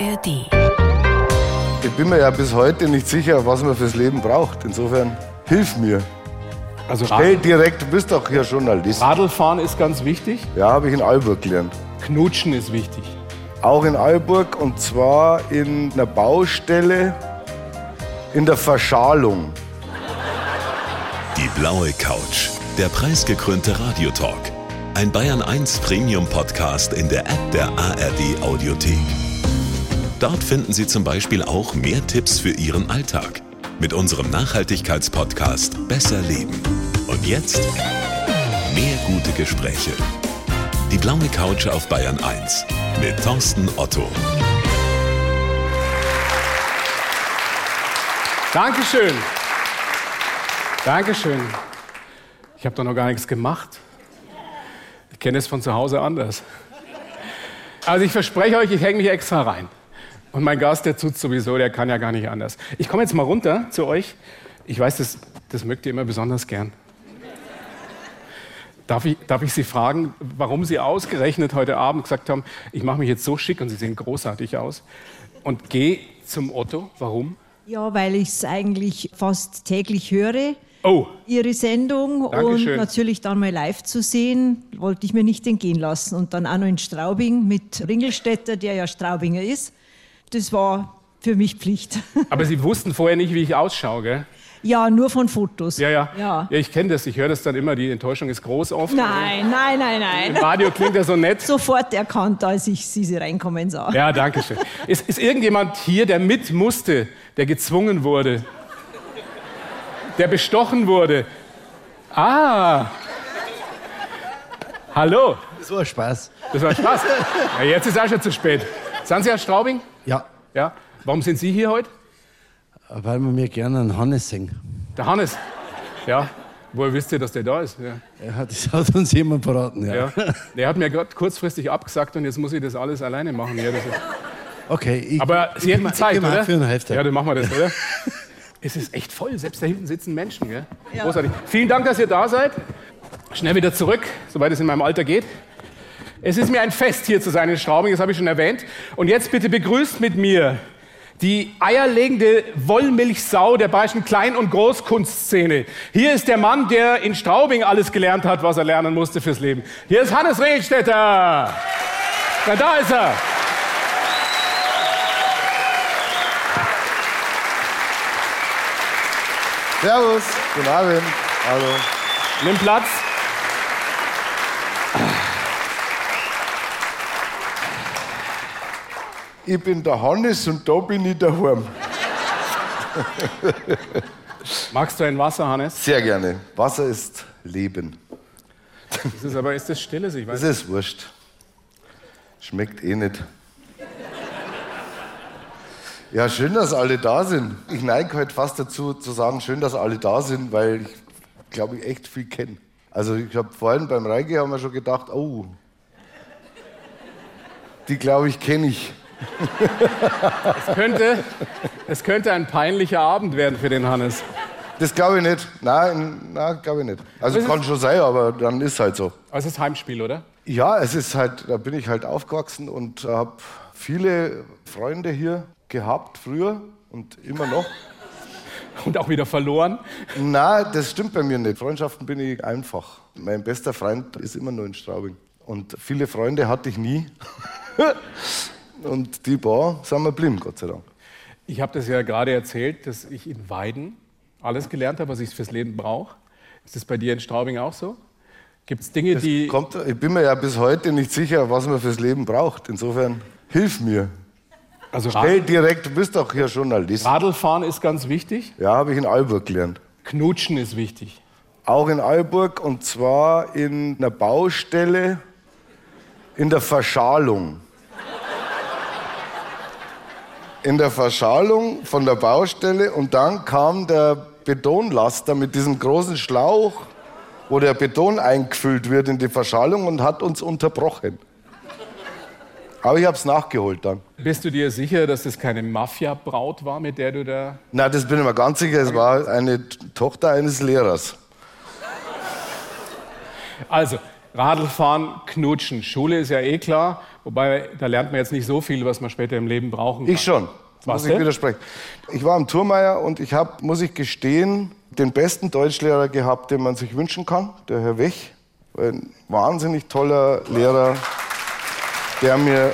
ARD. Ich bin mir ja bis heute nicht sicher, was man fürs Leben braucht. Insofern hilf mir. Also Stell direkt, du bist doch hier Journalist. Radlfahren ist ganz wichtig. Ja, habe ich in Alburg gelernt. Knutschen ist wichtig. Auch in Alburg und zwar in einer Baustelle in der Verschalung. Die blaue Couch. Der preisgekrönte Radiotalk. Ein Bayern 1 Premium Podcast in der App der ARD Audiothek. Dort finden Sie zum Beispiel auch mehr Tipps für Ihren Alltag mit unserem Nachhaltigkeitspodcast Besser Leben. Und jetzt mehr gute Gespräche. Die blaue Couch auf Bayern 1 mit Thorsten Otto. Dankeschön. Dankeschön. Ich habe doch noch gar nichts gemacht. Ich kenne es von zu Hause anders. Also ich verspreche euch, ich hänge mich extra rein. Und mein Gast, der tut sowieso, der kann ja gar nicht anders. Ich komme jetzt mal runter zu euch. Ich weiß, das, das mögt ihr immer besonders gern. Darf ich, darf ich Sie fragen, warum Sie ausgerechnet heute Abend gesagt haben, ich mache mich jetzt so schick und Sie sehen großartig aus und gehe zum Otto? Warum? Ja, weil ich es eigentlich fast täglich höre, Oh, Ihre Sendung. Dankeschön. Und natürlich dann mal live zu sehen, wollte ich mir nicht entgehen lassen. Und dann auch noch in Straubing mit Ringelstädter, der ja Straubinger ist. Das war für mich Pflicht. aber Sie wussten vorher nicht, wie ich ausschaue, gell? ja, nur von Fotos. Ja, ja. Ja. ja ich kenne das, ich höre das dann immer, die Enttäuschung ist groß oft. Nein, nein, nein, Im nein. Radio klingt ja so nett. Sofort erkannt, als ich Sie reinkommen sah. Ja, danke schön. Ist, ist irgendjemand hier, der mit musste, der gezwungen wurde, der bestochen wurde? Ah! Hallo, Das war Spaß. das war Spaß. Ja, jetzt ist auch schon zu spät. Sind Sie aus Straubing? Ja, Ja. Warum sind Sie hier heute? weil wir mir gerne einen Hannes singen. Der Hannes. Ja. Woher wisst ihr, dass der da ist? Ja. Ja, das hat uns jemand verraten, ja. ja. Der hat mir gerade kurzfristig abgesagt und jetzt muss ich das alles alleine machen. Ja, das ist Okay, ich, Aber Sie ich hätten mal- Zeit, ich oder? Für eine Hälfte. Ja, dann machen wir das, oder? es ist echt voll. Selbst da hinten sitzen Menschen. Gell? Großartig. Vielen Dank, dass ihr da seid. Schnell wieder zurück, soweit es in meinem Alter geht. Es ist mir ein Fest, hier zu sein in Straubing, das habe ich schon erwähnt. Und jetzt bitte begrüßt mit mir die eierlegende Wollmilchsau der bayerischen Klein- und Großkunstszene. Hier ist der Mann, der in Straubing alles gelernt hat, was er lernen musste fürs Leben. Hier ist Hannes Rehlstetter. Na, da ist er. Servus, guten Abend. Hallo. Nimm Platz. Ich bin der Hannes und da bin ich daheim. Magst du ein Wasser, Hannes? Sehr gerne. Wasser ist Leben. Das ist aber ist das Stilles, ich weiß. Das ist wurscht. Schmeckt eh nicht. Ja, schön, dass alle da sind. Ich neige heute fast dazu zu sagen, schön, dass alle da sind, weil ich glaube, ich echt viel kenne. Also ich habe vorhin beim Reingehen haben wir schon gedacht, oh, die glaube ich kenne ich. Es könnte, es könnte ein peinlicher Abend werden für den Hannes. Das glaube ich nicht. Nein, nein glaube ich nicht. Also kann schon sein, aber dann ist halt so. Aber es ist Heimspiel, oder? Ja, es ist halt, da bin ich halt aufgewachsen und habe viele Freunde hier gehabt früher und immer noch. Und auch wieder verloren. Na, das stimmt bei mir nicht. Freundschaften bin ich einfach. Mein bester Freund ist immer nur in Straubing. Und viele Freunde hatte ich nie. und die paar sind wir blieben, Gott sei Dank. Ich habe das ja gerade erzählt, dass ich in Weiden alles gelernt habe, was ich fürs Leben brauche. Ist das bei dir in Straubing auch so? Gibt es Dinge, die. Kommt, ich bin mir ja bis heute nicht sicher, was man fürs Leben braucht. Insofern hilf mir. Also Stell direkt, du bist doch hier Journalist. Radlfahren ist ganz wichtig. Ja, habe ich in Alburg gelernt. Knutschen ist wichtig. Auch in Alburg und zwar in einer Baustelle in der Verschalung. In der Verschalung von der Baustelle und dann kam der Betonlaster mit diesem großen Schlauch, wo der Beton eingefüllt wird in die Verschalung und hat uns unterbrochen. Aber ich habe es nachgeholt dann. Bist du dir sicher, dass das keine Mafia-Braut war, mit der du da. Na, das bin ich mir ganz sicher, es war eine Tochter eines Lehrers. Also, Radlfahren, Knutschen. Schule ist ja eh klar, wobei da lernt man jetzt nicht so viel, was man später im Leben brauchen kann. Ich schon. Was muss ich denn? widersprechen. Ich war am Turmeier und ich habe, muss ich gestehen, den besten Deutschlehrer gehabt, den man sich wünschen kann, der Herr Wech. Ein wahnsinnig toller Lehrer, der mir.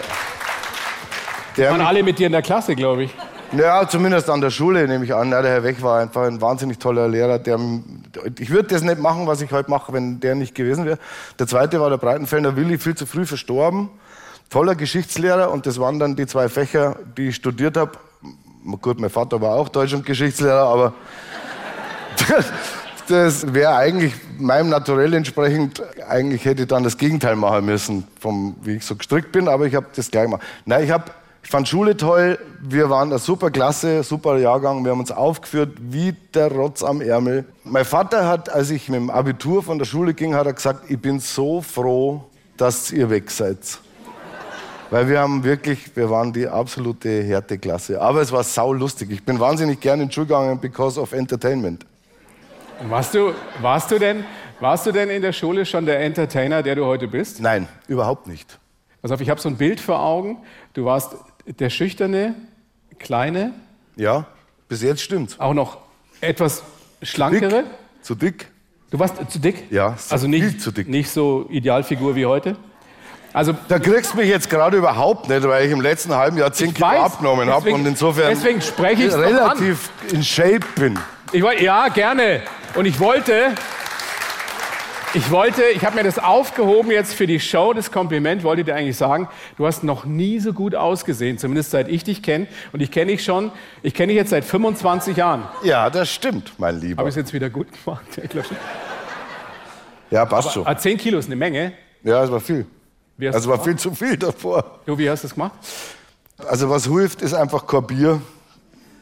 Der Waren alle mit dir in der Klasse, glaube ich. Ja, zumindest an der Schule nehme ich an. Ja, der Herr Wech war einfach ein wahnsinnig toller Lehrer. Der, ich würde das nicht machen, was ich heute mache, wenn der nicht gewesen wäre. Der zweite war der Breitenfelder Willi, viel zu früh verstorben. Toller Geschichtslehrer und das waren dann die zwei Fächer, die ich studiert habe. Gut, mein Vater war auch Deutsch- und Geschichtslehrer, aber das, das wäre eigentlich meinem Naturell entsprechend, eigentlich hätte ich dann das Gegenteil machen müssen, vom, wie ich so gestrickt bin, aber ich habe das gleich gemacht. Nein, ich, hab, ich fand Schule toll, wir waren eine super Klasse, super Jahrgang, wir haben uns aufgeführt wie der Rotz am Ärmel. Mein Vater hat, als ich mit dem Abitur von der Schule ging, hat er gesagt, ich bin so froh, dass ihr weg seid. Weil wir haben wirklich, wir waren die absolute Härteklasse. Aber es war sau lustig. Ich bin wahnsinnig gerne in die Schule gegangen because of entertainment. Warst du, warst, du denn, warst du denn in der Schule schon der Entertainer, der du heute bist? Nein, überhaupt nicht. Pass auf, ich habe so ein Bild vor Augen. Du warst der schüchterne, kleine, Ja, bis jetzt stimmt's. auch noch etwas schlankere. Dick, zu dick. Du warst zu dick? Ja, so also nicht, viel zu dick. nicht so Idealfigur wie heute. Also Da kriegst du mich jetzt gerade überhaupt nicht, weil ich im letzten halben Jahr 10 Ich Kilo weiß. abgenommen habe Deswegen- und insofern deswegen spreche doch relativ in Shape bin. Ich ja, gerne. Und ich wollte, ich wollte, ich habe mir das aufgehoben jetzt für die Show, das Kompliment, wollte dir eigentlich sagen, du hast noch nie so gut ausgesehen, zumindest seit ich dich kenne. Und ich kenne dich schon, ich kenne dich jetzt seit 25 Jahren. Ja, das stimmt, mein Lieber. Habe ich es jetzt wieder gut gemacht? Ich. Ja, passt schon. Ah, 10 Kilo ist eine Menge. Ja, es war viel. Also war viel zu viel davor. Du, wie hast du das gemacht? Also was hilft, ist einfach kein Bier.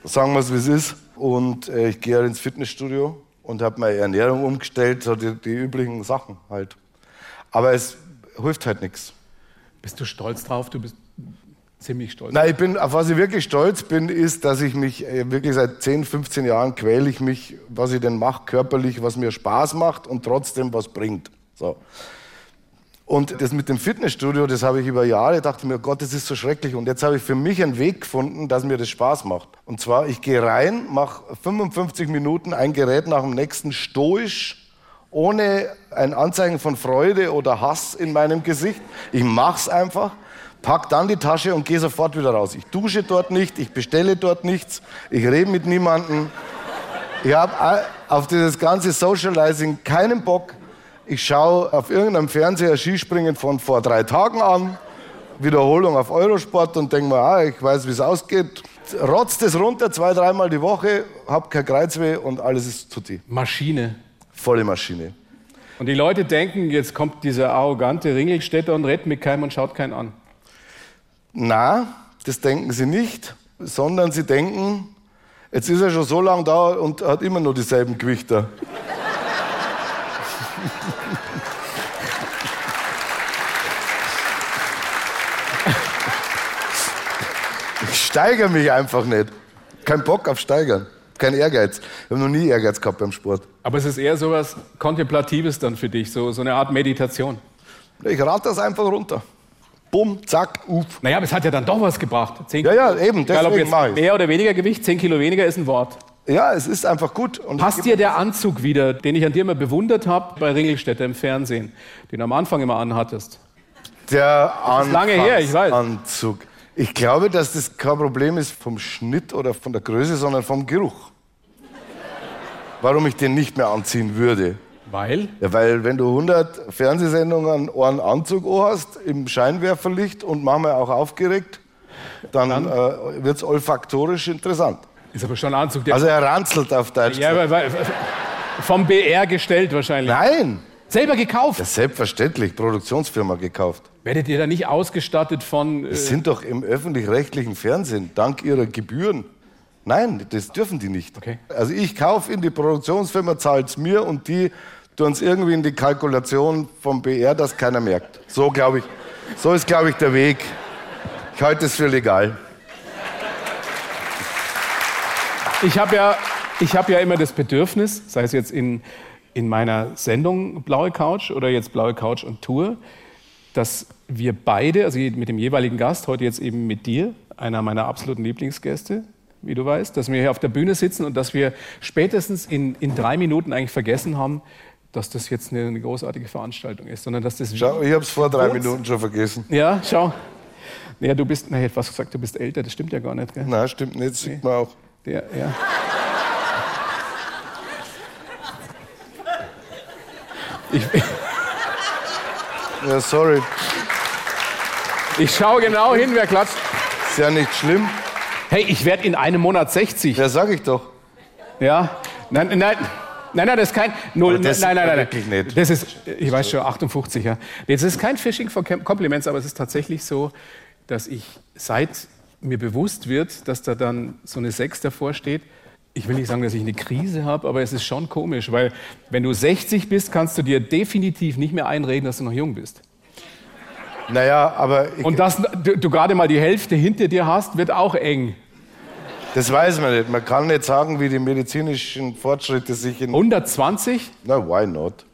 Sagen wir es, wie es ist. Und äh, ich gehe halt ins Fitnessstudio und habe meine Ernährung umgestellt, so die, die üblichen Sachen halt. Aber es hilft halt nichts. Bist du stolz drauf? Du bist ziemlich stolz. Nein, ich bin, auf was ich wirklich stolz bin, ist, dass ich mich äh, wirklich seit 10, 15 Jahren quäle ich mich, was ich denn mache, körperlich, was mir Spaß macht und trotzdem was bringt. So. Und das mit dem Fitnessstudio, das habe ich über Jahre, dachte mir, Gott, das ist so schrecklich. Und jetzt habe ich für mich einen Weg gefunden, dass mir das Spaß macht. Und zwar, ich gehe rein, mache 55 Minuten ein Gerät nach dem nächsten stoisch, ohne ein Anzeichen von Freude oder Hass in meinem Gesicht. Ich mache es einfach, pack dann die Tasche und gehe sofort wieder raus. Ich dusche dort nicht, ich bestelle dort nichts, ich rede mit niemandem. Ich habe auf dieses ganze Socializing keinen Bock. Ich schaue auf irgendeinem Fernseher Skispringen von vor drei Tagen an, Wiederholung auf Eurosport und denke mir, ah, ich weiß, wie es ausgeht. Rotzt es runter zwei, dreimal die Woche, hab kein Kreuzweh und alles ist tutti. Maschine. Volle Maschine. Und die Leute denken, jetzt kommt dieser arrogante Ringelstädter und redet mit keinem und schaut keinen an. Na, das denken sie nicht, sondern sie denken, jetzt ist er schon so lange da und hat immer nur dieselben Gewichter. Ich steigere mich einfach nicht. Kein Bock auf Steigern. Kein Ehrgeiz. Ich habe noch nie Ehrgeiz gehabt beim Sport. Aber es ist eher so was Kontemplatives dann für dich, so, so eine Art Meditation. Ich rate das einfach runter. Bumm, zack, up. Naja, aber es hat ja dann doch was gebracht. Zehn Ja, ja, eben, Egal, ob deswegen jetzt mehr oder weniger Gewicht, 10 Kilo weniger ist ein Wort. Ja, es ist einfach gut. Und Passt dir der Anzug wieder, den ich an dir immer bewundert habe bei Ringelstädter im Fernsehen, den du am Anfang immer anhattest? Der ist lange her, ich weiß. Anzug. Ich glaube, dass das kein Problem ist vom Schnitt oder von der Größe, sondern vom Geruch. Warum ich den nicht mehr anziehen würde. Weil? Ja, weil wenn du 100 Fernsehsendungen an einen Anzug hast, im Scheinwerferlicht und manchmal auch aufgeregt, dann, äh, wird es olfaktorisch interessant. Ist aber schon ein Anzug, der. Also er ranzelt auf Deutsch. ja, weil, weil, vom BR gestellt wahrscheinlich. Nein, Selber gekauft. ist selbstverständlich, Produktionsfirma gekauft. Werdet ihr da nicht ausgestattet von. Äh, Das sind doch im öffentlich-rechtlichen Fernsehen, dank ihrer Gebühren. Nein, das dürfen die nicht. Okay. Also ich kaufe in die Produktionsfirma, zahlt es mir und die tun es irgendwie in die Kalkulation vom BR, dass keiner merkt. So glaube ich, so ist glaube ich der Weg. Ich halte es für legal. Ich habe ja, ich hab ja immer das Bedürfnis, sei es jetzt in in meiner Sendung Blaue Couch oder jetzt Blaue Couch und Tour, dass wir beide, also mit dem jeweiligen Gast, heute jetzt eben mit dir, einer meiner absoluten Lieblingsgäste, wie du weißt, dass wir hier auf der Bühne sitzen und dass wir spätestens in, in drei Minuten eigentlich vergessen haben, dass das jetzt eine, eine großartige Veranstaltung ist, sondern dass das. Schau, ich habe es vor drei kurz, Minuten schon vergessen. Ja, schau. Ja, du bist, na, ich hätte fast gesagt, du bist älter, das stimmt ja gar nicht, gell? Nein, stimmt nicht, das nee. sieht man auch. Der, ja. Ich, ja, sorry. Ich schaue genau hin, wer klatscht. Ist ja nicht schlimm. Hey, ich werde in einem Monat 60. Ja, sag ich doch. Ja, nein, nein. Nein, nein, das ist kein Null. Das nein, nein, nein, wirklich nicht. Das ist, ich weiß schon, 58, ja. Das ist kein Phishing for Compliments, aber es ist tatsächlich so, dass ich seit mir bewusst wird, dass da dann so eine 6 davor steht, ich will nicht sagen, dass ich eine Krise habe, aber es ist schon komisch, weil wenn du 60 bist, kannst du dir definitiv nicht mehr einreden, dass du noch jung bist. Naja, aber. Und dass du, du gerade mal die Hälfte hinter dir hast, wird auch eng. Das weiß man nicht. Man kann nicht sagen, wie die medizinischen Fortschritte sich in. 120? Na, why not?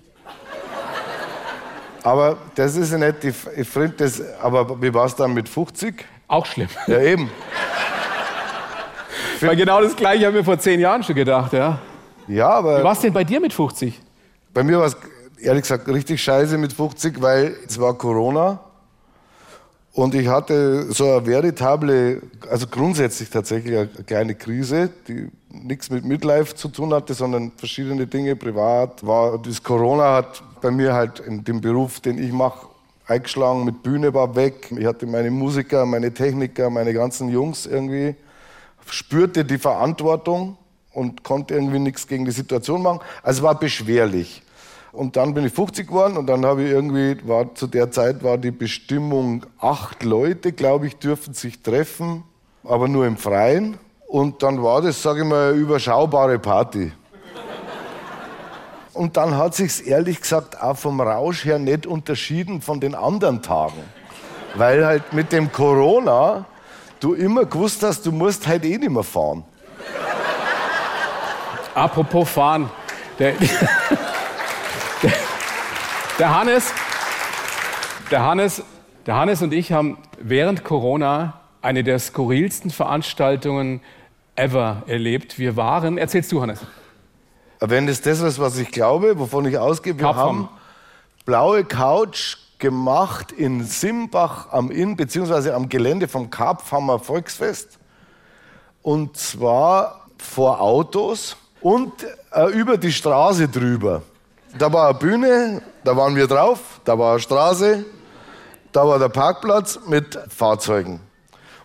Aber das ist ja nicht die. Ich finde das. Aber wie war es dann mit 50? Auch schlimm. Ja, eben. Weil genau das Gleiche haben wir vor zehn Jahren schon gedacht, ja. Ja, aber. Wie war es denn bei dir mit 50? Bei mir war es ehrlich gesagt richtig scheiße mit 50, weil es war Corona. Und ich hatte so eine veritable, also grundsätzlich tatsächlich eine kleine Krise, die nichts mit Midlife zu tun hatte, sondern verschiedene Dinge privat. War, das Corona hat bei mir halt in dem Beruf, den ich mache, eingeschlagen. Mit Bühne war weg. Ich hatte meine Musiker, meine Techniker, meine ganzen Jungs irgendwie spürte die Verantwortung und konnte irgendwie nichts gegen die Situation machen. Also war beschwerlich. Und dann bin ich 50 geworden und dann habe ich irgendwie, war zu der Zeit war die Bestimmung, acht Leute, glaube ich, dürfen sich treffen, aber nur im Freien. Und dann war das, sage ich mal, eine überschaubare Party. Und dann hat sich ehrlich gesagt auch vom Rausch her nicht unterschieden von den anderen Tagen. Weil halt mit dem Corona du immer gewusst hast, du musst halt eh nicht mehr fahren. Apropos fahren. Der, der, der, Hannes, der, Hannes, der Hannes und ich haben während Corona eine der skurrilsten Veranstaltungen ever erlebt. Wir waren, erzählst du, Hannes. Wenn das das ist, was ich glaube, wovon ich ausgehe, wir Kapfarm. haben blaue Couch gemacht in Simbach am Inn, beziehungsweise am Gelände vom Karpfhammer Volksfest. Und zwar vor Autos und äh, über die Straße drüber. Da war eine Bühne, da waren wir drauf, da war eine Straße, da war der Parkplatz mit Fahrzeugen.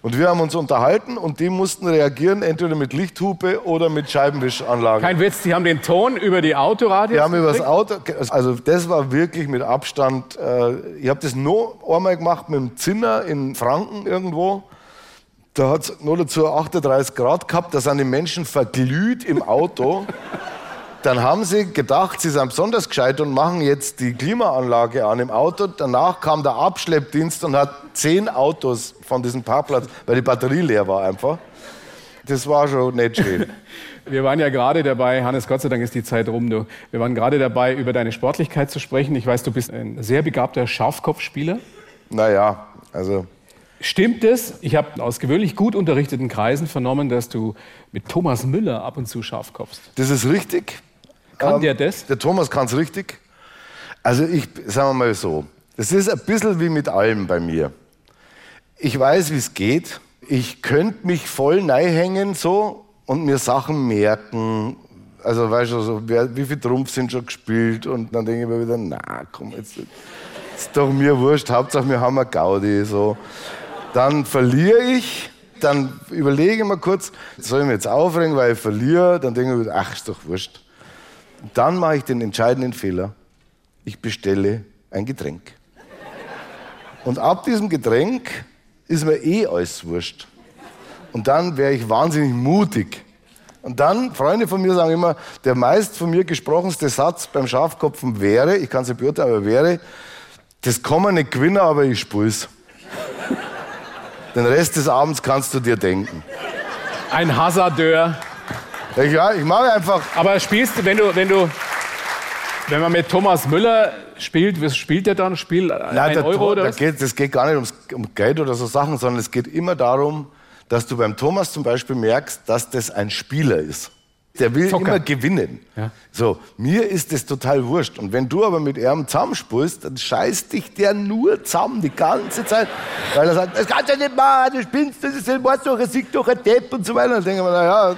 Und wir haben uns unterhalten und die mussten reagieren, entweder mit Lichthupe oder mit Scheibenwischanlage. Kein Witz, die haben den Ton über die Autoradios Die haben über das Auto, also das war wirklich mit Abstand, äh, ich habe das nur einmal gemacht mit dem Zinner in Franken irgendwo. Da hat es nur dazu 38 Grad gehabt, da sind die Menschen verglüht im Auto. Dann haben sie gedacht, sie sind besonders gescheit und machen jetzt die Klimaanlage an im Auto. Danach kam der Abschleppdienst und hat zehn Autos von diesem Parkplatz, weil die Batterie leer war einfach. Das war schon nicht schön. Wir waren ja gerade dabei, Hannes, Gott sei Dank ist die Zeit rum, du. Wir waren gerade dabei, über deine Sportlichkeit zu sprechen. Ich weiß, du bist ein sehr begabter Schafkopfspieler. Naja, also. Stimmt es? Ich habe aus gewöhnlich gut unterrichteten Kreisen vernommen, dass du mit Thomas Müller ab und zu Schafkopfst. Das ist richtig. Kann ähm, der das? Der Thomas kann es richtig. Also ich, sagen wir mal so, das ist ein bisschen wie mit allem bei mir. Ich weiß, wie es geht. Ich könnte mich voll hängen so und mir Sachen merken. Also weißt du, so, wer, wie viele Trumpf sind schon gespielt und dann denke ich mir wieder, na komm, jetzt ist doch mir wurscht, Hauptsache wir haben eine Gaudi. So. Dann verliere ich, dann überlege ich mir kurz, soll ich mich jetzt aufregen, weil ich verliere? Dann denke ich mir, ach, ist doch wurscht. Dann mache ich den entscheidenden Fehler. Ich bestelle ein Getränk. Und ab diesem Getränk ist mir eh alles wurscht. Und dann wäre ich wahnsinnig mutig. Und dann, Freunde von mir sagen immer, der meist von mir gesprochenste Satz beim Schafkopfen wäre, ich kann es nicht beurteilen, aber wäre, das kann man nicht gewinnen, aber ich spul's. Den Rest des Abends kannst du dir denken. Ein Hasardeur. Ja, ich mache einfach. Aber spielst du, wenn du, wenn du, Wenn man mit Thomas Müller spielt, was spielt er dann? Spiel ein der, Euro oder da was? geht, das geht gar nicht ums, um Geld oder so Sachen, sondern es geht immer darum, dass du beim Thomas zum Beispiel merkst, dass das ein Spieler ist. Der will Zocker. immer gewinnen. Ja. So, mir ist das total wurscht. Und wenn du aber mit ihm zusammenspielst, dann scheißt dich der nur zusammen die ganze Zeit. Weil er sagt, das kannst du nicht machen, du spinnst, das ist ein Mord doch, ein Sieg doch, ein Depp und so weiter. Dann denke ich mir, naja,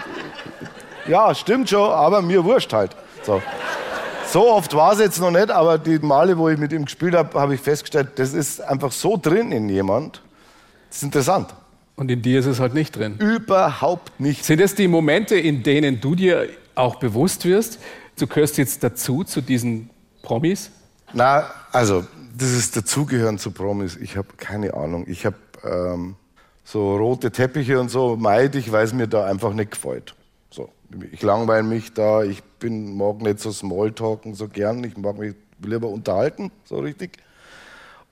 ja, stimmt schon, aber mir wurscht halt. So. So oft war es jetzt noch nicht, aber die Male, wo ich mit ihm gespielt habe, habe ich festgestellt, das ist einfach so drin in jemand. Das ist interessant. Und in dir ist es halt nicht drin. Überhaupt nicht. Sind es die Momente, in denen du dir auch bewusst wirst, du gehörst jetzt dazu, zu diesen Promis? Na, also, das ist dazugehören zu Promis. Ich habe keine Ahnung. Ich habe ähm, so rote Teppiche und so meide ich, weil es mir da einfach nicht gefällt. So, ich langweile mich da. Ich bin mag nicht so Smalltalken so gern. Ich mag mich lieber unterhalten, so richtig.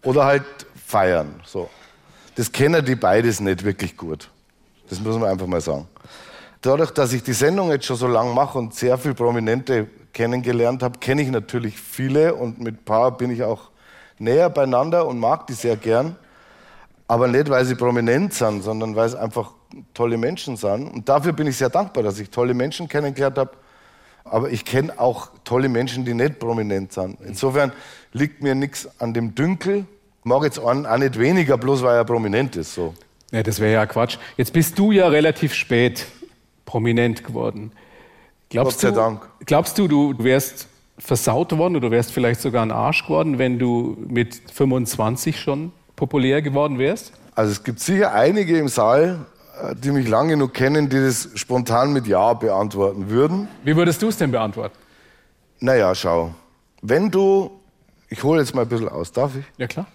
Oder halt feiern. So. Das kennen die beides nicht wirklich gut. Das muss man einfach mal sagen. Dadurch, dass ich die Sendung jetzt schon so lange mache und sehr viele Prominente kennengelernt habe, kenne ich natürlich viele und mit ein paar bin ich auch näher beieinander und mag die sehr gern. Aber nicht, weil sie prominent sind, sondern weil es einfach tolle Menschen sind. Und dafür bin ich sehr dankbar, dass ich tolle Menschen kennengelernt habe. Aber ich kenne auch tolle Menschen, die nicht prominent sind. Insofern liegt mir nichts an dem Dünkel. Mag jetzt einen auch nicht weniger, bloß weil er prominent ist. So. Ja, das wäre ja Quatsch. Jetzt bist du ja relativ spät prominent geworden. Glaubst Gott sei du, Dank. Glaubst du, du wärst versaut worden oder wärst vielleicht sogar ein Arsch geworden, wenn du mit 25 schon populär geworden wärst? Also es gibt sicher einige im Saal, die mich lange genug kennen, die das spontan mit Ja beantworten würden. Wie würdest du es denn beantworten? Naja, schau. Wenn du, ich hole jetzt mal ein bisschen aus, darf ich? Ja, klar.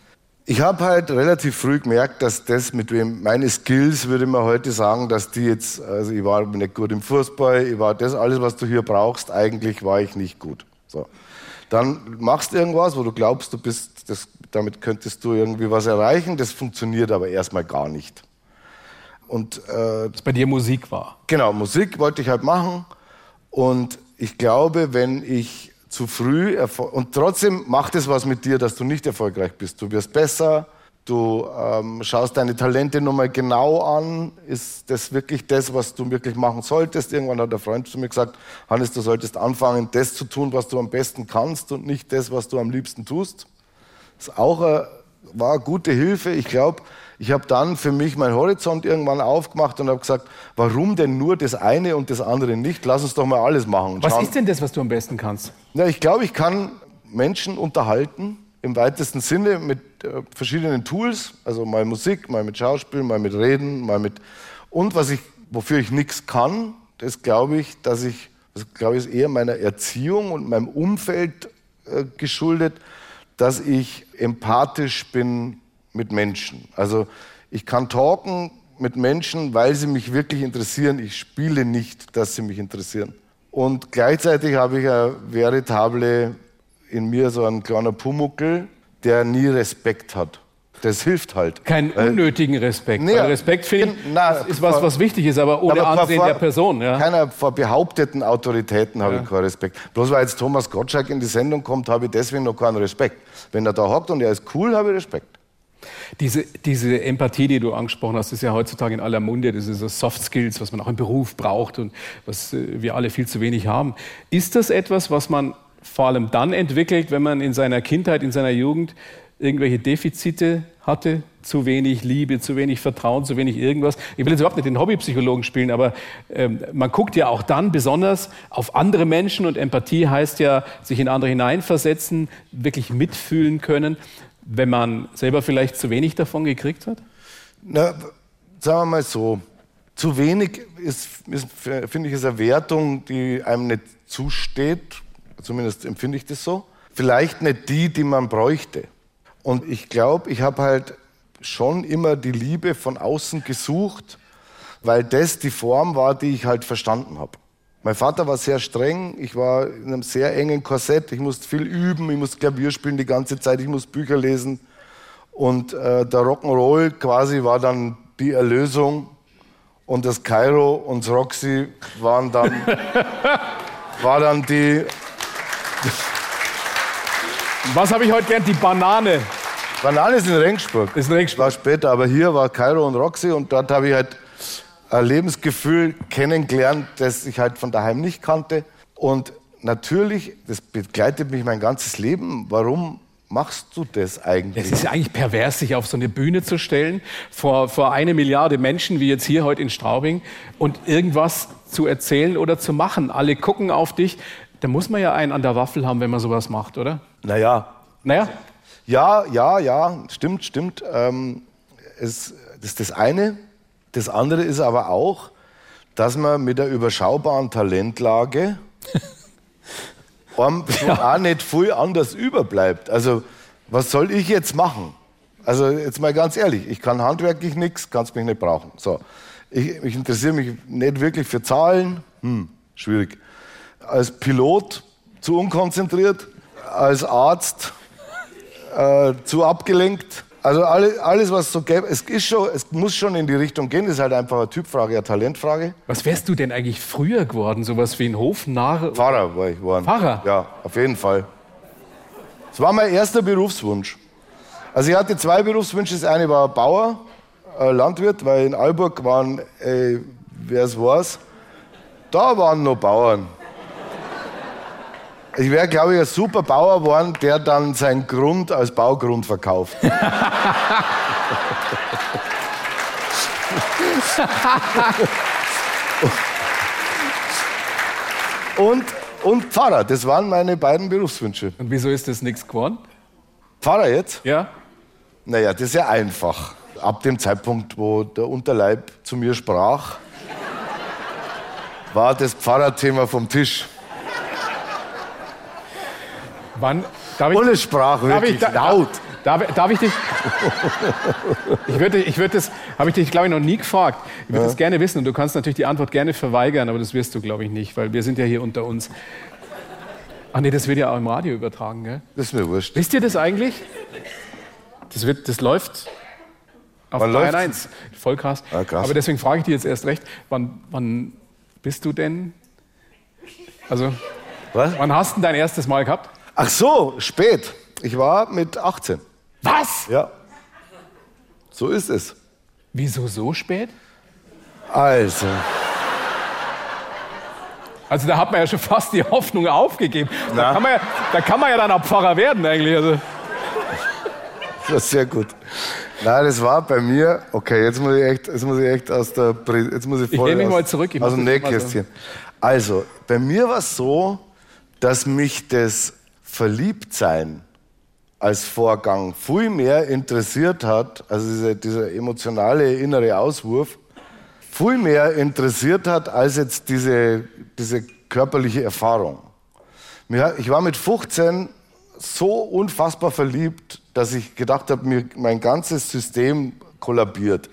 Ich habe halt relativ früh gemerkt, dass das mit wem meine Skills, würde man heute sagen, dass die jetzt, also ich war nicht gut im Fußball, ich war das alles, was du hier brauchst, eigentlich war ich nicht gut. So. Dann machst du irgendwas, wo du glaubst, du bist, das, damit könntest du irgendwie was erreichen, das funktioniert aber erstmal gar nicht. Und äh, Was bei dir Musik war. Genau, Musik wollte ich halt machen. Und ich glaube, wenn ich zu früh erfol- und trotzdem macht es was mit dir, dass du nicht erfolgreich bist. Du wirst besser, du ähm, schaust deine Talente nochmal genau an. Ist das wirklich das, was du wirklich machen solltest? Irgendwann hat der Freund zu mir gesagt, Hannes, du solltest anfangen, das zu tun, was du am besten kannst und nicht das, was du am liebsten tust. Das ist auch eine, war gute Hilfe. Ich glaube, ich habe dann für mich meinen Horizont irgendwann aufgemacht und habe gesagt, warum denn nur das eine und das andere nicht? Lass uns doch mal alles machen. und Was schauen. ist denn das, was du am besten kannst? Ja, ich glaube, ich kann Menschen unterhalten im weitesten Sinne mit äh, verschiedenen Tools, also mal Musik, mal mit Schauspiel, mal mit Reden, mal mit und was ich, wofür ich nichts kann, das glaube ich, dass ich, das glaube ich, ist eher meiner Erziehung und meinem Umfeld äh, geschuldet, dass ich empathisch bin mit Menschen. Also ich kann talken mit Menschen, weil sie mich wirklich interessieren. Ich spiele nicht, dass sie mich interessieren. Und gleichzeitig habe ich eine veritable, in mir so ein kleiner Pumuckel, der nie Respekt hat. Das hilft halt. Keinen Weil- unnötigen Respekt. Nee, Respekt, finde ich, ist was, was wichtig ist, aber ohne Aber Ansehen vor der Person. Ja. Keiner vor behaupteten Autoritäten habe ich keinen Respekt. Bloß weil jetzt Thomas Gottschalk in die Sendung kommt, habe ich deswegen noch keinen Respekt. Wenn er da hockt und er ist cool, habe ich Respekt. Diese, diese Empathie, die du angesprochen hast, ist ja heutzutage in aller Munde. Das ist so Soft Skills, was man auch im Beruf braucht und was äh, wir alle viel zu wenig haben. Ist das etwas, was man vor allem dann entwickelt, wenn man in seiner Kindheit, in seiner Jugend irgendwelche Defizite hatte? Zu wenig Liebe, zu wenig Vertrauen, zu wenig irgendwas. Ich will jetzt überhaupt nicht den Hobbypsychologen spielen, aber ähm, man guckt ja auch dann besonders auf andere Menschen und Empathie heißt ja, sich in andere hineinversetzen, wirklich mitfühlen können, wenn man selber vielleicht zu wenig davon gekriegt hat? Na, sagen wir mal so, zu wenig ist, ist finde ich, ist eine Wertung, die einem nicht zusteht. Zumindest empfinde ich das so. Vielleicht nicht die, die man bräuchte. Und ich glaube, ich habe halt schon immer die Liebe von außen gesucht, weil das die Form war, die ich halt verstanden habe. Mein Vater war sehr streng, ich war in einem sehr engen Korsett, ich musste viel üben, ich musste Klavier spielen die ganze Zeit, ich musste Bücher lesen. Und äh, der Rock'n'Roll quasi war dann die Erlösung und das Kairo und das Roxy waren dann, war dann die, Was habe ich heute gelernt? Die Banane. Banane ist in Regensburg. Ist in Regensburg. War später, aber hier war Kairo und Roxy und dort habe ich halt ein Lebensgefühl kennengelernt, das ich halt von daheim nicht kannte. Und natürlich, das begleitet mich mein ganzes Leben. Warum machst du das eigentlich? Es ist ja eigentlich pervers, sich auf so eine Bühne zu stellen, vor, vor eine Milliarde Menschen, wie jetzt hier heute in Straubing, und irgendwas zu erzählen oder zu machen. Alle gucken auf dich. Da muss man ja einen an der Waffel haben, wenn man sowas macht, oder? Naja, Naja, ja, ja, ja, stimmt, stimmt. Ähm, es, das ist das eine. Das andere ist aber auch, dass man mit der überschaubaren Talentlage einem so auch nicht viel anders überbleibt. Also, was soll ich jetzt machen? Also, jetzt mal ganz ehrlich, ich kann handwerklich nichts, kannst mich nicht brauchen. So. Ich, ich interessiere mich nicht wirklich für Zahlen, hm, schwierig. Als Pilot zu unkonzentriert, als Arzt äh, zu abgelenkt. Also alle, alles, was so gäbe, es, ist schon, es muss schon in die Richtung gehen, ist halt einfach eine Typfrage, eine Talentfrage. was wärst du denn eigentlich früher geworden? Sowas wie ein Hofnarr? Pfarrer war ich geworden. Pfarrer? Ja, auf jeden Fall. Das war mein erster Berufswunsch. Also ich hatte zwei Berufswünsche. Das eine war Bauer, äh, Landwirt, weil in Alburg waren, äh, wer es weiß, da waren noch Bauern. Ich wäre, glaube ich, ein super Bauer geworden, der dann seinen Grund als Baugrund verkauft. und, und Pfarrer, das waren meine beiden Berufswünsche. Und wieso ist das nichts geworden? Pfarrer jetzt? Ja? Naja, das ist ja einfach. Ab dem Zeitpunkt, wo der Unterleib zu mir sprach, war das Pfarrerthema vom Tisch. Wann? Darf ich, Und es sprach darf wirklich ich, da- laut. Darf, darf ich dich? Ich würde, ich würde das, habe ich dich, glaube ich, noch nie gefragt. Ich würde das gerne wissen und du kannst natürlich die Antwort gerne verweigern, aber das wirst du, glaube ich, nicht, weil wir sind ja hier unter uns. Ach nee, das wird ja auch im Radio übertragen, gell? Das ist mir wurscht. Wisst ihr das eigentlich? Das, wird, das läuft auf Wann Bayern läuft's? 1. Voll krass. Ah, krass. Aber deswegen frage ich dich jetzt erst recht, wann, wann bist du denn? Also, Was? wann hast du denn dein erstes Mal gehabt? Ach so, spät. Ich war mit 18. Was? Ja. So ist es. Wieso so spät? Also, Also da hat man ja schon fast die Hoffnung aufgegeben. Da kann, man ja, da kann man ja dann auch Pfarrer werden eigentlich. Also, das ist sehr gut. Nein, das war bei mir, okay, jetzt muss ich echt, jetzt muss ich echt aus der, jetzt muss ich voll mich aus, mal zurück, ich aus dem Nähkästchen. Also, bei mir war es so, dass mich das Verliebtsein als Vorgang viel mehr interessiert hat, also dieser, dieser emotionale innere Auswurf, viel mehr interessiert hat als jetzt diese, diese körperliche Erfahrung. Ich war mit 15 so unfassbar verliebt, dass ich gedacht habe, mir mein ganzes System kollabiert.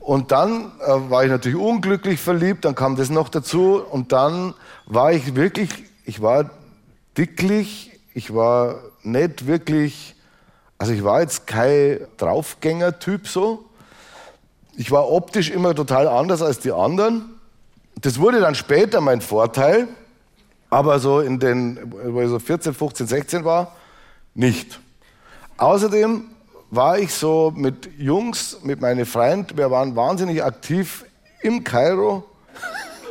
Und dann äh, war ich natürlich unglücklich verliebt, dann kam das noch dazu und dann war ich wirklich, ich war dicklich, ich war nicht wirklich, also ich war jetzt kein Draufgänger-Typ so. Ich war optisch immer total anders als die anderen. Das wurde dann später mein Vorteil, aber so in den, wo ich so 14, 15, 16 war, nicht. Außerdem war ich so mit Jungs, mit meinen Freunden, wir waren wahnsinnig aktiv im Kairo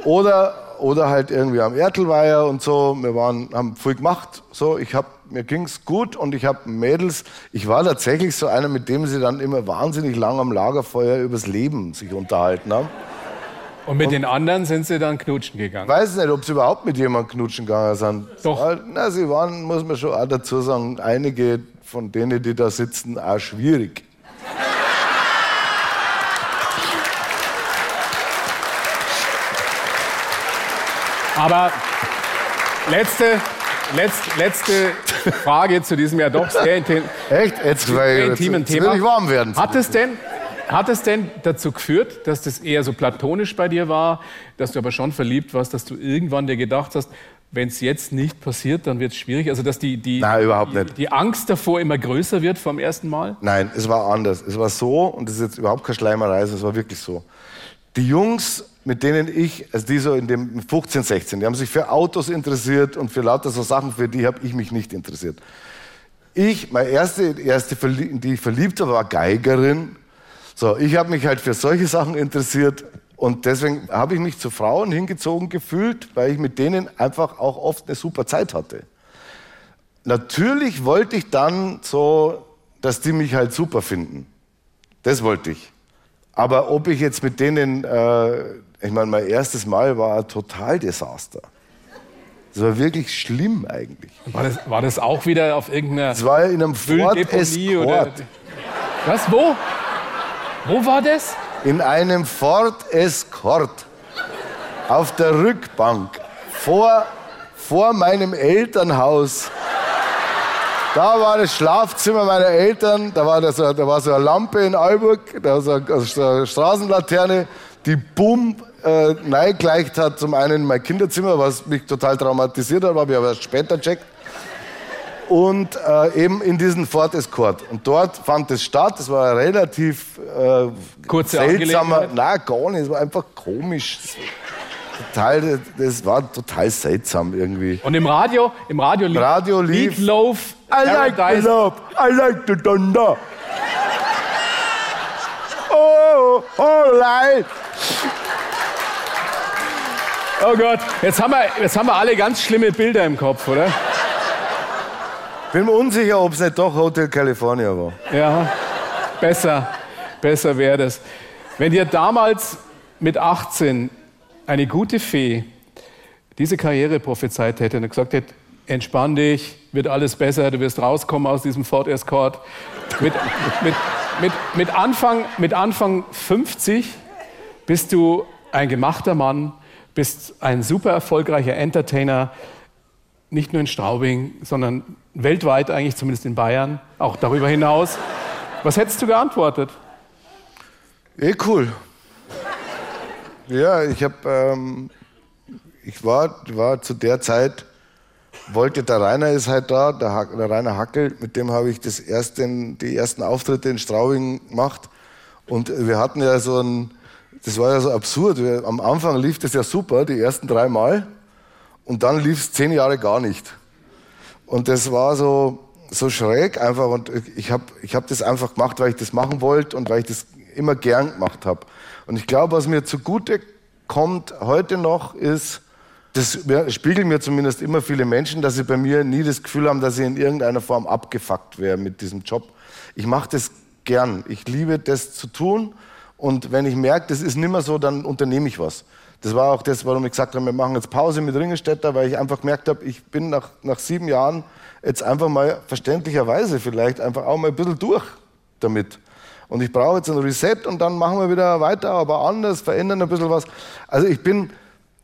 oder, oder halt irgendwie am Ertelweiher und so. Wir waren, haben viel gemacht. So, ich hab, mir ging's gut und ich habe Mädels. Ich war tatsächlich so einer, mit dem sie dann immer wahnsinnig lang am Lagerfeuer übers Leben sich unterhalten haben. und mit den anderen sind sie dann knutschen gegangen. Ich weiß nicht, ob sie überhaupt mit jemandem knutschen gegangen sind. Doch. Na, sie waren, muss man schon auch dazu sagen, einige von denen, die da sitzen, auch schwierig. Aber letzte, letzte, letzte Frage zu diesem ja doch sehr, intim, Echt? Jetzt, sehr jetzt, intimen jetzt Thema. will ich warm werden. Hat es denn, hat es denn dazu geführt, dass das eher so platonisch bei dir war, dass du aber schon verliebt warst, dass du irgendwann dir gedacht hast, wenn es jetzt nicht passiert, dann wird es schwierig? Also dass die, die, Nein, überhaupt die, nicht. die Angst davor immer größer wird vom ersten Mal? Nein, es war anders. Es war so, und das ist jetzt überhaupt keine Schleimerei, es war wirklich so. Die Jungs, mit denen ich, also die so in dem 15, 16, die haben sich für Autos interessiert und für lauter so Sachen, für die habe ich mich nicht interessiert. Ich, meine erste, erste die ich verliebt war, war Geigerin. So, ich habe mich halt für solche Sachen interessiert und deswegen habe ich mich zu Frauen hingezogen gefühlt, weil ich mit denen einfach auch oft eine super Zeit hatte. Natürlich wollte ich dann so, dass die mich halt super finden. Das wollte ich. Aber ob ich jetzt mit denen, äh, ich meine, mein erstes Mal war ein Totaldesaster. Das war wirklich schlimm eigentlich. War das, war das auch wieder auf irgendeiner Das war in einem Ford Escort. Was, wo? Wo war das? In einem Ford Escort. Auf der Rückbank. Vor, vor meinem Elternhaus. Da war das Schlafzimmer meiner Eltern, da war, das, da war so eine Lampe in Alburg, da war so eine, so eine Straßenlaterne, die bumm äh, neigleicht hat zum einen in mein Kinderzimmer, was mich total traumatisiert hat, habe ich aber erst später checkt. Und äh, eben in diesen Ford Escort. Und dort fand es statt. Es war relativ äh, Kurze seltsamer. Nein, gar nicht. Es war einfach komisch total, das war total seltsam irgendwie. Und im Radio, im Radio, lief, Radio lief Meatloaf, I like the love, I like the thunder. Oh, all right. Oh Gott, jetzt haben, wir, jetzt haben wir alle ganz schlimme Bilder im Kopf, oder? Bin mir unsicher, ob es nicht doch Hotel California war. Ja, besser, besser wäre das. Wenn ihr damals mit 18 eine gute Fee diese Karriere prophezeit hätte und gesagt hätte, entspann dich, wird alles besser, du wirst rauskommen aus diesem Ford Escort. Mit, mit, mit, mit, Anfang, mit Anfang 50 bist du ein gemachter Mann, bist ein super erfolgreicher Entertainer, nicht nur in Straubing, sondern weltweit eigentlich, zumindest in Bayern, auch darüber hinaus. Was hättest du geantwortet? Eh cool. Ja, ich habe, ähm, ich war, war zu der Zeit, wollte, der Rainer ist halt da, der, der Rainer Hackel, mit dem habe ich das erste, die ersten Auftritte in Straubing gemacht. Und wir hatten ja so ein, das war ja so absurd. Wir, am Anfang lief das ja super, die ersten drei Mal. Und dann lief es zehn Jahre gar nicht. Und das war so, so schräg einfach. Und ich habe ich hab das einfach gemacht, weil ich das machen wollte und weil ich das immer gern gemacht habe. Und ich glaube, was mir zugute kommt heute noch, ist, das spiegeln mir zumindest immer viele Menschen, dass sie bei mir nie das Gefühl haben, dass ich in irgendeiner Form abgefuckt wäre mit diesem Job. Ich mache das gern. Ich liebe das zu tun. Und wenn ich merke, das ist nicht mehr so, dann unternehme ich was. Das war auch das, warum ich gesagt habe, wir machen jetzt Pause mit Ringelstädter, weil ich einfach gemerkt habe, ich bin nach, nach sieben Jahren jetzt einfach mal verständlicherweise vielleicht einfach auch mal ein bisschen durch damit. Und ich brauche jetzt ein Reset und dann machen wir wieder weiter, aber anders, verändern ein bisschen was. Also ich bin,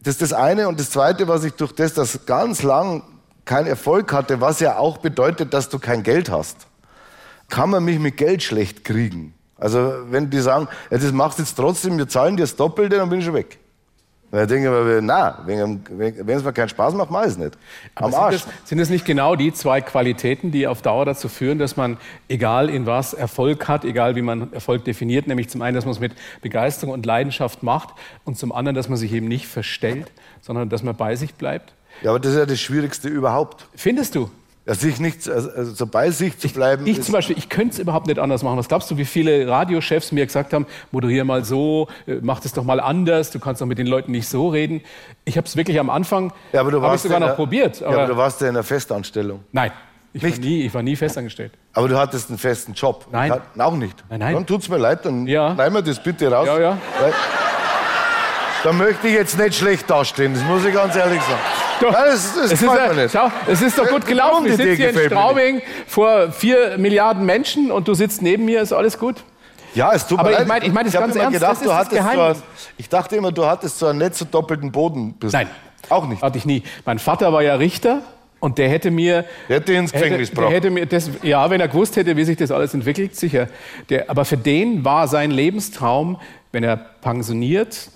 das ist das eine. Und das zweite, was ich durch das, dass ganz lang keinen Erfolg hatte, was ja auch bedeutet, dass du kein Geld hast, kann man mich mit Geld schlecht kriegen. Also wenn die sagen, ja, das machst du jetzt trotzdem, wir zahlen dir das Doppelte, dann bin ich schon weg. Und ich denke mir, na, wenn es mir keinen Spaß macht, mache ich es nicht. Am Arsch. Sind es, sind es nicht genau die zwei Qualitäten, die auf Dauer dazu führen, dass man, egal in was, Erfolg hat, egal wie man Erfolg definiert, nämlich zum einen, dass man es mit Begeisterung und Leidenschaft macht und zum anderen, dass man sich eben nicht verstellt, sondern dass man bei sich bleibt? Ja, aber das ist ja das Schwierigste überhaupt. Findest du? Sich nicht, also, also so bei sich zu bleiben. Ich, ich zum Beispiel, ich könnte es überhaupt nicht anders machen. Was glaubst du, wie viele Radiochefs mir gesagt haben, moderier mal so, äh, mach das doch mal anders, du kannst doch mit den Leuten nicht so reden. Ich habe es wirklich am Anfang, ja, aber du habe ich sogar noch der, probiert. Aber, ja, aber du warst ja in einer Festanstellung. Nein, ich nicht? War, nie, ich war nie festangestellt. Aber du hattest einen festen Job. Nein. Auch nicht. Nein, nein. Dann tut's mir leid, dann ja. nehmen wir das bitte raus. Ja, ja. Da möchte ich jetzt nicht schlecht dastehen, das muss ich ganz ehrlich sagen. Doch, Nein, das, das es, ist, mir nicht. Schau, es ist doch gut gelaufen. Wir sitzen hier in Straubing vor vier Milliarden Menschen und du sitzt neben mir, ist alles gut? Ja, es tut mir Aber leid. ich meine ich mein das ich ganz ernst, gedacht, das ist das Geheimnis. So ein, ich dachte immer, du hattest so einen nicht so doppelten Boden. Nein. Auch nicht? Hatte ich nie. Mein Vater war ja Richter und der hätte mir. Der hätte ins Gefängnis gebracht. hätte mir das, ja, wenn er gewusst hätte, wie sich das alles entwickelt, sicher. Der, aber für den war sein Lebenstraum, wenn er pensioniert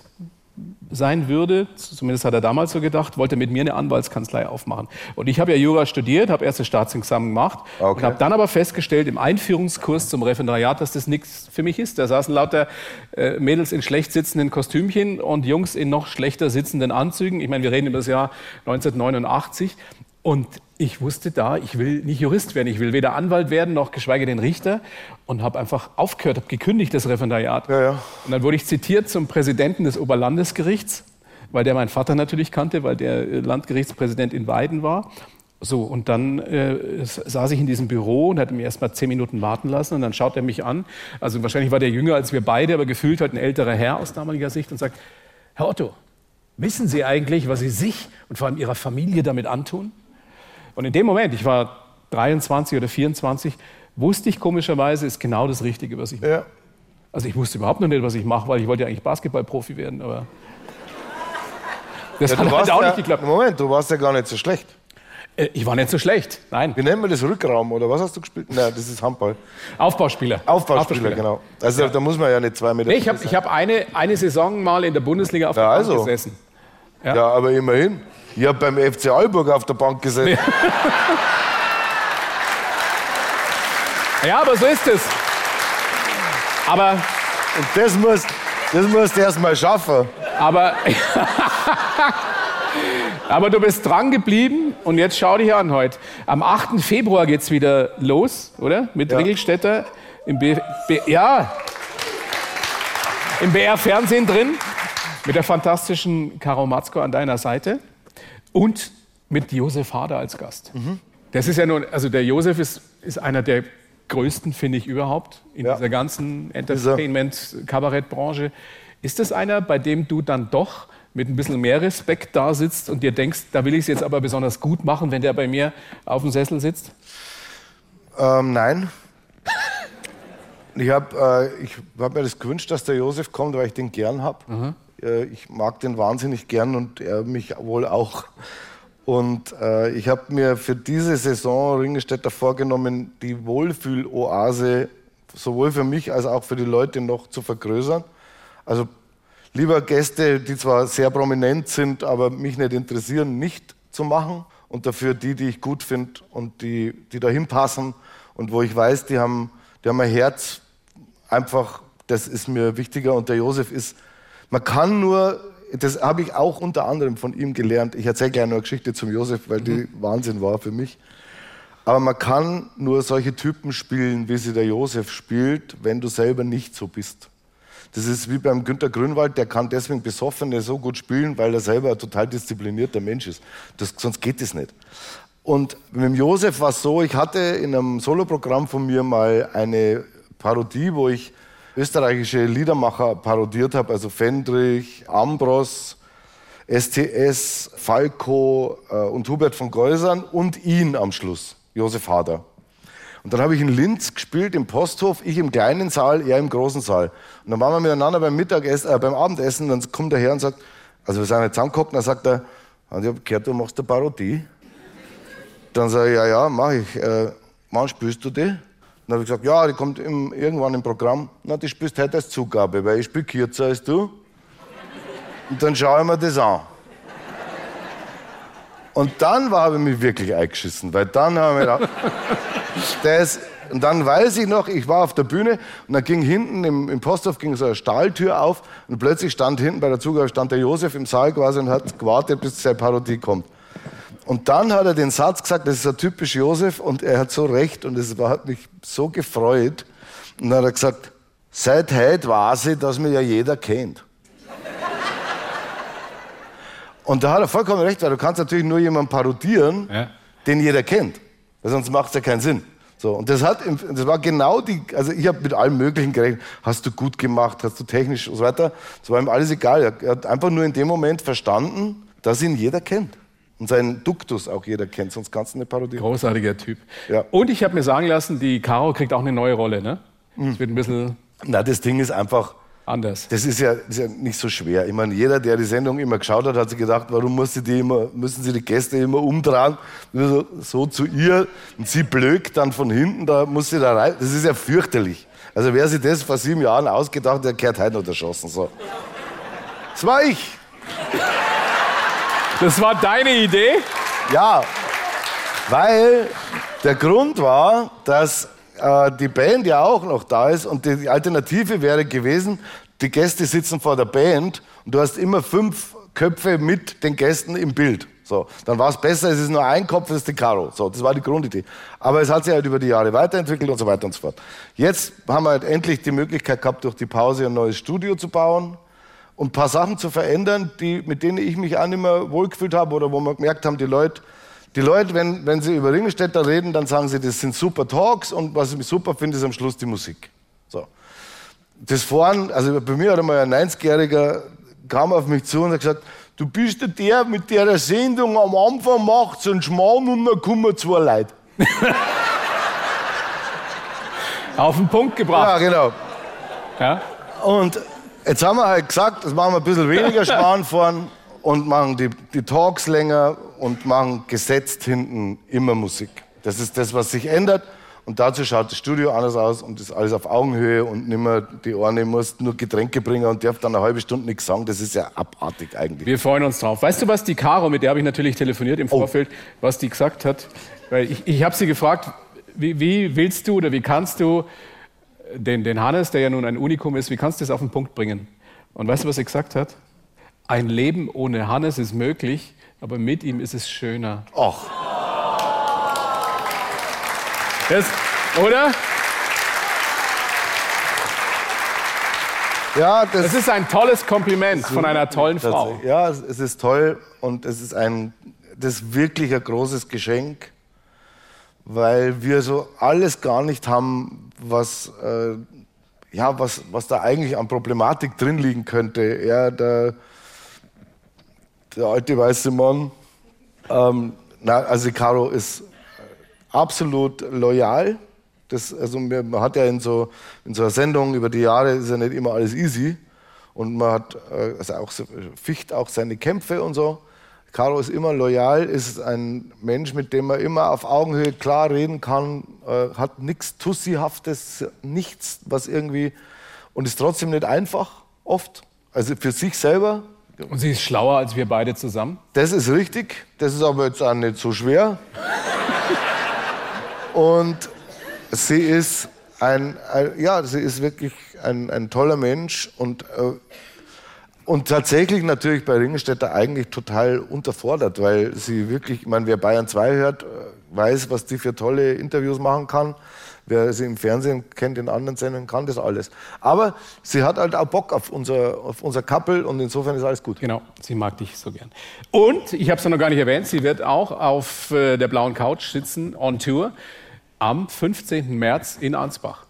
sein würde, zumindest hat er damals so gedacht, wollte mit mir eine Anwaltskanzlei aufmachen. Und ich habe ja Jura studiert, habe erste Staatsexamen gemacht okay. und habe dann aber festgestellt im Einführungskurs zum Referendariat, dass das nichts für mich ist. Da saßen lauter äh, Mädels in schlecht sitzenden Kostümchen und Jungs in noch schlechter sitzenden Anzügen. Ich meine, wir reden über das Jahr 1989 und ich wusste da, ich will nicht Jurist werden, ich will weder Anwalt werden, noch geschweige denn Richter. Und habe einfach aufgehört, habe gekündigt, das Referendariat. Ja, ja. Und dann wurde ich zitiert zum Präsidenten des Oberlandesgerichts, weil der meinen Vater natürlich kannte, weil der äh, Landgerichtspräsident in Weiden war. So, und dann äh, saß ich in diesem Büro und hatte mir erst mal zehn Minuten warten lassen und dann schaut er mich an. Also wahrscheinlich war der jünger als wir beide, aber gefühlt halt ein älterer Herr aus damaliger Sicht und sagt, Herr Otto, wissen Sie eigentlich, was Sie sich und vor allem Ihrer Familie damit antun? Und in dem Moment, ich war 23 oder 24, wusste ich komischerweise, ist genau das Richtige, was ich mache. Ja. Also ich wusste überhaupt noch nicht, was ich mache, weil ich wollte ja eigentlich Basketballprofi werden, aber das Ja, hat halt auch ja, nicht geklappt. Moment, du warst ja gar nicht so schlecht. Äh, Ich war nicht so schlecht, nein. Wie nennen wir das Rückraum oder was hast du gespielt? Nein, das ist Handball. Aufbauspieler. Aufbauspieler, genau. Also da muss man ja nicht zwei Meter. Nee, ich habe hab eine, eine Saison mal in der Bundesliga auf Ja, der Bank also. gesessen. ja. aber immerhin. Ich habe beim FC Aalburg auf der Bank gesessen. Ja, aber so ist es. Aber, Und das musst, das musst du erst mal schaffen. aber, aber du bist dran geblieben und jetzt schau dich an heute. Am 8. Februar geht's wieder los, oder? Mit Ja. Ringelstädter im B, B, ja, im BR Fernsehen drin mit der fantastischen Caro Matzko an deiner Seite und mit Josef Hader als Gast. Das ist ja nun, also der Josef ist, ist einer der größten, finde ich, überhaupt in Ja. dieser ganzen Entertainment-Kabarettbranche. Ist das einer, bei dem du dann doch mit ein bisschen mehr Respekt da sitzt und dir denkst, da will ich es jetzt aber besonders gut machen, wenn der bei mir auf dem Sessel sitzt? Ähm, nein. Ich habe äh, ich hab mir das gewünscht, dass der Josef kommt, weil ich den gern habe. Äh, ich mag den wahnsinnig gern und er mich wohl auch. Und äh, ich habe mir für diese Saison Ringelstädter vorgenommen, die Wohlfühl-Oase sowohl für mich als auch für die Leute noch zu vergrößern. Also lieber Gäste, die zwar sehr prominent sind, aber mich nicht interessieren, nicht zu machen. Und dafür die, die ich gut finde und die, die dahin passen und wo ich weiß, die haben, die haben ein Herz, einfach, das ist mir wichtiger. Und der Josef ist, man kann nur, das habe ich auch unter anderem von ihm gelernt. Ich erzähle gerne eine Geschichte zum Josef, weil die Wahnsinn war für mich. Aber man kann nur solche Typen spielen, wie sie der Josef spielt, wenn du selber nicht so bist. Das ist wie beim Günter Grünwald, der kann deswegen Besoffene so gut spielen, weil er selber ein total disziplinierter Mensch ist. Das, sonst geht es nicht. Und mit dem Josef war es so, ich hatte in einem Soloprogramm von mir mal eine Parodie, wo ich österreichische Liedermacher parodiert habe, also Fendrich, Ambros, STS, Falco äh, und Hubert von Geusern und ihn am Schluss, Josef Hader. Und dann habe ich in Linz gespielt, im Posthof, ich im kleinen Saal, er im großen Saal. Und dann waren wir miteinander beim Mittagessen, äh, beim Abendessen, dann kommt der Herr und sagt, also wir sind nicht zusammengehockt, und dann sagt er, "Und ich habe gehört, du machst eine Parodie. Dann sage ich, ja, ja, mach ich. Äh, wann spielst du die? Dann habe ich gesagt, ja, die kommt im, irgendwann im Programm. Na, die spielst heute als Zugabe, weil ich spiele kürzer als du. Und dann schaue ich mir das an. Und dann habe ich mich wirklich eingeschissen, weil dann habe ich gedacht, das, und dann weiß ich noch, ich war auf der Bühne und dann ging hinten im, im Posthof ging so eine Stahltür auf und plötzlich stand hinten bei der Zugabe stand der Josef im Saal quasi und hat gewartet, bis seine Parodie kommt. Und dann hat er den Satz gesagt, das ist ein typisch Josef und er hat so recht und es hat mich so gefreut. Und dann hat er gesagt, seit heute weiß ich, dass mich ja jeder kennt. Und da hat er vollkommen recht, weil du kannst natürlich nur jemanden parodieren, Ja. den jeder kennt. Weil sonst macht es ja keinen Sinn. So, und das, hat, das war genau die, also ich habe mit allem Möglichen gerechnet. Hast du gut gemacht, hast du technisch und so weiter. Das war ihm alles egal. Er hat einfach nur in dem Moment verstanden, dass ihn jeder kennt. Und seinen Duktus auch jeder kennt, sonst kannst du nicht parodieren. Großartiger Typ. Ja. Und ich habe mir sagen lassen, die Caro kriegt auch eine neue Rolle, ne? Hm. Es wird ein bisschen Na, das Ding ist einfach, anders. das ist ja, das ist ja nicht so schwer. Ich meine, jeder, der die Sendung immer geschaut hat, hat sich gedacht, warum muss sie die immer, müssen sie die Gäste immer Nur so, so zu ihr und sie blökt dann von hinten, da muss sie da rein. Das ist ja fürchterlich. Also wer sich das vor sieben Jahren ausgedacht hat, der kehrt heute noch erschossen. So. Das war ich. Das war deine Idee? Ja, weil der Grund war, dass äh, die Band ja auch noch da ist und die Alternative wäre gewesen, die Gäste sitzen vor der Band und du hast immer fünf Köpfe mit den Gästen im Bild. So, dann war es besser, es ist nur ein Kopf, das ist die Caro. So, das war die Grundidee. Aber es hat sich halt über die Jahre weiterentwickelt und so weiter und so fort. Jetzt haben wir halt endlich die Möglichkeit gehabt, durch die Pause ein neues Studio zu bauen und ein paar Sachen zu verändern, die, mit denen ich mich auch nicht mehr wohlgefühlt habe oder wo wir gemerkt haben, die Leute, die Leute, wenn, wenn sie über Ringstädter reden, dann sagen sie, das sind super Talks und was ich super finde, ist am Schluss die Musik. So. Das Fahren, also bei mir hat einmal ein 90-Jähriger kam auf mich zu und hat gesagt, du bist ja der, mit der der Sendung am Anfang macht so einen Schmarrn und dann kommen zwei Leute. Auf den Punkt Ja, gebracht. genau. Ja? Und jetzt haben wir halt gesagt, das machen wir ein bisschen weniger Schmarrn fahren und machen die, die Talks länger und machen gesetzt hinten immer Musik. Das ist das, was sich ändert. Und dazu schaut das Studio anders aus und ist alles auf Augenhöhe und nicht mehr die eine muss nur Getränke bringen und darf dann eine halbe Stunde nichts sagen. Das ist ja abartig eigentlich. Wir freuen uns drauf. Weißt du, was die Caro, mit der habe ich natürlich telefoniert im Vorfeld, was die gesagt hat? Weil ich, ich habe sie gefragt, wie, wie willst du oder wie kannst du den, den Hannes, der ja nun ein Unikum ist, wie kannst du das auf den Punkt bringen? Und weißt du, was sie gesagt hat? Ein Leben ohne Hannes ist möglich, aber mit ihm ist es schöner. Ach, Das, oder? ja, das, Das ist ein tolles Kompliment von einer tollen Frau. Ja, es, es ist toll und es ist ein, das ist wirklich ein großes Geschenk, weil wir so alles gar nicht haben, was, äh, ja, was, was da eigentlich an Problematik drin liegen könnte. Er, der, der alte weiße Mann, ähm, na, also Caro ist absolut loyal. Das, also man hat ja in so, in so einer Sendung über die Jahre ist ja nicht immer alles easy. Und man hat äh, also auch so, ficht auch seine Kämpfe und so. Caro ist immer loyal, ist ein Mensch, mit dem man immer auf Augenhöhe klar reden kann, äh, hat nichts Tussihaftes, nichts, was irgendwie. Und ist trotzdem nicht einfach, oft. Also für sich selber. Und sie ist schlauer als wir beide zusammen. Das ist richtig, das ist aber jetzt auch nicht so schwer. Und sie ist ein, ein ja, sie ist wirklich ein, ein toller Mensch und, äh, und tatsächlich natürlich bei Ringelstädter eigentlich total unterfordert, weil sie wirklich, ich meine, wer Bayern 2 hört, äh, weiß, was die für tolle Interviews machen kann. Wer sie im Fernsehen kennt, in anderen Sendungen, kann das alles. Aber sie hat halt auch Bock auf unser, auf unser Couple und insofern ist alles gut. Genau, sie mag dich so gern. Und, ich habe es noch gar nicht erwähnt, sie wird auch auf äh, der blauen Couch sitzen, on Tour, am 15. März in Ansbach.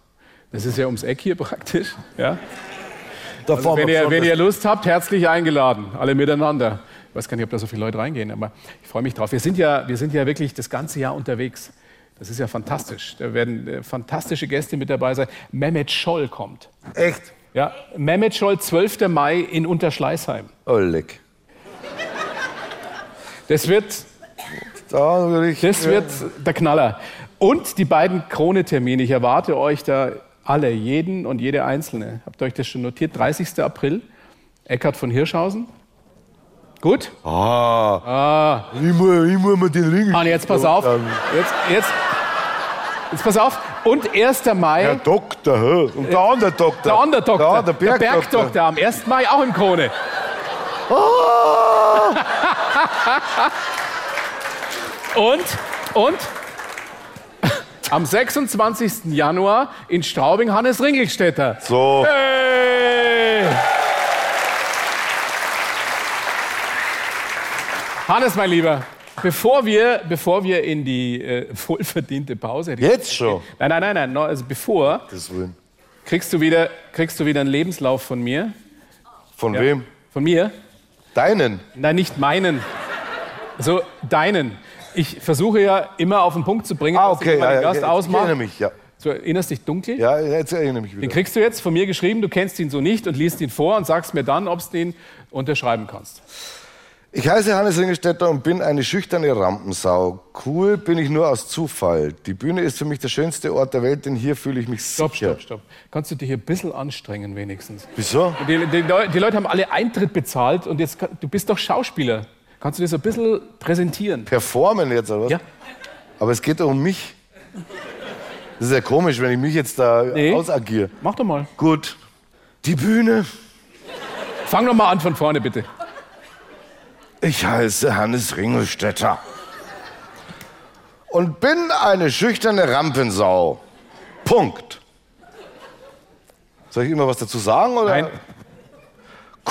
Das ist ja ums Eck hier praktisch. Ja? Fahren Wenn ihr, wenn ihr Lust habt, herzlich eingeladen, alle miteinander. Ich weiß gar nicht, ob da so viele Leute reingehen, aber ich freue mich drauf. Wir sind, ja, wir sind ja wirklich das ganze Jahr unterwegs. Das ist ja fantastisch. Da werden äh, fantastische Gäste mit dabei sein. Mehmet Scholl kommt. Echt? Ja, Mehmet Scholl, 12. Mai in Unterschleißheim. Leck. Das wird Da ich. Das wird der Knaller. Und die beiden Krone-Termine. Ich erwarte euch da alle, jeden und jede einzelne. Habt ihr euch das schon notiert? 30. April, Eckhard von Hirschhausen. Gut? Ah. Ich, muss, ich muss mir den Ring. Und jetzt pass auf. Jetzt, jetzt, jetzt pass auf. Und 1. Mai, Herr Doktor, hä? und der andere Doktor. der andere Doktor, Ja, der Bergdoktor. Bergdoktor, am 1. Mai auch im Krone. Ah! Und, und am 26. Januar in Straubing Hannes Ringelstetter. So. Hey! Hannes, mein Lieber, bevor wir, bevor wir in die äh, wohlverdiente Pause. Jetzt schon. Nein, nein, nein, nein. Also bevor kriegst du wieder, kriegst du wieder einen Lebenslauf von mir. Von wem? Von mir? Deinen. Nein, nicht meinen. So deinen. Ich versuche ja immer auf den Punkt zu bringen, Ah, was ich okay. mit meinem Ja, ja, Gast ich erinnere ausmache. mich, ja. Du erinnerst dich dunkel? Ja, jetzt erinnere mich Den wieder. kriegst du jetzt von mir geschrieben, du kennst ihn so nicht und liest ihn vor und sagst mir dann, ob du ihn unterschreiben kannst. Ich heiße Hannes Ringelstetter und bin eine schüchterne Rampensau. Cool bin ich nur aus Zufall. Die Bühne ist für mich der schönste Ort der Welt, denn hier fühle ich mich Stopp, sicher. stopp, stopp. Kannst du dich ein bisschen anstrengen wenigstens? Wieso? Die, die, die Leute haben alle Eintritt bezahlt und jetzt, du bist doch Schauspieler. Kannst du das ein bisschen präsentieren? Performen jetzt, oder was? Ja. Aber es geht doch um mich. Das ist ja komisch, wenn ich mich jetzt da Nee. ausagiere. Mach doch mal. Gut. Die Bühne Fang doch mal an von vorne, bitte. Ich heiße Hannes Ringelstetter und bin eine schüchterne Rampensau. Punkt. Soll ich immer was dazu sagen? Oder? Nein.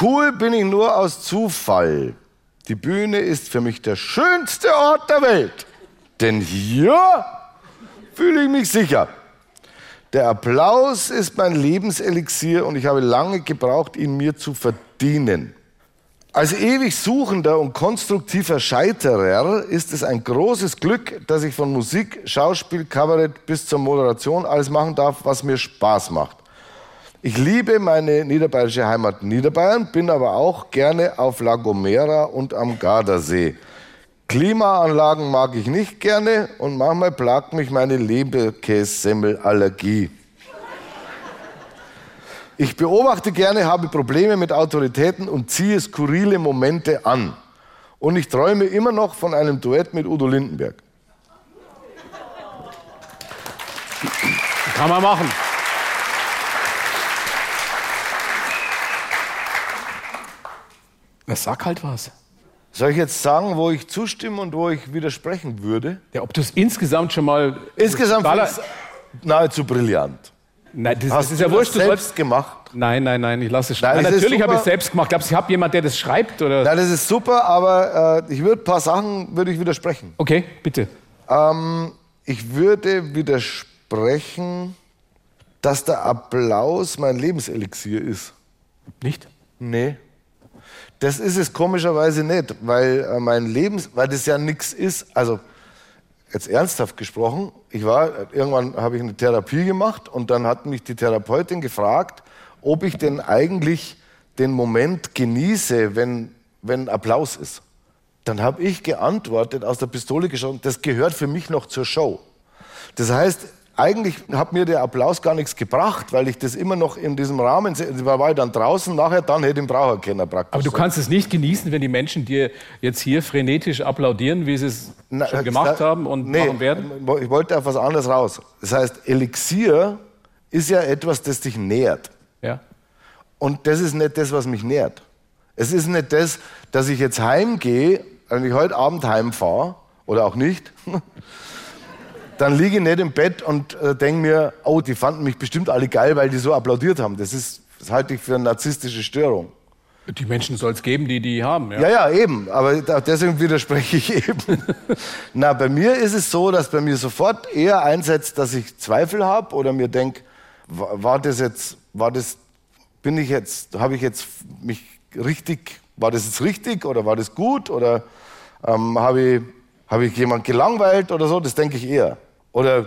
Cool bin ich nur aus Zufall. Die Bühne ist für mich der schönste Ort der Welt. Denn hier fühle ich mich sicher. Der Applaus ist mein Lebenselixier und ich habe lange gebraucht, ihn mir zu verdienen. Als ewig suchender und konstruktiver Scheiterer ist es ein großes Glück, dass ich von Musik, Schauspiel, Kabarett bis zur Moderation alles machen darf, was mir Spaß macht. Ich liebe meine niederbayerische Heimat Niederbayern, bin aber auch gerne auf La Gomera und am Gardasee. Klimaanlagen mag ich nicht gerne und manchmal plagt mich meine Leberkässemmelallergie. Ich beobachte gerne, habe Probleme mit Autoritäten und ziehe skurrile Momente an. Und ich träume immer noch von einem Duett mit Udo Lindenberg. Kann man machen. Na, sag halt was. Soll ich jetzt sagen, wo ich zustimmen und wo ich widersprechen würde? Ja, ob du es insgesamt schon mal. Insgesamt nahezu brillant. Nein, das, Hast das ist ja wurscht. das Du selbst sollst, gemacht? nein, nein, nein, ich lasse es Nein, Nein, natürlich habe ich es selbst gemacht. Glaubst du, ich habe jemand, der das schreibt? Oder? Ja, das ist super, aber äh, ich würde ein paar Sachen würde ich widersprechen. Okay, bitte. Ähm, ich würde widersprechen, dass der Applaus mein Lebenselixier ist. Nicht? Nee. Das ist es komischerweise nicht, weil äh, mein Lebens, weil das ja nichts ist. Also jetzt ernsthaft gesprochen, ich war irgendwann habe ich eine Therapie gemacht und dann hat mich die Therapeutin gefragt, ob ich denn eigentlich den Moment genieße, wenn wenn Applaus ist. Dann habe ich geantwortet aus der Pistole geschossen, das gehört für mich noch zur Show. Das heißt, eigentlich hat mir der Applaus gar nichts gebracht, weil ich das immer noch in diesem Rahmen, se- war war ich dann draußen, nachher dann hätte ich den Braucher kennen praktisch. Aber du kannst es nicht genießen, wenn die Menschen dir jetzt hier frenetisch applaudieren, wie sie es Na, schon äh, gemacht da- haben und nee, machen werden. Ich wollte auf was anderes raus. Das heißt, Elixier ist ja etwas, das dich nährt. Ja. Und das ist nicht das, was mich nährt. Es ist nicht das, dass ich jetzt heimgehe, wenn ich heute Abend heimfahre oder auch nicht, dann liege ich nicht im Bett und äh, denke mir, oh, die fanden mich bestimmt alle geil, weil die so applaudiert haben. Das, ist, das halte ich für eine narzisstische Störung. Die Menschen soll es geben, die die haben. Ja. Ja, ja, eben. Aber deswegen widerspreche ich eben. Na, bei mir ist es so, dass bei mir sofort eher einsetzt, dass ich Zweifel habe oder mir denke, war, war das jetzt, war das, bin ich jetzt, habe ich jetzt mich richtig, war das jetzt richtig oder war das gut oder ähm, habe ich, habe ich jemand gelangweilt oder so? Das denke ich eher. Oder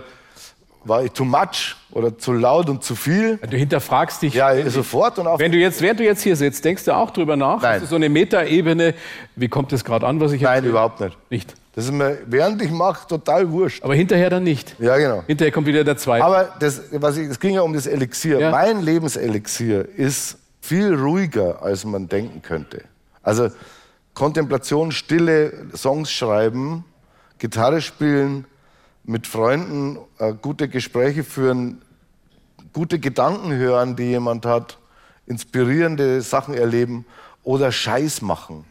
war ich too much oder zu laut und zu viel? Du hinterfragst dich. Ja, sofort und auf. Wenn du jetzt, während du jetzt hier sitzt, denkst du auch drüber nach? Nein. Hast du so eine Metaebene? Wie kommt es gerade an, was ich Nein, erzähle? überhaupt nicht. Nicht. Das ist mir, während ich mache, total wurscht. Aber hinterher dann nicht. Ja, genau. Hinterher kommt wieder der zweite. Aber das, was ich, es ging ja um das Elixier. Ja. Mein Lebenselixier ist viel ruhiger, als man denken könnte. Also Kontemplation, Stille, Songs schreiben, Gitarre spielen, mit Freunden äh, gute Gespräche führen, gute Gedanken hören, die jemand hat, inspirierende Sachen erleben oder Scheiß machen.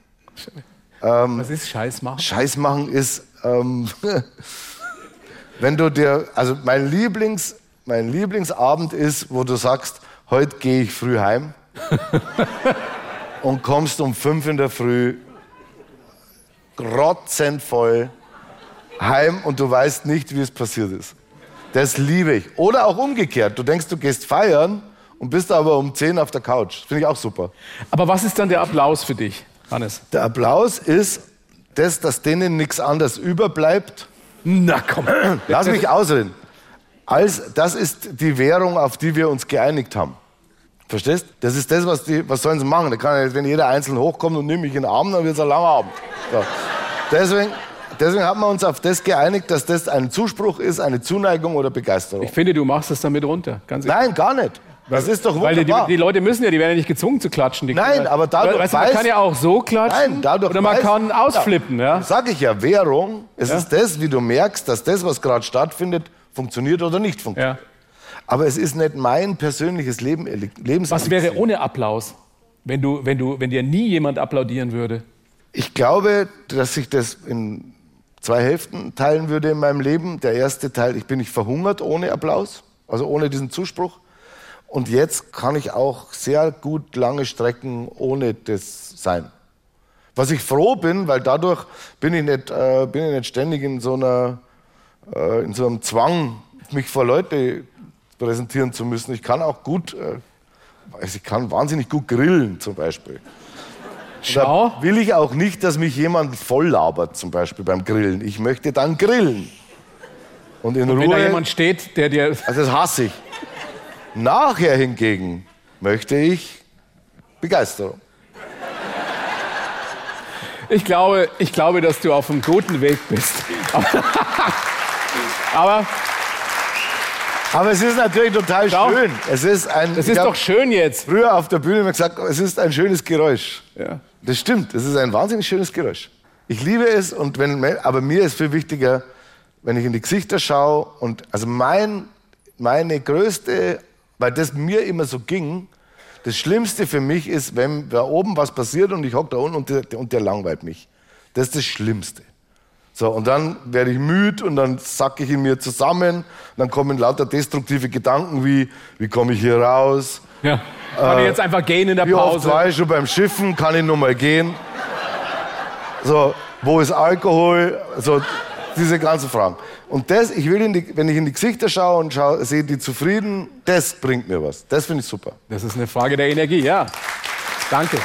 was ist Scheiß machen? Scheiß machen ist, ähm, wenn du dir, also mein, Lieblings, mein Lieblingsabend ist, wo du sagst, heute gehe ich früh heim und kommst um fünf in der Früh grotzenvoll heim und du weißt nicht, wie es passiert ist. Das liebe ich. Oder auch umgekehrt. Du denkst, du gehst feiern und bist aber um 10 auf der Couch. Finde ich auch super. Aber was ist dann der Applaus für dich, Hannes? Der Applaus ist das, dass denen nichts anderes überbleibt. Na komm. Lass mich ausreden. Als, das ist die Währung, auf die wir uns geeinigt haben. Verstehst? Das ist das, was die, was sollen sie machen? Da kann wenn jeder einzeln hochkommt und nimmt mich in den Arm, dann wird es ein langer Abend. So. Deswegen, deswegen haben wir uns auf das geeinigt, dass das ein Zuspruch ist, eine Zuneigung oder Begeisterung. Ich finde, du machst das damit runter. Nein, gar nicht. Das ist doch Weil die, wunderbar. die Leute müssen ja, die werden ja nicht gezwungen zu klatschen. Nein, können, aber dadurch weißt man kann ja auch so klatschen Nein, dadurch oder man weiß- kann ausflippen. Ja. Sag ich ja, Währung, es ist das, wie du merkst, dass das, was gerade stattfindet, funktioniert oder nicht funktioniert. Ja. Aber es ist nicht mein persönliches Leben, Lebens Was wäre ohne Applaus, wenn, du, wenn, du, wenn dir nie jemand applaudieren würde? Ich glaube, dass sich das in zwei Hälften teilen würde in meinem Leben. Der erste Teil, ich bin nicht verhungert ohne Applaus, also ohne diesen Zuspruch. Und jetzt kann ich auch sehr gut lange Strecken ohne das sein. Was ich froh bin, weil dadurch bin ich nicht, äh, bin ich nicht ständig in so, einer, äh, in so einem Zwang, mich vor Leute präsentieren zu müssen. Ich kann auch gut, äh, also ich kann wahnsinnig gut grillen zum Beispiel. Schau. Da will ich auch nicht, dass mich jemand voll labert, zum Beispiel beim Grillen. Ich möchte dann grillen. Und in Wenn da Ruhe. jemand steht, der dir. Also das hasse ich. Nachher hingegen möchte ich Begeisterung. Ich glaube, ich glaube, dass du auf einem guten Weg bist. Aber Aber es ist natürlich total Schau. schön. Es ist ein. das ist doch schön jetzt. Früher auf der Bühne immer gesagt, es ist ein schönes Geräusch. Ja. Das stimmt. Es ist ein wahnsinnig schönes Geräusch. Ich liebe es und wenn, aber mir ist viel wichtiger, wenn ich in die Gesichter schaue und also mein, meine größte, weil das mir immer so ging, das Schlimmste für mich ist, wenn da oben was passiert und ich hocke da unten und der, und der langweilt mich. Das ist das Schlimmste. So, und dann werde ich müde und dann sacke ich in mir zusammen. Und dann kommen lauter destruktive Gedanken wie, wie komme ich hier raus? Ja. Kann ich jetzt einfach gehen in der Wie oft Pause? war ich schon beim Schiffen? Kann ich noch mal gehen? So, wo ist Alkohol? So, diese ganzen Fragen. Und das, ich will die, wenn ich in die Gesichter schaue und schaue, sehe die zufrieden, das bringt mir was. Das finde ich super. Das ist eine Frage der Energie, ja. Danke.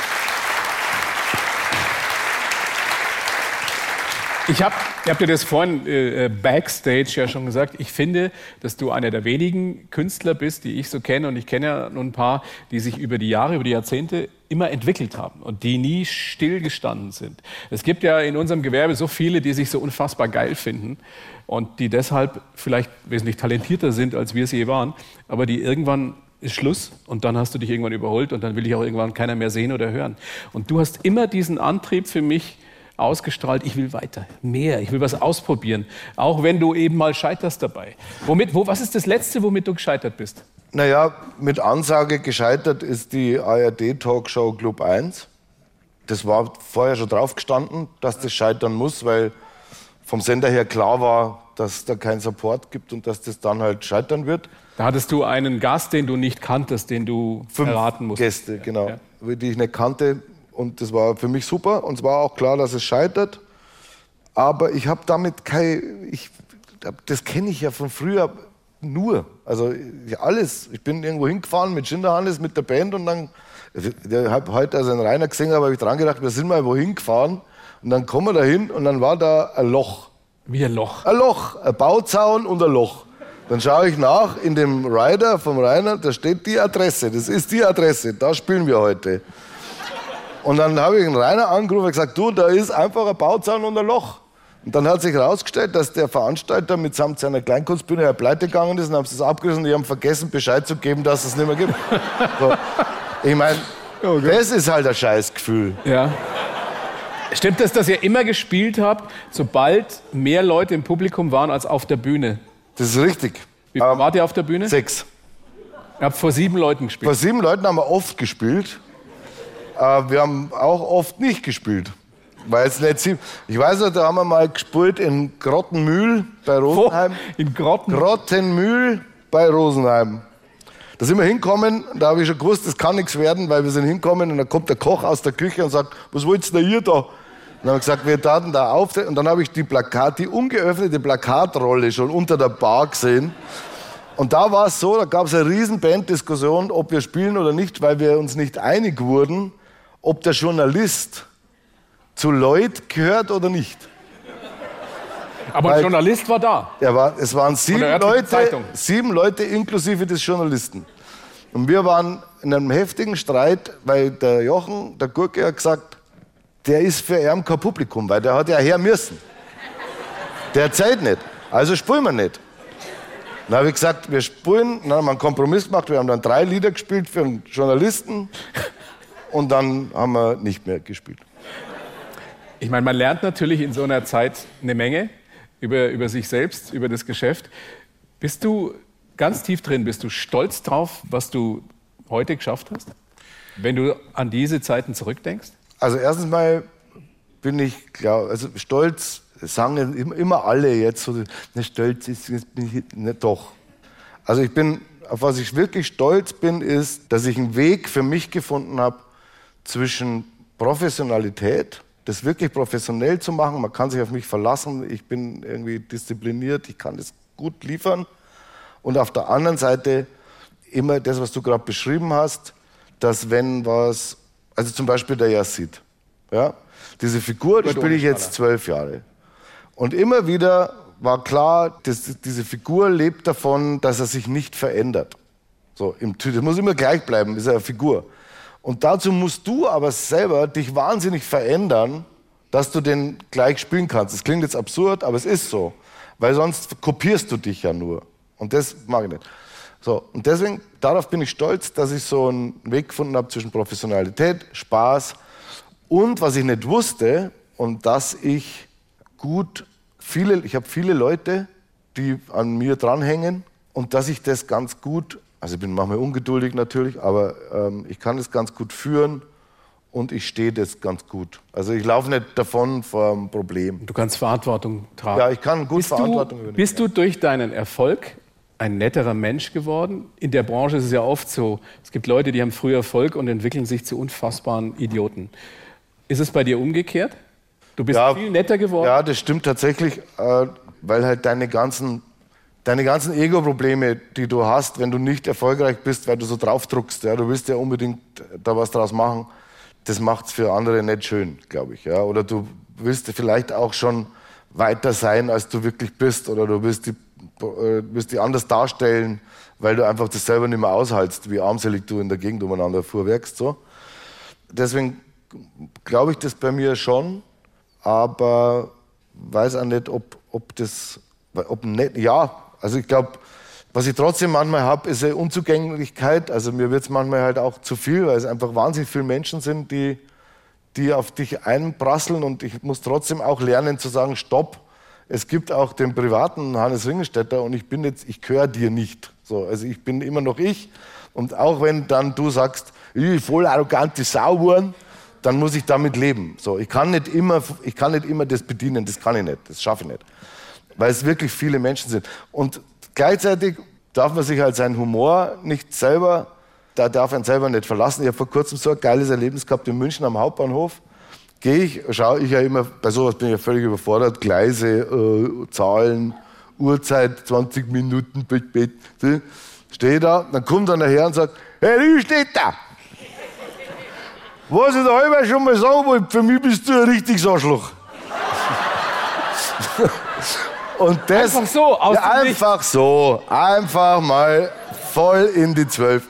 Ich habe ich hab dir das vorhin äh, backstage ja schon gesagt. Ich finde, dass du einer der wenigen Künstler bist, die ich so kenne. Und ich kenne ja nun ein paar, die sich über die Jahre, über die Jahrzehnte immer entwickelt haben und die nie stillgestanden sind. Es gibt ja in unserem Gewerbe so viele, die sich so unfassbar geil finden und die deshalb vielleicht wesentlich talentierter sind, als wir es je waren, aber die irgendwann ist Schluss und dann hast du dich irgendwann überholt und dann will ich auch irgendwann keiner mehr sehen oder hören. Und du hast immer diesen Antrieb für mich ausgestrahlt, ich will weiter, mehr, ich will was ausprobieren, auch wenn du eben mal scheiterst dabei. Womit, wo, was ist das Letzte, womit du gescheitert bist? Naja, mit Ansage gescheitert ist die ARD-Talkshow Club 1. Das war vorher schon drauf gestanden, dass das scheitern muss, weil vom Sender her klar war, dass da keinen Support gibt und dass das dann halt scheitern wird. Da hattest du einen Gast, den du nicht kanntest, den du Fünf erraten musst. Gäste, genau, Ja. die ich nicht kannte. Und das war für mich super. Und es war auch klar, dass es scheitert. Aber ich habe damit kein. Ich, das kenne ich ja von früher nur. Also ich- alles. Ich bin irgendwo hingefahren mit Schinderhannes, mit der Band und dann. Ich habe heute also einen Rainer gesehen, aber habe ich dran gedacht, wir sind mal wohin gefahren. Und dann kommen wir da hin und dann war da ein Loch. Wie ein Loch. Ein Loch, ein Bauzaun und ein Loch. Dann schaue ich nach in dem Rider vom Rainer, da steht die Adresse. Das ist die Adresse, da spielen wir heute. Und dann habe ich den Rainer angerufen und gesagt, du, da ist einfach ein Bauzaun und ein Loch. Und dann hat sich herausgestellt, dass der Veranstalter mitsamt seiner Kleinkunstbühne ja pleite gegangen ist und haben sie es abgerissen und die haben vergessen, Bescheid zu geben, dass es nicht mehr gibt. So. Ich meine, das ist halt ein Scheißgefühl. Ja. Stimmt es, dass ihr immer gespielt habt, sobald mehr Leute im Publikum waren als auf der Bühne? Das ist richtig. Wie viel wart ihr auf der Bühne? Sechs. Ihr habt vor sieben Leuten gespielt. Vor sieben Leuten haben wir oft gespielt. Wir haben auch oft nicht gespielt. Weil es nicht. Ich weiß noch, da haben wir mal gespielt in Grottenmühl bei Wo? Rosenheim. In Grotten. Grottenmühl bei Rosenheim. Da sind wir hinkommen, da habe ich schon gewusst, das kann nichts werden, weil wir sind hinkommen und dann kommt der Koch aus der Küche und sagt, was wollt ihr hier da? Und dann haben wir gesagt, wir taten da auf. Und dann habe ich die Plakat, die ungeöffnete Plakatrolle schon unter der Bar gesehen. Und da war es so, da gab es eine riesen Banddiskussion, ob wir spielen oder nicht, weil wir uns nicht einig wurden, ob der Journalist zu Lloyd gehört oder nicht. Aber Weil- ein Journalist war da. Er war, es waren sieben Leute, Zeitung. sieben Leute inklusive des Journalisten. Und wir waren in einem heftigen Streit, weil der Jochen, der Gurke, hat gesagt, der ist für ihn kein Publikum, weil der hat ja her müssen. Der zählt nicht. Also spielen wir nicht. Dann habe ich gesagt, wir spielen, dann haben wir einen Kompromiss gemacht, wir haben dann drei Lieder gespielt für einen Journalisten und dann haben wir nicht mehr gespielt. Ich meine, man lernt natürlich in so einer Zeit eine Menge über, über sich selbst, über das Geschäft. Bist du ganz tief drin, bist du stolz drauf, was du heute geschafft hast? Wenn du an diese Zeiten zurückdenkst? Also erstens mal bin ich, glaub, also stolz sagen immer alle jetzt so, ne, stolz ist, jetzt bin ich, ne, doch. Also ich bin, auf was ich wirklich stolz bin, ist, dass ich einen Weg für mich gefunden habe zwischen Professionalität, das wirklich professionell zu machen, man kann sich auf mich verlassen, ich bin irgendwie diszipliniert, ich kann das gut liefern. Und auf der anderen Seite immer das, was du gerade beschrieben hast, dass wenn was, also zum Beispiel der Yassid, ja, diese Figur, die spiele ich jetzt zwölf Jahre. Und immer wieder war klar, dass diese Figur lebt davon, dass er sich nicht verändert. So, im, das muss immer gleich bleiben, ist eine Figur. Und dazu musst du aber selber dich wahnsinnig verändern, dass du den gleich spielen kannst. Das klingt jetzt absurd, aber es ist so. Weil sonst kopierst du dich ja nur. Und das mag ich nicht. So, und deswegen, darauf bin ich stolz, dass ich so einen Weg gefunden habe zwischen Professionalität, Spaß und was ich nicht wusste und dass ich gut viele, ich habe viele Leute, die an mir dranhängen und dass ich das ganz gut, also ich bin manchmal ungeduldig natürlich, aber ähm, ich kann das ganz gut führen und ich stehe das ganz gut. Also ich laufe nicht davon vor einem Problem. Du kannst Verantwortung tragen. Ja, ich kann gut bist Verantwortung du, übernehmen. Bist du durch deinen Erfolg ein netterer Mensch geworden? In der Branche ist es ja oft so, es gibt Leute, die haben früh Erfolg und entwickeln sich zu unfassbaren Idioten. Ist es bei dir umgekehrt? Du bist Ja. viel netter geworden? Ja, das stimmt tatsächlich, äh, weil halt deine ganzen, deine ganzen Ego-Probleme, die du hast, wenn du nicht erfolgreich bist, weil du so draufdruckst, ja, du willst ja unbedingt da was draus machen, das macht es für andere nicht schön, glaube ich. Ja. Oder du willst vielleicht auch schon weiter sein, als du wirklich bist, oder du willst die, äh, willst die anders darstellen, weil du einfach das selber nicht mehr aushaltst, wie armselig du in der Gegend umeinander fuhrwerkst. So. Deswegen glaube ich das bei mir schon, aber weiß auch nicht, ob, ob das, ob nicht, ja, also ich glaube, was ich trotzdem manchmal habe, ist eine Unzugänglichkeit. Also mir wird es manchmal halt auch zu viel, weil es einfach wahnsinnig viele Menschen sind, die, die auf dich einprasseln und ich muss trotzdem auch lernen zu sagen, stopp. Es gibt auch den privaten Hannes Ringelstetter und ich bin jetzt, ich gehöre dir nicht. So, also ich bin immer noch ich und auch wenn dann du sagst, ich voll arrogante Sau geworden, dann muss ich damit leben. So, ich kann nicht immer, ich kann nicht immer das bedienen, das kann ich nicht, das schaffe ich nicht, weil es wirklich viele Menschen sind. Und gleichzeitig darf man sich halt seinen Humor nicht selber, da darf man selber nicht verlassen. Ich habe vor kurzem so ein geiles Erlebnis gehabt in München am Hauptbahnhof. Gehe ich, schaue ich ja immer, bei sowas bin ich ja völlig überfordert, Gleise, äh, Zahlen, Uhrzeit, 20 Minuten, stehe da, dann kommt einer her und sagt, Herr Riestädter, was ich da halber schon mal sagen wollte, für mich bist du ein richtiges Arschloch. Und das, Einfach so, aus ja, einfach so, einfach mal voll in die Zwölf.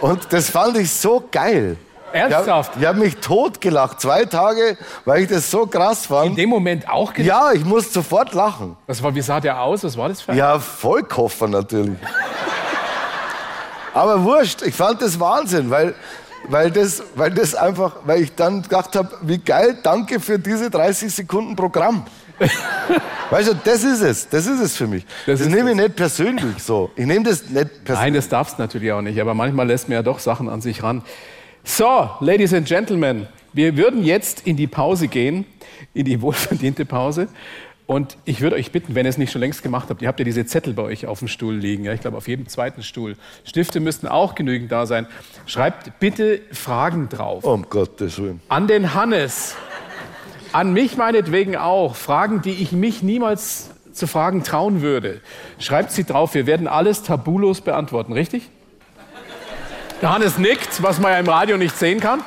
Und das fand ich so geil. Ernsthaft? Ich habe mich totgelacht, zwei Tage, weil ich das so krass In fand. dem Moment auch gedacht? Ja, ich musste sofort lachen. Was war, wie sah der aus? Was war das für ein? Ja, Vollkoffer natürlich. Aber wurscht, ich fand das Wahnsinn, weil, weil, das, weil das einfach, weil ich dann gedacht habe, wie geil, danke für diese 30 Sekunden Programm. Weißt du, das ist es, das ist es für mich. Das Das, nehme ich nicht persönlich so. Ich nehme das nicht persönlich. Nein, das darfst natürlich auch nicht, aber manchmal lässt man ja doch Sachen an sich ran. So, Ladies and Gentlemen, wir würden jetzt in die Pause gehen, in die wohlverdiente Pause. Und ich würde euch bitten, wenn ihr es nicht schon längst gemacht habt, ihr habt ja diese Zettel bei euch auf dem Stuhl liegen, ja, ich glaube auf jedem zweiten Stuhl. Stifte müssten auch genügend da sein. Schreibt bitte Fragen drauf. Um Gottes Willen. An den Hannes, an mich meinetwegen auch, Fragen, die ich mich niemals zu fragen trauen würde. Schreibt sie drauf, wir werden alles tabulos beantworten, richtig? Der Hannes nickt, was man ja im Radio nicht sehen kann.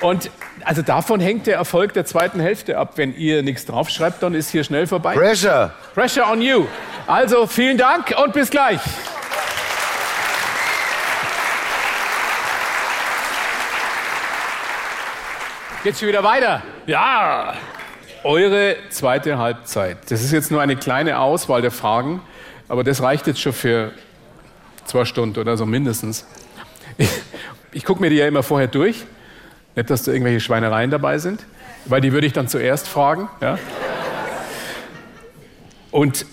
Und also davon hängt der Erfolg der zweiten Hälfte ab. Wenn ihr nichts draufschreibt, dann ist hier schnell vorbei. Pressure. Pressure on you. Also vielen Dank und bis gleich. Geht's schon wieder weiter? Ja. Eure zweite Halbzeit. Das ist jetzt nur eine kleine Auswahl der Fragen, aber das reicht jetzt schon für zwei Stunden oder so mindestens. Ich, ich gucke mir die ja immer vorher durch. Nicht, dass da irgendwelche Schweinereien dabei sind, weil die würde ich dann zuerst fragen. Ja? Und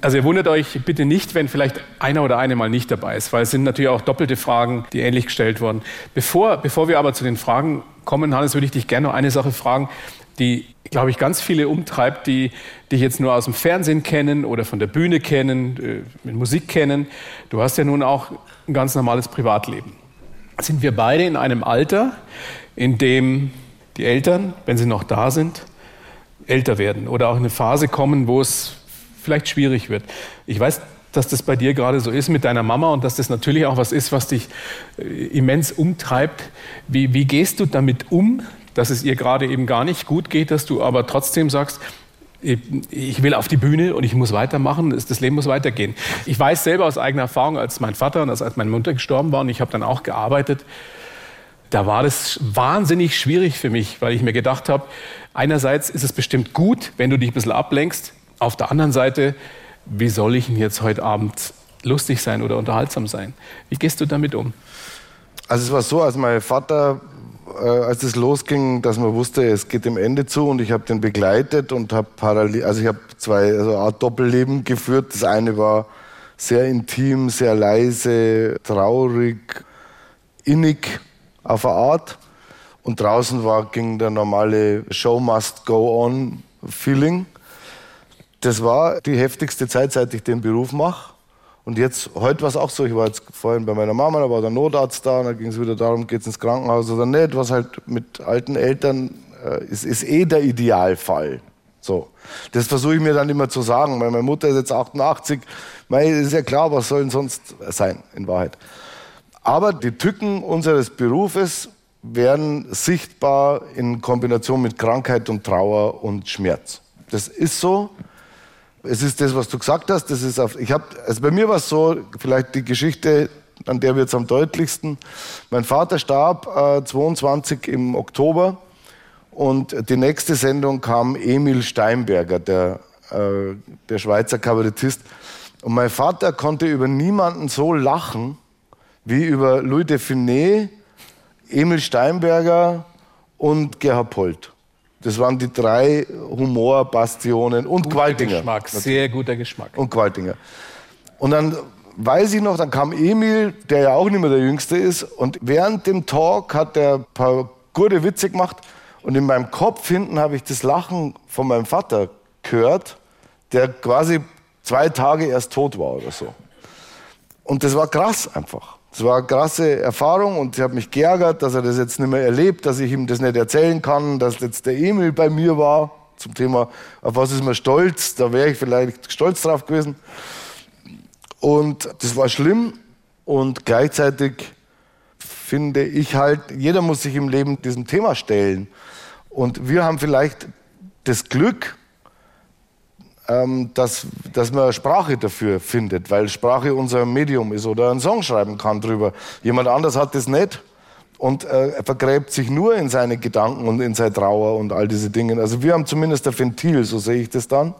also ihr wundert euch bitte nicht, wenn vielleicht einer oder eine mal nicht dabei ist, weil es sind natürlich auch doppelte Fragen, die ähnlich gestellt wurden. Bevor, bevor wir aber zu den Fragen kommen, Hannes, würde ich dich gerne noch eine Sache fragen. die, glaube ich, ganz viele umtreibt, die dich jetzt nur aus dem Fernsehen kennen oder von der Bühne kennen, äh, mit Musik kennen. Du hast ja nun auch ein ganz normales Privatleben. Sind wir beide in einem Alter, in dem die Eltern, wenn sie noch da sind, älter werden oder auch in eine Phase kommen, wo es vielleicht schwierig wird. Ich weiß, dass das bei dir gerade so ist mit deiner Mama und dass das natürlich auch was ist, was dich äh, immens umtreibt. Wie, wie gehst du damit um, dass es ihr gerade eben gar nicht gut geht, dass du aber trotzdem sagst, ich will auf die Bühne und ich muss weitermachen, das Leben muss weitergehen. Ich weiß selber aus eigener Erfahrung, als mein Vater und als meine Mutter gestorben waren, ich habe dann auch gearbeitet, da war das wahnsinnig schwierig für mich, weil ich mir gedacht habe, einerseits ist es bestimmt gut, wenn du dich ein bisschen ablenkst, auf der anderen Seite, wie soll ich denn jetzt heute Abend lustig sein oder unterhaltsam sein? Wie gehst du damit um? Also es war so, als mein Vater äh, als es losging, dass man wusste, es geht dem Ende zu und ich habe den begleitet und habe parallel, also ich habe zwei, also eine Art Doppelleben geführt. Das eine war sehr intim, sehr leise, traurig, innig auf eine Art. Und draußen war, ging der normale Show must go on Feeling. Das war die heftigste Zeit, seit ich den Beruf mache. Und jetzt, heute war es auch so, ich war jetzt vorhin bei meiner Mama, da war der Notarzt da, und da ging es wieder darum, geht es ins Krankenhaus oder nicht, was halt mit alten Eltern äh, ist, ist eh der Idealfall. So. Das versuche ich mir dann immer zu sagen, weil meine Mutter ist jetzt 88, mei, ist ja klar, was soll denn sonst sein, in Wahrheit. Aber die Tücken unseres Berufes werden sichtbar in Kombination mit Krankheit und Trauer und Schmerz. Das ist so es ist das, was du gesagt hast. Das ist auf, ich hab, also bei mir war es so, vielleicht die Geschichte, an der wird es am deutlichsten. Mein Vater starb äh, 22 im Oktober und die nächste Sendung kam Emil Steinberger, der, äh, der Schweizer Kabarettist. Und mein Vater konnte über niemanden so lachen wie über Louis de Finet, Emil Steinberger und Gerhard Polt. Das waren die drei Humorbastionen und guter Qualtinger. Geschmack, sehr guter Geschmack. Und Qualtinger. Und dann weiß ich noch, dann kam Emil, der ja auch nicht mehr der Jüngste ist, und während dem Talk hat er ein paar gute Witze gemacht. Und in meinem Kopf hinten habe ich das Lachen von meinem Vater gehört, der quasi zwei Tage erst tot war oder so. Und das war krass einfach. Es war eine krasse Erfahrung und ich habe mich geärgert, dass er das jetzt nicht mehr erlebt, dass ich ihm das nicht erzählen kann, dass jetzt der Emil bei mir war zum Thema, auf was ist man stolz, da wäre ich vielleicht stolz drauf gewesen. Und das war schlimm und gleichzeitig finde ich halt, jeder muss sich im Leben diesem Thema stellen. Und wir haben vielleicht das Glück, ähm, dass, dass man Sprache dafür findet, weil Sprache unser Medium ist oder einen Song schreiben kann drüber. Jemand anders hat das nicht und äh, vergräbt sich nur in seine Gedanken und in seine Trauer und all diese Dinge. Also wir haben zumindest ein Ventil, so sehe ich das dann.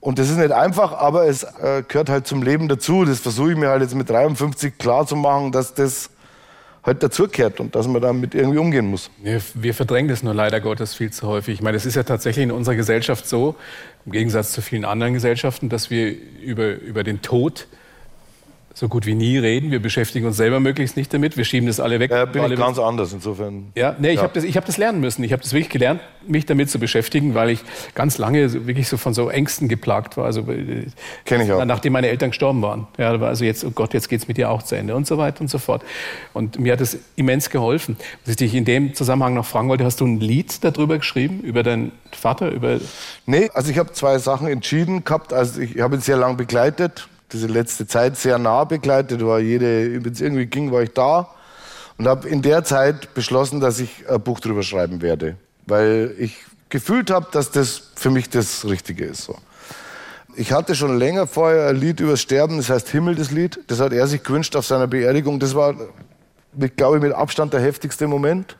Und das ist nicht einfach, aber es äh, gehört halt zum Leben dazu. Das versuche ich mir halt jetzt mit 53 klar zu machen, dass das halt dazugehört und dass man damit irgendwie umgehen muss. Wir, wir verdrängen das nur leider Gottes viel zu häufig. Ich meine, es ist ja tatsächlich in unserer Gesellschaft so, im Gegensatz zu vielen anderen Gesellschaften, dass wir über, über den Tod so gut wie nie reden. Wir beschäftigen uns selber möglichst nicht damit. Wir schieben das alle weg. Ja, bin alle ich ganz anders insofern. Ja, nee, ich ja. habe das, hab das lernen müssen. Ich habe das wirklich gelernt, mich damit zu beschäftigen, weil ich ganz lange wirklich so von so Ängsten geplagt war. Also äh, Kenn ich auch. Nachdem meine Eltern gestorben waren. Ja, also jetzt, oh Gott, jetzt geht's mit dir auch zu Ende und so weiter und so fort. Und mir hat das immens geholfen. Was ich dich in dem Zusammenhang noch fragen wollte, hast du ein Lied darüber geschrieben, über deinen Vater? Über nee, also ich habe zwei Sachen entschieden gehabt. Also ich habe ihn sehr lange begleitet diese letzte Zeit sehr nah begleitet, war jede, wenn es irgendwie ging, war ich da und habe in der Zeit beschlossen, dass ich ein Buch drüber schreiben werde, weil ich gefühlt habe, dass das für mich das Richtige ist. So. Ich hatte schon länger vorher ein Lied über Sterben, das heißt Himmel, das Lied. Das hat er sich gewünscht auf seiner Beerdigung. Das war, glaube ich, mit Abstand der heftigste Moment.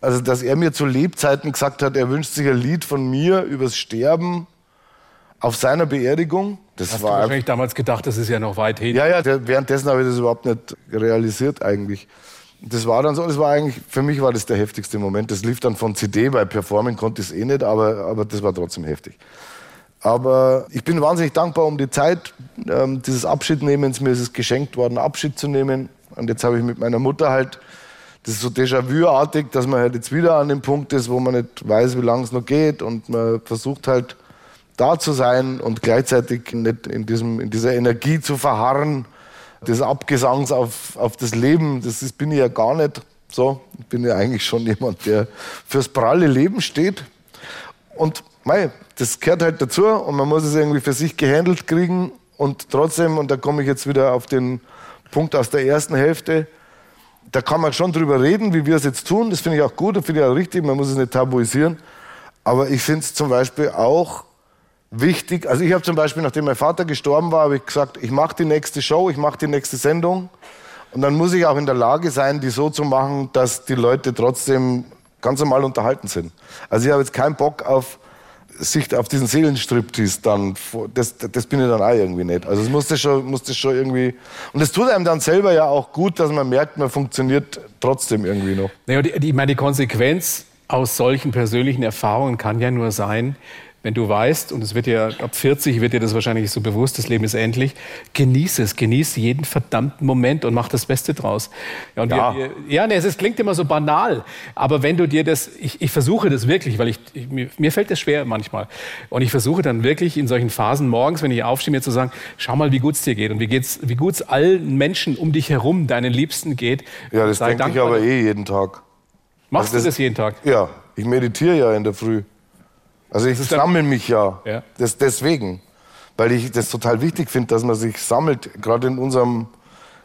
Also, dass er mir zu Lebzeiten gesagt hat, er wünscht sich ein Lied von mir übers Sterben auf seiner Beerdigung. Das Hast war du wahrscheinlich damals gedacht, das ist ja noch weit hin. Ja, ja, währenddessen habe ich das überhaupt nicht realisiert eigentlich. Das war dann so, das war eigentlich, für mich war das der heftigste Moment. Das lief dann von CD, bei Performing konnte ich es eh nicht, aber, aber das war trotzdem heftig. Aber ich bin wahnsinnig dankbar um die Zeit ähm, dieses Abschiednehmens. Mir ist es geschenkt worden, Abschied zu nehmen. Und jetzt habe ich mit meiner Mutter halt das ist so Déjà-vu-artig, dass man halt jetzt wieder an dem Punkt ist, wo man nicht weiß, wie lange es noch geht und man versucht halt da zu sein und gleichzeitig nicht in, diesem, in dieser Energie zu verharren, des Abgesangs auf, auf das Leben, das ist, bin ich ja gar nicht so. Ich bin ja eigentlich schon jemand, der fürs pralle Leben steht. Und mei, das gehört halt dazu und man muss es irgendwie für sich gehandelt kriegen und trotzdem, und da komme ich jetzt wieder auf den Punkt aus der ersten Hälfte, da kann man schon drüber reden, wie wir es jetzt tun. Das finde ich auch gut und finde ich auch richtig. Man muss es nicht tabuisieren. Aber ich finde es zum Beispiel auch wichtig. Also ich habe zum Beispiel, nachdem mein Vater gestorben war, habe ich gesagt, ich mache die nächste Show, ich mache die nächste Sendung. Und dann muss ich auch in der Lage sein, die so zu machen, dass die Leute trotzdem ganz normal unterhalten sind. Also ich habe jetzt keinen Bock auf sich auf diesen Seelenstriptease dann, das, das bin ich dann auch irgendwie nicht. Also es musste schon, musste schon irgendwie, und es tut einem dann selber ja auch gut, dass man merkt, man funktioniert trotzdem irgendwie noch. Naja, die, die, ich meine, die Konsequenz aus solchen persönlichen Erfahrungen kann ja nur sein, wenn du weißt, und es wird ja ab 40 wird dir das wahrscheinlich so bewusst, das Leben ist endlich, genieße es, genieße jeden verdammten Moment und mach das Beste draus. Ja, und ja. Wir, wir, ja nee, es klingt immer so banal, aber wenn du dir das, ich, ich versuche das wirklich, weil ich, ich mir, mir, fällt das schwer manchmal, und ich versuche dann wirklich in solchen Phasen morgens, wenn ich aufstehe, mir zu sagen, schau mal, wie gut es dir geht und wie geht's, wie gut es allen Menschen um dich herum, deinen Liebsten geht. Ja, das denke ich aber eh jeden Tag. Machst also das, du das jeden Tag? Ja, ich meditiere ja in der Früh. Also ich sammle mich ja. ja. Das, deswegen. Weil ich das total wichtig finde, dass man sich sammelt, gerade in unserem,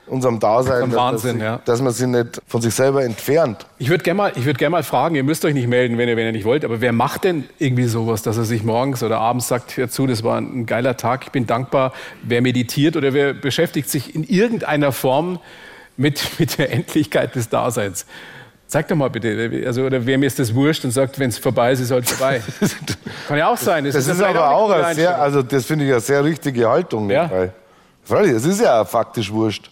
unserem Dasein. Das Wahnsinn, dass, ja. dass man sich nicht von sich selber entfernt. Ich würde gerne mal, würd gern mal fragen, ihr müsst euch nicht melden, wenn ihr, wenn ihr nicht wollt, aber wer macht denn irgendwie sowas, dass er sich morgens oder abends sagt, hör zu, das war ein geiler Tag, ich bin dankbar. Wer meditiert oder wer beschäftigt sich in irgendeiner Form mit, mit der Endlichkeit des Daseins? Sag doch mal bitte, also, oder wem ist das wurscht und sagt, wenn es vorbei ist, ist halt vorbei. Kann ja auch sein. Das, das ist, ist aber auch eine sehr, also das finde ich eine sehr richtige Haltung. Ja. Freilich, es ist ja faktisch wurscht.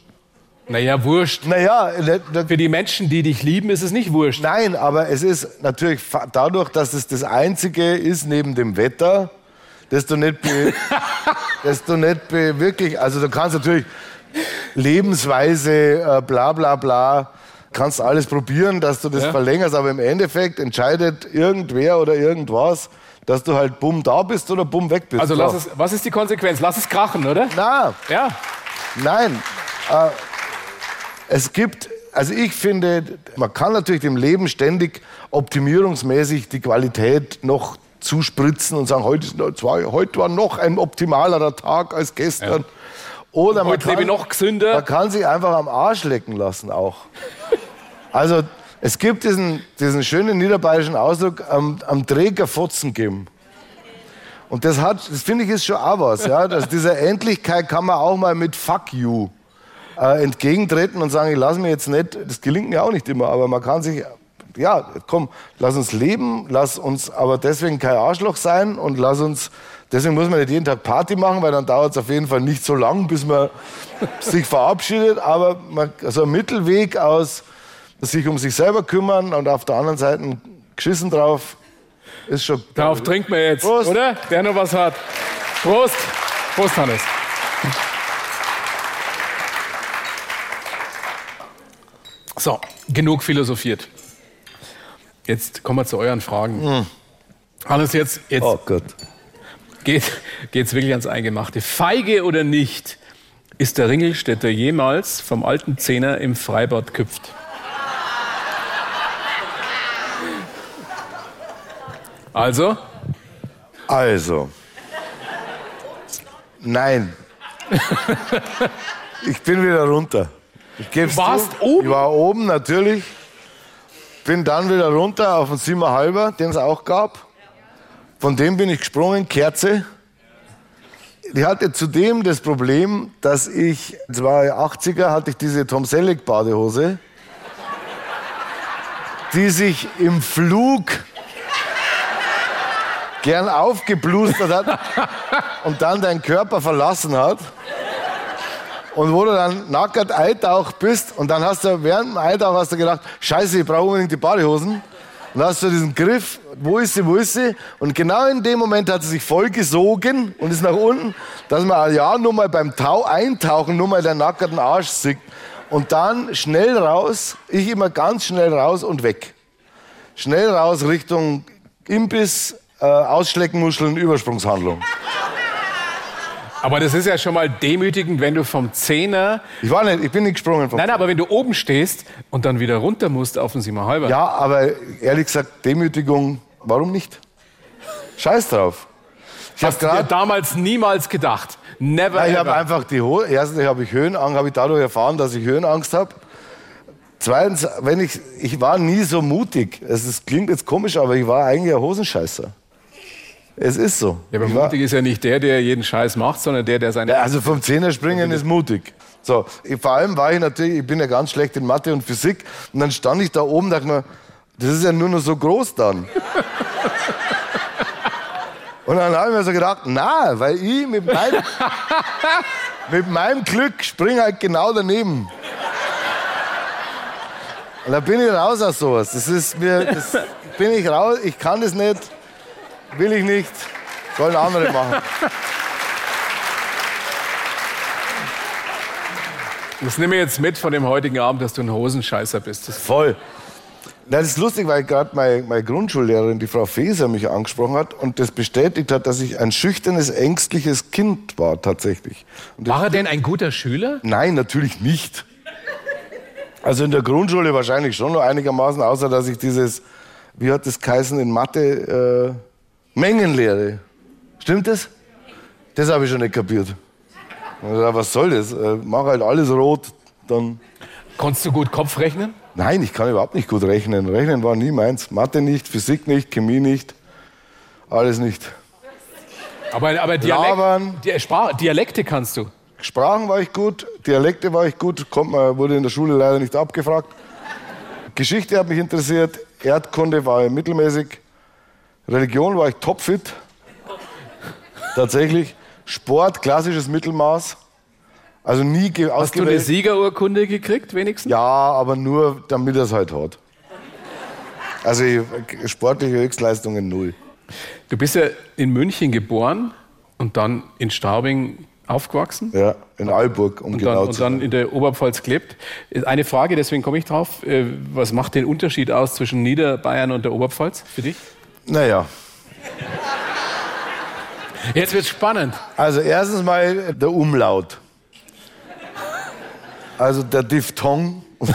Naja, wurscht. Naja, ne, ne, für die Menschen, die dich lieben, ist es nicht wurscht. Nein, aber es ist natürlich dadurch, dass es das Einzige ist neben dem Wetter, dass du nicht, dass du nicht wirklich, also du kannst natürlich Lebensweise, äh, bla bla bla, kannst alles probieren, dass du das ja. verlängerst, aber im Endeffekt entscheidet irgendwer oder irgendwas, dass du halt bumm da bist oder bumm weg bist. Also lass es, was ist die Konsequenz? Lass es krachen, oder? Na, ja. Nein. Äh, es gibt, also ich finde, man kann natürlich dem Leben ständig optimierungsmäßig die Qualität noch zuspritzen und sagen, heute, ist, heute war noch ein optimalerer Tag als gestern. Ja. Oder man Heute kann, noch gesünder. Man kann sich einfach am Arsch lecken lassen auch. Also es gibt diesen, diesen schönen niederbayerischen Ausdruck, am, am Träger Fotzen geben. Und das hat, das finde ich ist schon auch was. Ja? Also dieser Endlichkeit kann man auch mal mit Fuck you äh, entgegentreten und sagen, ich lasse mir jetzt nicht, das gelingt mir auch nicht immer, aber man kann sich, ja, komm, lass uns leben, lass uns aber deswegen kein Arschloch sein und lass uns Deswegen muss man nicht jeden Tag Party machen, weil dann dauert es auf jeden Fall nicht so lang, bis man sich verabschiedet. Aber man, also ein Mittelweg aus sich um sich selber kümmern und auf der anderen Seite geschissen drauf, ist schon. Darauf trinkt man jetzt, Prost. oder? Der noch was hat. Prost. Prost, Hannes. So, genug philosophiert. Jetzt kommen wir zu euren Fragen. Hm. Hannes, jetzt, jetzt, oh Gott geht es wirklich ans Eingemachte. Feige oder nicht, ist der Ringelstädter jemals vom alten Zehner im Freibad küpft? Also? Also. Nein. ich bin wieder runter. Ich du warst zu. oben? Ich war oben, natürlich. Bin dann wieder runter auf den Siebenhalber, den es auch gab. Von dem bin ich gesprungen, Kerze. Die hatte zudem das Problem, dass ich, es war 80er, hatte ich diese Tom Selleck Badehose, die sich im Flug gern aufgeblustert hat und dann deinen Körper verlassen hat. Und wo du dann nackert eintaucht bist und dann hast du während dem Eintauch hast du gedacht, scheiße, ich brauche unbedingt die Badehosen. Und hast du diesen Griff, wo ist sie, wo ist sie? Und genau in dem Moment hat sie sich vollgesogen und ist nach unten, dass man ja nur mal beim Tau eintauchen nur mal den nackerten Arsch sieht. Und dann schnell raus, ich immer ganz schnell raus und weg. Schnell raus Richtung Imbiss, äh, Ausschleckmuscheln, Übersprungshandlung. Aber das ist ja schon mal demütigend, wenn du vom Zehner. Ich war nicht, ich bin nicht gesprungen vom Nein, aber wenn du oben stehst und dann wieder runter musst auf den Siemer Halber. Ja, aber ehrlich gesagt, Demütigung, warum nicht? Scheiß drauf. Ich habe dir damals niemals gedacht. Never ich habe einfach die Ho erstens habe ich Höhenangst, habe ich dadurch erfahren, dass ich Höhenangst habe. Zweitens, wenn ich ich war nie so mutig. Es ist, klingt jetzt komisch, aber ich war eigentlich ein Hosenscheißer. Es ist so. Ja, aber ich war, mutig ist ja nicht der, der jeden Scheiß macht, sondern der, der seine. Ja, also vom Zehnerspringen ist mutig. So, ich, vor allem war ich natürlich, ich bin ja ganz schlecht in Mathe und Physik und dann stand ich da oben und dachte mir, das ist ja nur noch so groß dann. und dann habe ich mir so gedacht, na, weil ich mit meinem, mit meinem Glück springe halt genau daneben. Und da bin ich raus aus sowas. Das ist mir, das bin ich raus, ich kann das nicht, will ich nicht, sollen andere machen. Das nehme ich jetzt mit von dem heutigen Abend, dass du ein Hosenscheißer bist. Das Voll. Das ist lustig, weil gerade meine, meine Grundschullehrerin, die Frau Feser, mich angesprochen hat und das bestätigt hat, dass ich ein schüchternes, ängstliches Kind war tatsächlich. War er denn ein guter Schüler? nein, natürlich nicht. Also in der Grundschule wahrscheinlich schon noch einigermaßen, außer dass ich dieses, wie hat das geheißen in Mathe, äh, Mengenlehre. Stimmt das? Das habe ich schon nicht kapiert. Also, was soll das? Äh, mach halt alles rot, dann Konntest du gut Kopf rechnen? Nein, ich kann überhaupt nicht gut rechnen. Rechnen war nie meins. Mathe nicht, Physik nicht, Chemie nicht. Alles nicht. Aber, aber. Dialekt, Di Dialekte kannst du. Sprachen war ich gut, Dialekte war ich gut, kommt man, wurde in der Schule leider nicht abgefragt. Geschichte hat mich interessiert, Erdkunde war mittelmäßig, Religion war ich topfit. Tatsächlich. Sport, klassisches Mittelmaß. Also nie Hast du eine. Siegerurkunde gekriegt, wenigstens? Ja, aber nur, damit er es halt hat. Also ich- sportliche Höchstleistungen null. Du bist ja in München geboren und dann in Straubing aufgewachsen Ja, in Aalburg, um und genau dann, und zu dann sein. in der Oberpfalz gelebt. Eine Frage, deswegen komme ich drauf. Äh, Was macht den Unterschied aus zwischen Niederbayern und der Oberpfalz für dich? Naja, Jetzt wird's spannend. also erstens mal der Umlaut. Also der Diphthong.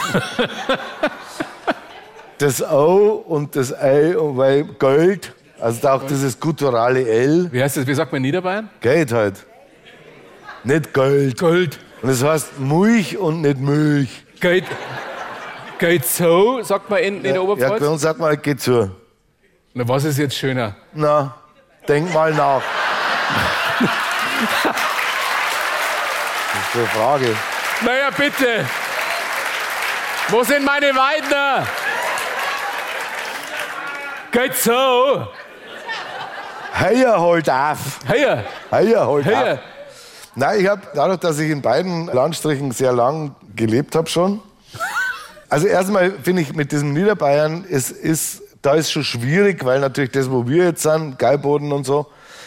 Das O und das L, und weil Gold, also da auch dieses gutturale L, Wie heißt das? Wie sagt man in Niederbayern? Geld halt. Nicht Gold. Gold. Und das heißt Milch und nicht Milch. Geht, geht so, sagt man in, in der Ja, Oberpfalz. bei uns sagt man, geht zu. Na, was ist jetzt schöner? Na, denk mal nach. Das ist eine Frage. Naja, bitte. Wo sind meine Weidner? Geht so. Heia halt auf. Hier, Heia halt hier. auf. Nein, ich habe dadurch, dass ich in beiden Landstrichen sehr lang gelebt habe schon. Also erstmal finde ich mit diesem Niederbayern, es ist, da ist schon schwierig, weil natürlich das, wo wir jetzt sind, Geiboden und so,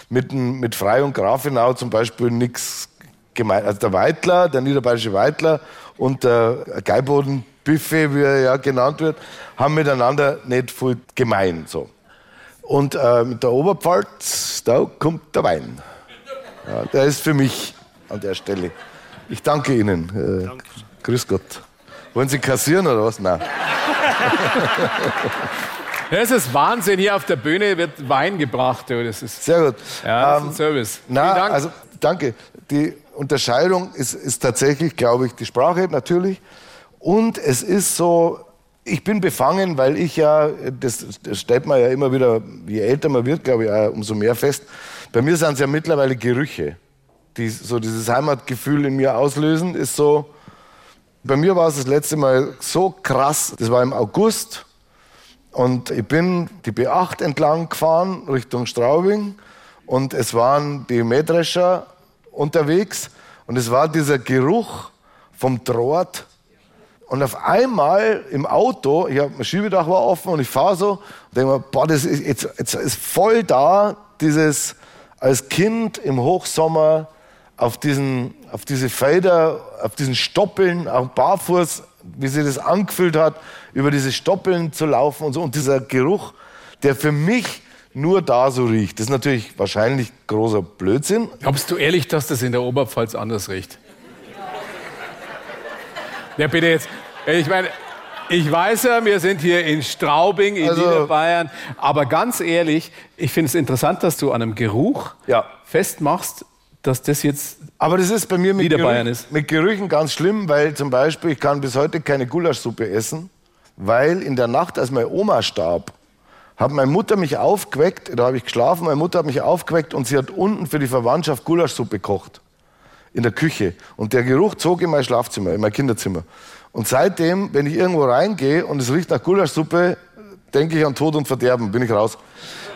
mit, mit Frei und Grafenau zum Beispiel nichts gemeint. Also der Weitler, der niederbayerische Weitler und der Geiboden Buffet, wie er ja genannt wird, haben miteinander nicht viel gemein. So. Und äh, mit der Oberpfalz, da kommt der Wein. Ja, der ist für mich an der Stelle. Ich danke Ihnen. Äh, Grüß Gott. Wollen Sie kassieren oder was? Nein. Das ist Wahnsinn. Hier auf der Bühne wird Wein gebracht. du. Das ist, Sehr gut. ja, das ist Ähm, ein Service. Na, Vielen Dank. also danke. Die Unterscheidung ist, ist tatsächlich, glaube ich, die Sprache natürlich. Und es ist so, ich bin befangen, weil ich ja, das, das stellt man ja immer wieder, je älter man wird, glaube ich, auch umso mehr fest. Bei mir sind es ja mittlerweile Gerüche, die so dieses Heimatgefühl in mir auslösen. Ist so, bei mir war es das letzte Mal so krass, das war im August. Und ich bin die B8 entlang gefahren Richtung Straubing. Und es waren die Mähdrescher unterwegs. Und es war dieser Geruch vom Draht. Und auf einmal im Auto, ich hab, mein Schiebedach war offen und ich fahre so und denke mir, boah, das ist, jetzt, jetzt ist voll da, dieses als Kind im Hochsommer auf, diesen, auf diese Felder, auf diesen Stoppeln, auch barfuß, wie sie das angefühlt hat, über diese Stoppeln zu laufen und so. Und dieser Geruch, der für mich nur da so riecht. Das ist natürlich wahrscheinlich großer Blödsinn. Glaubst du ehrlich, dass das in der Oberpfalz anders riecht? Ja, bitte jetzt. Ich meine, ich weiß ja, wir sind hier in Straubing, in Also- Niederbayern. Aber ganz ehrlich, ich finde es interessant, dass du an einem Geruch Ja. festmachst, dass das jetzt. Aber das ist bei mir mit, Gerüchen, ist. mit Gerüchen ganz schlimm, weil zum Beispiel ich kann bis heute keine Gulaschsuppe essen, weil in der Nacht, als meine Oma starb, hat meine Mutter mich aufgeweckt, da habe ich geschlafen, meine Mutter hat mich aufgeweckt und sie hat unten für die Verwandtschaft Gulaschsuppe gekocht. In der Küche. Und der Geruch zog in mein Schlafzimmer, in mein Kinderzimmer. Und seitdem, wenn ich irgendwo reingehe und es riecht nach Gulaschsuppe, denke ich an Tod und Verderben, bin ich raus.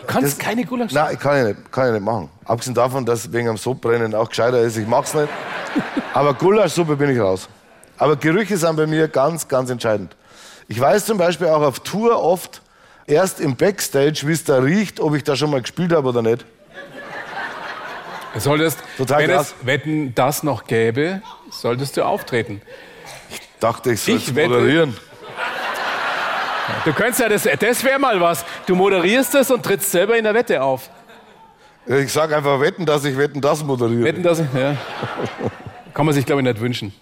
Du kannst Das- keine Gulasch. Nein, kann ich nicht, kann ich nicht machen. Abgesehen davon, dass wegen am Sodbrennen auch gescheiter ist, ich mach's nicht. Aber Gulaschsuppe bin ich raus. Aber Gerüche sind bei mir ganz, ganz entscheidend. Ich weiß zum Beispiel auch auf Tour oft erst im Backstage, wie es da riecht, ob ich da schon mal gespielt habe oder nicht. Solltest, Total wenn krass. es Wetten das noch gäbe, solltest du auftreten. Dachte ich, soll Ich moderieren. Du könntest ja das, das wäre mal was. Du moderierst es und trittst selber in der Wette auf. Ich sag einfach wetten, dass ich wetten, das moderiere. Wetten das? Ja. Kann man sich, glaube ich, nicht wünschen.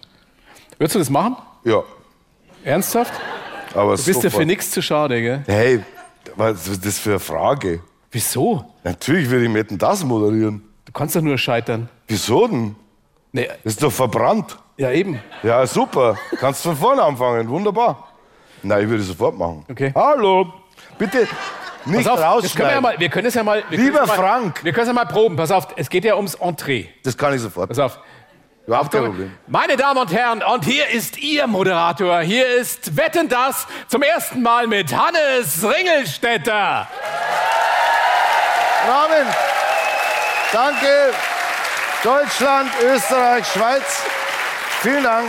Würdest du das machen? Ja, Ernsthaft? Aber Du bist dir für nichts zu schade, gell? Hey, was ist das für eine Frage? Wieso? Natürlich würde ich wetten, das moderieren. Du kannst doch nur scheitern. Wieso denn? Nee, Das ist doch verbrannt. ja, eben. Ja, super. Kannst von vorne anfangen. Wunderbar. Nein, ich würde sofort machen. Okay. Hallo. Bitte nicht Pass auf, das können wir, ja rausschneiden. mal, wir können es ja mal. Lieber mal, Frank. Wir können es ja mal proben. Pass auf, es geht ja ums Entree. Das kann ich sofort. Pass auf. Überhaupt kein Problem. Meine Damen und Herren, und hier ist Ihr Moderator. Hier ist Wetten das zum ersten Mal mit Hannes Ringelstetter. Rahmen. Danke. Deutschland, Österreich, Schweiz. Vielen Dank.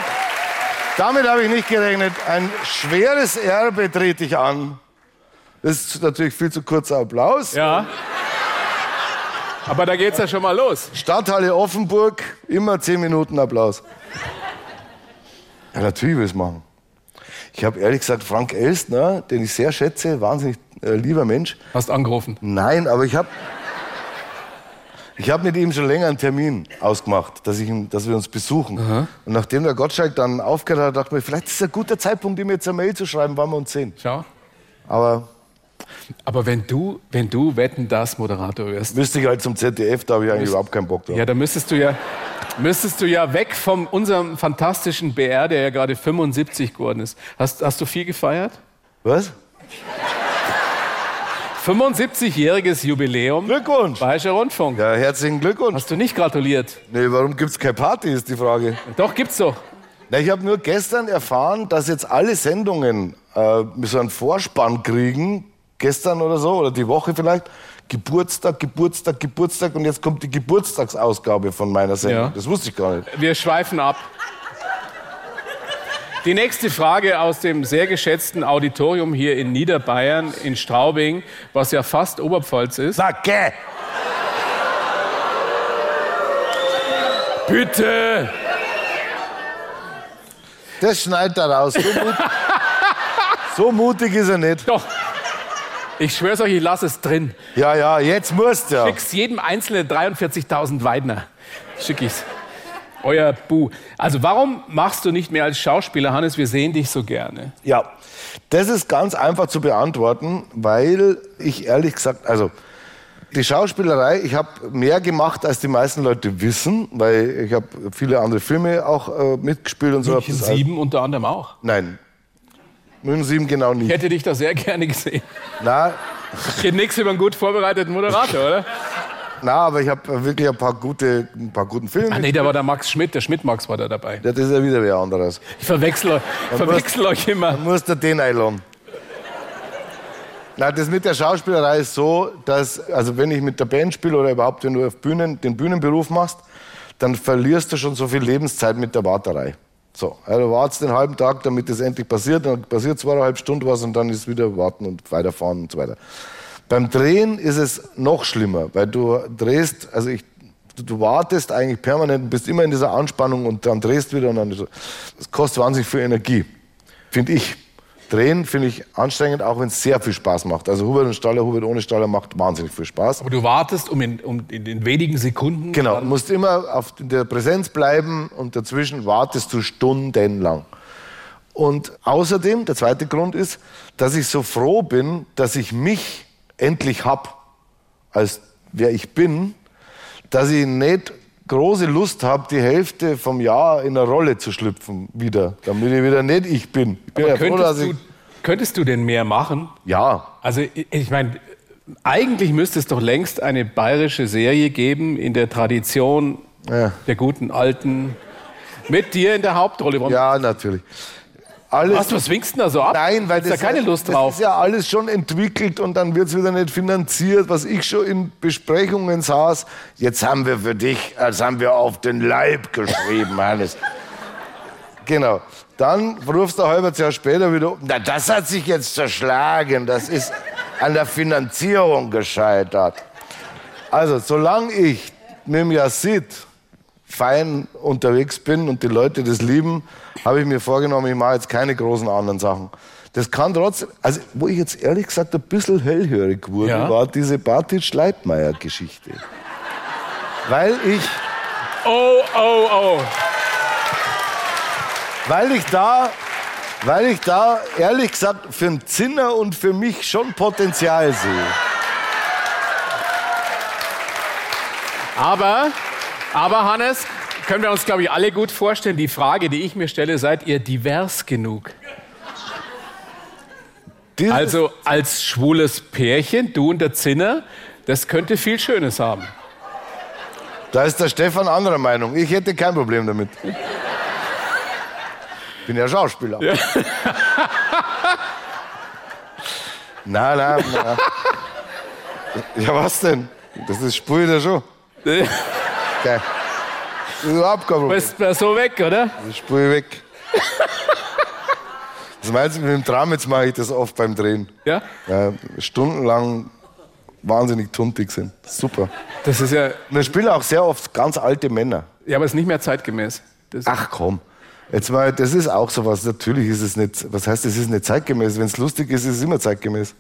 Damit habe ich nicht gerechnet. Ein schweres Erbe trete ich an. Das ist natürlich viel zu kurzer Applaus. Ja. Aber da geht's ja schon mal los. Stadthalle Offenburg, immer 10 Minuten Applaus. Ja, natürlich will ich es machen. Ich habe ehrlich gesagt Frank Elstner, den ich sehr schätze, wahnsinnig äh, lieber Mensch. Hast angerufen. Nein, aber ich habe ich hab mit ihm schon länger einen Termin ausgemacht, dass, ich ihn, dass wir uns besuchen. Und nachdem der Gottschalk dann aufgehört hat, dachte ich mir, vielleicht ist es ein guter Zeitpunkt, ihm jetzt eine Mail zu schreiben, wann wir uns sehen. Schau. Aber Aber wenn du, wenn du Wetten das Moderator wirst, müsste ich halt zum ZDF, da habe ich eigentlich überhaupt keinen Bock drauf. ja, dann müsstest du ja, müsstest du ja weg von unserem fantastischen BR, der ja gerade 75 geworden ist. Hast, hast du viel gefeiert? Was? 75-jähriges Jubiläum. Glückwunsch! Bayerischer Rundfunk. Ja, herzlichen Glückwunsch. Hast du nicht gratuliert? Nee, warum gibt es keine Party, ist die Frage. Doch, gibt's doch. Na, ich habe nur gestern erfahren, dass jetzt alle Sendungen äh, so einen Vorspann kriegen, gestern oder so, oder die Woche vielleicht. Geburtstag, Geburtstag, Geburtstag und jetzt kommt die Geburtstagsausgabe von meiner Sendung. Ja. Das wusste ich gar nicht. Wir schweifen ab. Die nächste Frage aus dem sehr geschätzten Auditorium hier in Niederbayern, in Straubing, was ja fast Oberpfalz ist. Sacke! Bitte! Das schneidet er raus. So, mut so mutig ist er nicht. Doch. Ich schwör's euch, ich lasse es drin. Ja, ja, jetzt musst du ja. Schick's jedem Einzelnen 43.000 Weidner. Schick ich's. Euer Bu. Also warum machst du nicht mehr als Schauspieler, Hannes? Wir sehen dich so gerne. Ja, das ist ganz einfach zu beantworten, weil ich ehrlich gesagt, also die Schauspielerei, ich habe mehr gemacht, als die meisten Leute wissen, weil ich habe viele andere Filme auch äh, mitgespielt und so. München das- 7 unter anderem auch. Nein, München 7 genau Ich nicht. hätte dich da sehr gerne gesehen. Na, Geht nichts über einen gut vorbereiteten Moderator, oder? na, aber ich habe wirklich ein paar gute, ein paar guten Filme. Ah, nee, da war der Max Schmidt, der Schmidt-Max war da dabei. Ja, das ist ja wieder wer anderes. Ich verwechsel, euch- verwechsel euch immer. Dann musst du den einladen. Na, das mit der Schauspielerei ist so, dass, also wenn ich mit der Band spiele oder überhaupt, wenn du auf Bühnen, den Bühnenberuf machst, dann verlierst du schon so viel Lebenszeit mit der Warterei. So, also du wartest den halben Tag, damit das endlich passiert, dann passiert zweieinhalb Stunden was und dann ist wieder warten und weiterfahren und so weiter. Beim Drehen ist es noch schlimmer, weil du drehst, also ich Du, du wartest eigentlich permanent, bist immer in dieser Anspannung und dann drehst wieder und dann. Das kostet wahnsinnig viel Energie, finde ich. Drehen finde ich anstrengend, auch wenn es sehr viel Spaß macht. Also Hubert und Staller, Hubert ohne Staller macht wahnsinnig viel Spaß. Aber du wartest um in, um in den wenigen Sekunden. Genau, du musst immer auf der Präsenz bleiben und dazwischen wartest du stundenlang. Und außerdem, der zweite Grund ist, dass ich so froh bin, dass ich mich endlich hab, als wer ich bin, dass ich nicht große Lust habe, die Hälfte vom Jahr in eine Rolle zu schlüpfen wieder, damit ich wieder nicht ich bin. Ich bin ja froh, könntest, dass ich, du, könntest du denn mehr machen? ja, Also ich- ich meine, eigentlich müsste es doch längst eine bayerische Serie geben in der Tradition Ja. der guten Alten mit dir in der Hauptrolle. Warum- ja, natürlich. Alles, Was, was winkst du da so ab? Nein, weil das, da keine Lust das drauf. ist ja alles schon entwickelt und dann wird es wieder nicht finanziert, was ich schon in Besprechungen saß. Jetzt haben wir für dich, das haben wir auf den Leib geschrieben, Hannes. genau. Dann rufst du ein halbes Jahr später wieder, na das hat sich jetzt zerschlagen, das ist an der Finanzierung gescheitert. Also, solange ich mit dem Yazid fein unterwegs bin und die Leute das lieben, habe ich mir vorgenommen, ich mache jetzt keine großen anderen Sachen. Das kann trotzdem, also wo ich jetzt ehrlich gesagt ein bisschen hellhörig wurde, Ja. war diese Bartitsch-Leitmeier-Geschichte. Weil ich, Oh, oh, oh. weil ich da, weil ich da ehrlich gesagt für einen Zinner und für mich schon Potenzial sehe. Aber, aber Hannes, können wir uns, glaube ich, alle gut vorstellen, die Frage, die ich mir stelle, seid ihr divers genug? Also als schwules Pärchen, du und der Zinner, das könnte viel Schönes haben. Da ist der Stefan anderer Meinung. Ich hätte kein Problem damit. Bin ja Schauspieler. nein, nein, nein. Ja, was denn? Das ist spur ich ja schon. Geil. Das ist überhaupt kein Problem. Bist du so weg, oder? Das spur ich weg. Was meinst du mit dem Traum? Jetzt mache ich das oft beim Drehen. Ja? Ja, stundenlang wahnsinnig tuntig sind. Super. Das ist ja, Und ich spiele auch sehr oft ganz alte Männer. ja, aber es ist nicht mehr zeitgemäß. Das, Ach komm. Jetzt mal, das ist auch sowas. Natürlich ist es nicht, was heißt, es ist nicht zeitgemäß. Wenn es lustig ist, ist es immer zeitgemäß.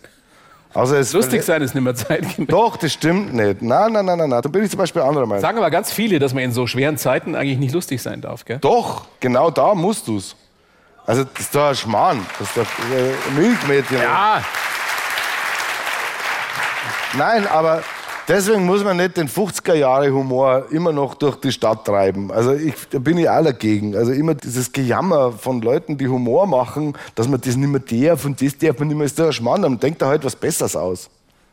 Außer es lustig sein ist nicht mehr zeitgemäß. Doch, das stimmt nicht. Nein, nein, nein, nein, nein. Da bin ich zum Beispiel anderer Meinung. Sagen aber ganz viele, dass man in so schweren Zeiten eigentlich nicht lustig sein darf, gell? Doch, genau da musst du's. Also, das ist doch ein Schmarrn. Das ist doch äh, Milchmädchen. Ja, Nein, aber deswegen muss man nicht den 50er-Jahre-Humor immer noch durch die Stadt treiben. Also ich, da bin ich auch dagegen. Also immer dieses Gejammer von Leuten, die Humor machen, dass man das nicht mehr darf und das darf man nicht mehr, ist ein Schmarrn. Dann denkt er halt was Besseres aus.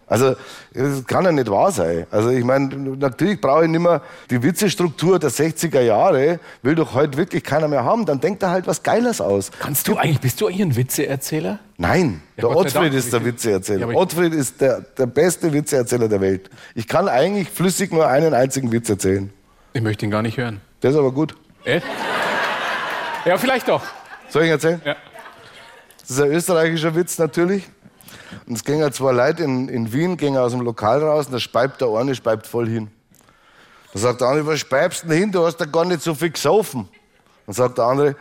Also das kann ja nicht wahr sein. Also ich meine, natürlich brauche ich nicht mehr die Witzestruktur der 60er Jahre, will doch heute wirklich keiner mehr haben. Dann denkt er halt was Geiles aus. kannst du eigentlich, bist du eigentlich ein Witzeerzähler? Nein, Ja, der Ottfried ist der Witzeerzähler. Ja, Ottfried ist der, der beste Witzeerzähler der Welt. Ich kann eigentlich flüssig nur einen einzigen Witz erzählen. Ich möchte ihn gar nicht hören. Der ist aber gut. Echt? Ja, vielleicht doch. Soll ich ihn erzählen? Ja. Das ist ein österreichischer Witz natürlich. Und es gingen zwei Leute in, in Wien, gingen aus dem Lokal raus und da speibt der eine, speibt voll hin. Dann sagt der andere, was speibst du denn hin? Du hast ja gar nicht so viel gesoffen. Dann sagt der andere,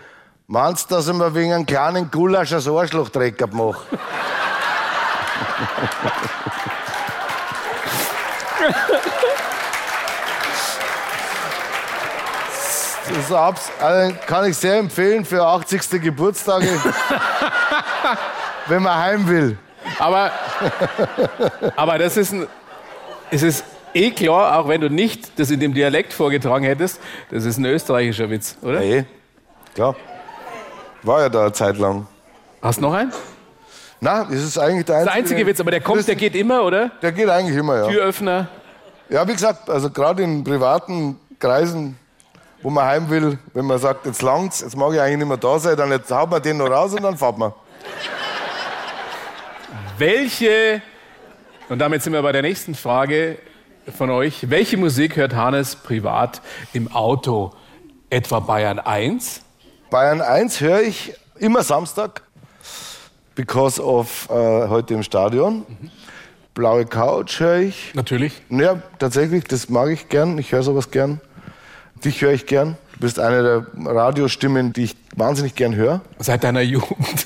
meinst du, dass ich mir wegen einem kleinen Gulasch ein Arschlochdrecker mache? Das abs also kann ich sehr empfehlen für 80. Geburtstage, wenn man heim will. Aber, aber das ist ein, es ist eh klar, auch wenn du nicht das in dem Dialekt vorgetragen hättest, das ist ein österreichischer Witz, oder? Nee, klar. War ja da eine Zeit lang. Hast du noch einen? Na, das ist eigentlich der einzige. Der einzige Witz, aber der kommt, der geht immer, oder? Der geht eigentlich immer, ja. Türöffner. Ja, wie gesagt, also gerade in privaten Kreisen, wo man heim will, wenn man sagt, jetzt langt's, jetzt mag ich eigentlich nicht mehr da sein, dann jetzt haut man den noch raus und dann fahrt man. Welche, und damit sind wir bei der nächsten Frage von euch, welche Musik hört Hannes privat im Auto? Etwa Bayern 1? Bayern 1 höre ich immer Samstag, because of äh, heute im Stadion. Blaue Couch höre ich. Natürlich. Ja, tatsächlich, das mag ich gern. Ich höre sowas gern. Dich höre ich gern. Du bist eine der Radiostimmen, die ich wahnsinnig gern höre. Seit deiner Jugend.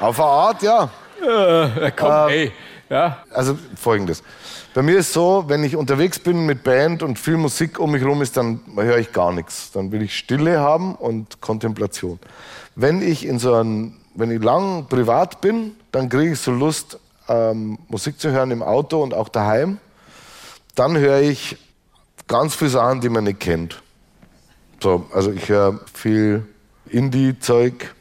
Auf eine Art, ja. Äh, komm, ey. Ja. Also folgendes. Bei mir ist so, wenn ich unterwegs bin mit Band und viel Musik um mich herum ist, dann höre ich gar nichts. Dann will ich Stille haben und Kontemplation. Wenn ich in so einem, wenn ich lang privat bin, dann kriege ich so Lust, ähm, Musik zu hören im Auto und auch daheim. Dann höre ich ganz viele Sachen, die man nicht kennt. So, also ich höre viel Indie-Zeug,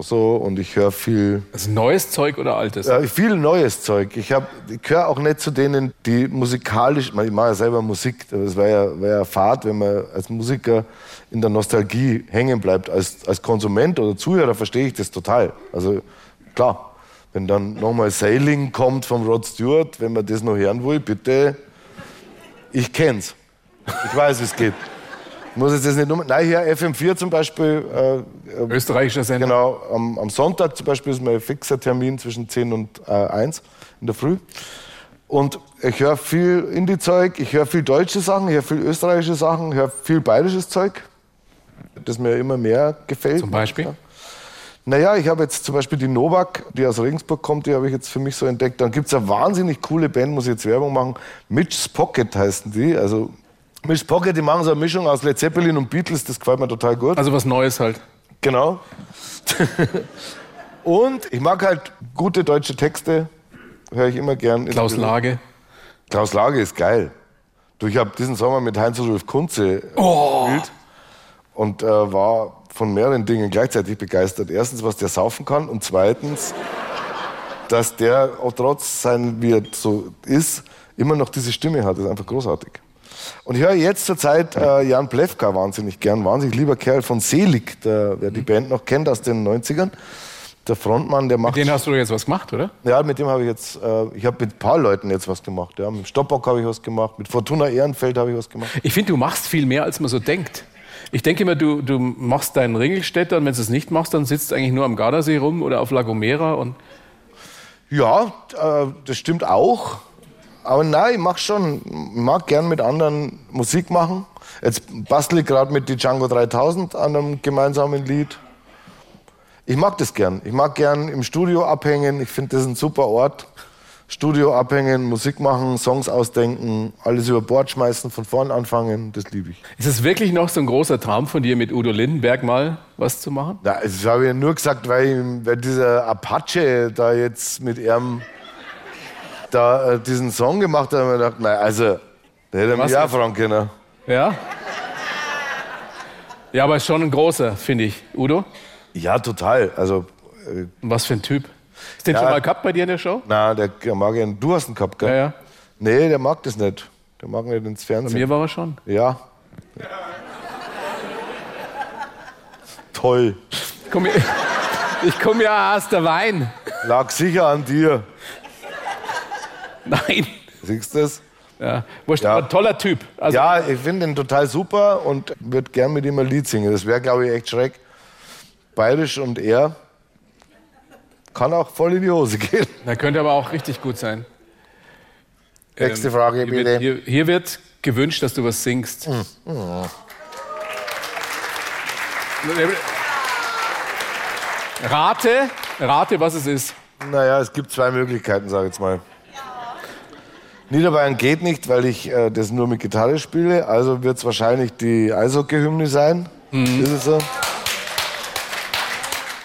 so und ich höre viel. Also neues Zeug oder altes? Ja, viel neues Zeug. Ich, hab, ich gehöre auch nicht zu denen, die musikalisch, ich mache ja selber Musik, das wäre ja, wär ja Fahrt, wenn man als Musiker in der Nostalgie hängen bleibt. Als, als Konsument oder Zuhörer verstehe ich das total. Also klar, wenn dann nochmal Sailing kommt vom Rod Stewart, wenn man das noch hören will, bitte, ich kenn's. Ich weiß, wie es geht. Muss jetzt das nicht nur. Nein, hier FM4 zum Beispiel. Äh, Österreichischer Sender. Genau, am, am, Sonntag zum Beispiel ist mein fixer Termin zwischen 10 und äh, 1 in der Früh. Und ich höre viel Indie-Zeug, ich höre viel deutsche Sachen, ich höre viel österreichische Sachen, ich höre viel bayerisches Zeug, das mir immer mehr gefällt. Zum Beispiel? Naja, ich habe jetzt zum Beispiel die Novak, die aus Regensburg kommt, die habe ich jetzt für mich so entdeckt. Dann gibt es eine wahnsinnig coole Band, muss ich jetzt Werbung machen. Mitch's Pocket heißen die. Also Miss Pocket, die machen so eine Mischung aus Led Zeppelin und Beatles, das gefällt mir total gut. Also was Neues halt. Genau. und ich mag halt gute deutsche Texte, höre ich immer gern. Klaus Lage. Klaus Lage ist geil. Du, ich habe diesen Sommer mit Heinz-Rudolf Kunze oh. gespielt und äh, war von mehreren Dingen gleichzeitig begeistert. Erstens, was der saufen kann und zweitens, dass der auch trotz sein, wie er so ist, immer noch diese Stimme hat. Das ist einfach großartig. Und ich höre jetzt zur Zeit äh, Jan Plewka wahnsinnig gern, wahnsinnig lieber Kerl von Selig, der, wer die Band noch kennt aus den 90ern. Der Frontmann, der macht. Mit dem hast du jetzt was gemacht, oder? Ja, mit dem habe ich jetzt, äh, ich habe mit ein paar Leuten jetzt was gemacht. Ja. Mit Stoppock habe ich was gemacht, mit Fortuna Ehrenfeld habe ich was gemacht. Ich finde, du machst viel mehr, als man so denkt. Ich denke immer, du, du machst deinen Ringelstädter und wenn du es nicht machst, dann sitzt du eigentlich nur am Gardasee rum oder auf La Gomera und. Ja, äh, das stimmt auch. Aber nein, ich mach schon, ich mag gern mit anderen Musik machen. Jetzt bastle ich gerade mit die Django 3000 an einem gemeinsamen Lied. Ich mag das gern. Ich mag gern im Studio abhängen. Ich finde das ein super Ort. Studio abhängen, Musik machen, Songs ausdenken, alles über Bord schmeißen, von vorn anfangen, das liebe ich. Ist es wirklich noch so ein großer Traum von dir, mit Udo Lindenberg mal was zu machen? Ja, das habe ich ja nur gesagt, weil, weil dieser Apache da jetzt mit ihrem da äh, diesen Song gemacht hat, habe ich gedacht, nein, also, der hätte mich auch fragen können. Ja? Ja, aber ist schon ein großer, finde ich. Udo? Ja, total. Also, äh, Was für ein Typ. Ist den ja, schon mal gehabt bei dir in der Show? Nein, der, der mag ihn. Du hast einen gehabt, gell? Ja, ja. Nee, der mag das nicht. Der mag nicht ins Fernsehen. Bei mir war er schon. Ja. Toll. Ich komme komm ja aus der Wein. Lag sicher an dir. Nein. Siehst du das? Ja, Wurscht, ja. ein toller Typ. Also ja, ich finde ihn total super und würde gern mit ihm ein Lied singen. Das wäre, glaube ich, echt schreck. Bayerisch und er kann auch voll in die Hose gehen. Da könnte aber auch richtig gut sein. Nächste ähm, Frage, hier bitte. Wird, hier, hier, wird gewünscht, dass du was singst. Mhm. Rate, rate, was es ist. Naja, es gibt zwei Möglichkeiten, sage ich jetzt mal. Niederbayern geht nicht, weil ich äh, das nur mit Gitarre spiele. Also wird es wahrscheinlich die Eishockey-Hymne sein. Mhm. Ist es so?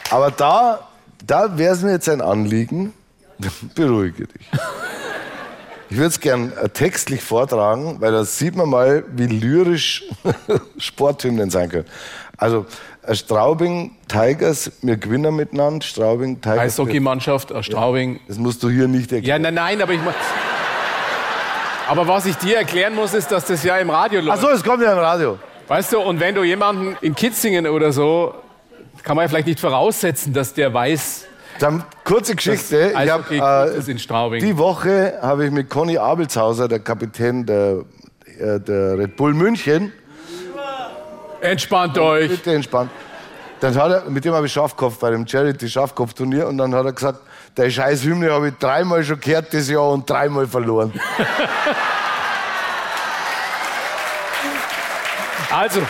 Aber da, da wäre es mir jetzt ein Anliegen. Beruhige dich. Ich würde es gern äh, textlich vortragen, weil da sieht man mal, wie lyrisch Sporthymnen sein können. Also äh, Straubing Tigers, wir gewinnen miteinander. Straubing Tigers. Eishockeymannschaft, äh, Straubing. Das musst du hier nicht erklären. Ja, nein, nein, aber ich. Aber was ich dir erklären muss, ist, dass das ja im Radio läuft. Ach so, es kommt ja im Radio. Weißt du, und wenn du jemanden in Kitzingen oder so, kann man ja vielleicht nicht voraussetzen, dass der weiß. Dann kurze Geschichte. Ich hab, äh, in Straubing. Die Woche habe ich mit Conny Abelshauser, der Kapitän der, äh, der Red Bull München. Entspannt euch. Bitte entspannt. Dann hat er, mit dem habe ich Schafkopf bei dem Charity Schafkopf-Turnier und dann hat er gesagt, der scheiß Hymne habe ich dreimal schon gehört das Jahr und dreimal verloren. Also,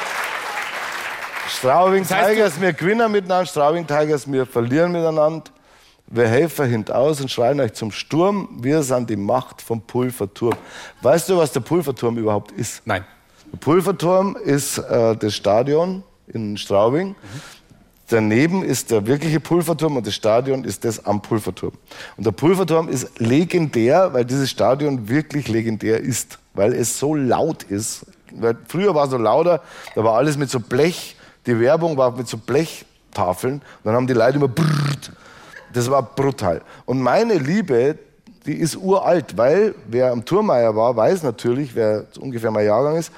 Straubing Das heißt, Tigers, wir gewinnen miteinander, Straubing Tigers, wir verlieren miteinander. Wir helfen hintaus und schreien euch zum Sturm. Wir sind die Macht vom Pulverturm. Weißt du, was der Pulverturm überhaupt ist? nein. Der Pulverturm ist äh, das Stadion in Straubing. Daneben ist der wirkliche Pulverturm und das Stadion ist das am Pulverturm. Und der Pulverturm ist legendär, weil dieses Stadion wirklich legendär ist, weil es so laut ist. Weil früher war es so lauter, da war alles mit so Blech, die Werbung war mit so Blechtafeln. Und dann haben die Leute immer brrrt. Das war brutal. Und meine Liebe, die ist uralt, weil wer am Turmeier war, weiß natürlich, wer ungefähr mein Jahrgang ist,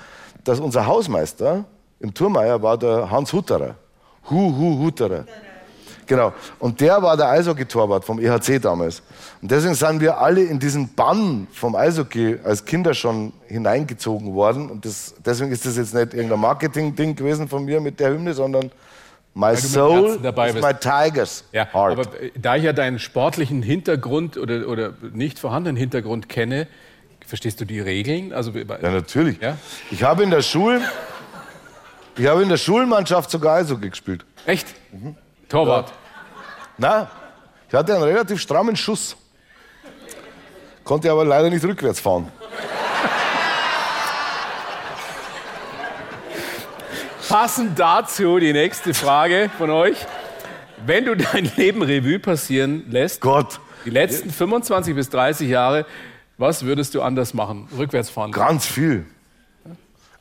dass unser Hausmeister im Turmeier war der Hans Hutterer. Hu, Hu, Hutterer. Genau. Und der war der Eishockey-Torwart vom EHC damals. Und deswegen sind wir alle in diesen Bann vom Eishockey als Kinder schon hineingezogen worden. Und das, deswegen ist das jetzt nicht irgendein Marketing-Ding gewesen von mir mit der Hymne, sondern My soul dabei is bist. my Tigers Ja, heart. aber äh, da ich ja deinen sportlichen Hintergrund oder, oder nicht vorhandenen Hintergrund kenne, verstehst du die Regeln? Also, Ja, natürlich. Ja? Ich habe in der Schule, ich habe in der Schulmannschaft sogar Eishockey gespielt. Echt? Torwart. Na, ich hatte einen relativ strammen Schuss. Konnte aber leider nicht rückwärts fahren. Passend dazu die nächste Frage von euch. Wenn du dein Leben Revue passieren lässt, Gott, die letzten 25 bis 30 Jahre, was würdest du anders machen? Rückwärts fahren? ganz viel.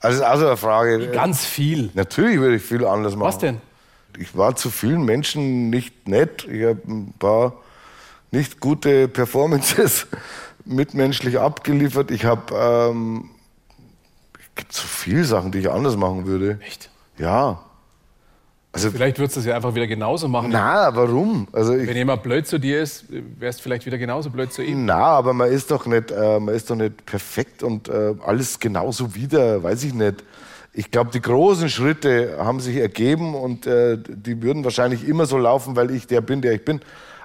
Also ist auch so eine Frage. Ganz viel. Natürlich würde ich viel anders machen. Was denn? Ich war zu vielen Menschen nicht nett. Ich habe ein paar nicht gute Performances mitmenschlich abgeliefert. Ich habe ähm, es gibt so viele Sachen, die ich anders machen würde. Echt? Ja. Also Vielleicht würdest du es ja einfach wieder genauso machen. na, warum? Also ich, Wenn jemand blöd zu dir ist, wärst du vielleicht wieder genauso blöd zu ihm. Na, aber man ist doch nicht, äh, man ist doch nicht perfekt und äh, alles genauso wieder, weiß ich nicht. Ich glaube, die großen Schritte haben sich ergeben und äh, die würden wahrscheinlich immer so laufen, weil ich der bin, der ich bin.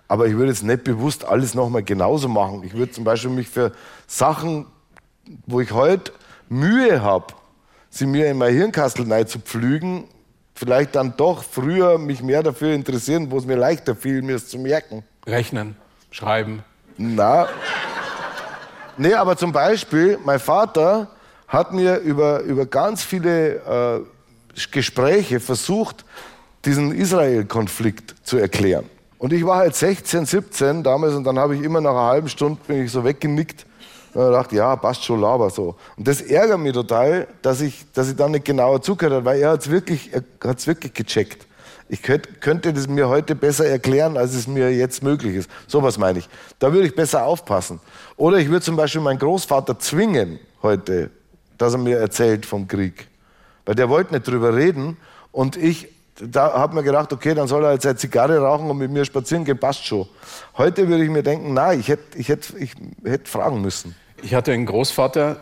Aber ich würde jetzt nicht bewusst alles nochmal genauso machen. Ich würde zum Beispiel mich für Sachen, wo ich heute Mühe habe, sie mir in mein Hirnkastel zu pflügen, vielleicht dann doch früher mich mehr dafür interessieren, wo es mir leichter fiel, mir es zu merken. Rechnen, schreiben. Na. Nee, aber zum Beispiel, mein Vater hat mir über, über ganz viele äh, Gespräche versucht, diesen Israel-Konflikt zu erklären. Und ich war halt 16, 17 damals und dann habe ich immer nach einer halben Stunde bin ich so weggenickt und hab gedacht, ja, passt schon, laber so. Und das ärgert mich total, dass ich, dass ich dann nicht genauer zugehört habe, weil er hat es wirklich, wirklich gecheckt. Ich könnt, könnte das mir heute besser erklären, als es mir jetzt möglich ist. So was meine ich. Da würde ich besser aufpassen. Oder ich würde zum Beispiel meinen Großvater zwingen heute, dass er mir erzählt vom Krieg. Weil der wollte nicht drüber reden. Und ich da habe mir gedacht, okay, dann soll er halt seine Zigarre rauchen und mit mir spazieren gehen, passt schon. Heute würde ich mir denken, nein, ich hätte ich hätt, ich hätt fragen müssen. Ich hatte einen Großvater,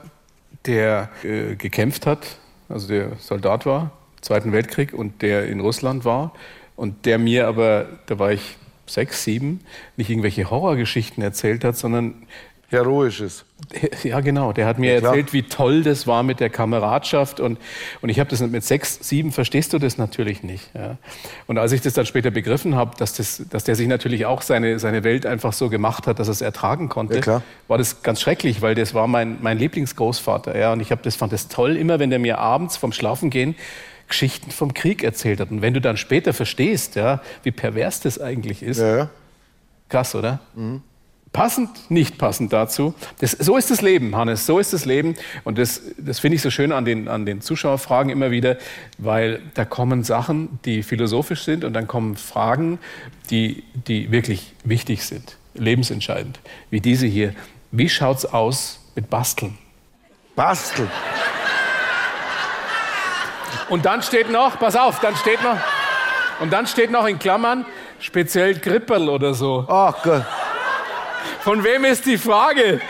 der äh, gekämpft hat, also der Soldat war, Zweiten Weltkrieg, und der in Russland war. Und der mir aber, da war ich sechs, sieben, nicht irgendwelche Horrorgeschichten erzählt hat, sondern Heroisches. ja, genau. Der hat mir Ja, erzählt, wie toll das war mit der Kameradschaft. Und, und ich habe das mit sechs, sieben, verstehst du das natürlich nicht. Ja. Und als ich das dann später begriffen habe, dass, das, dass der sich natürlich auch seine, seine Welt einfach so gemacht hat, dass er es ertragen konnte, Ja, war das ganz schrecklich, weil das war mein, mein Lieblingsgroßvater. Ja. Und ich hab das, fand das toll, immer wenn der mir abends vom Schlafengehen Geschichten vom Krieg erzählt hat. Und wenn du dann später verstehst, ja, wie pervers das eigentlich ist, Ja. Krass, oder? Passend, nicht passend dazu. Das, so ist das Leben, Hannes, so ist das Leben. Und das, das finde ich so schön an den, an den Zuschauerfragen immer wieder, weil da kommen Sachen, die philosophisch sind und dann kommen Fragen, die, die wirklich wichtig sind, lebensentscheidend, wie diese hier. Wie schaut's aus mit Basteln? Basteln. Und dann steht noch, pass auf, dann steht noch, und dann steht noch in Klammern, speziell Gripperl oder so. Ach Gott. Von wem ist die Frage?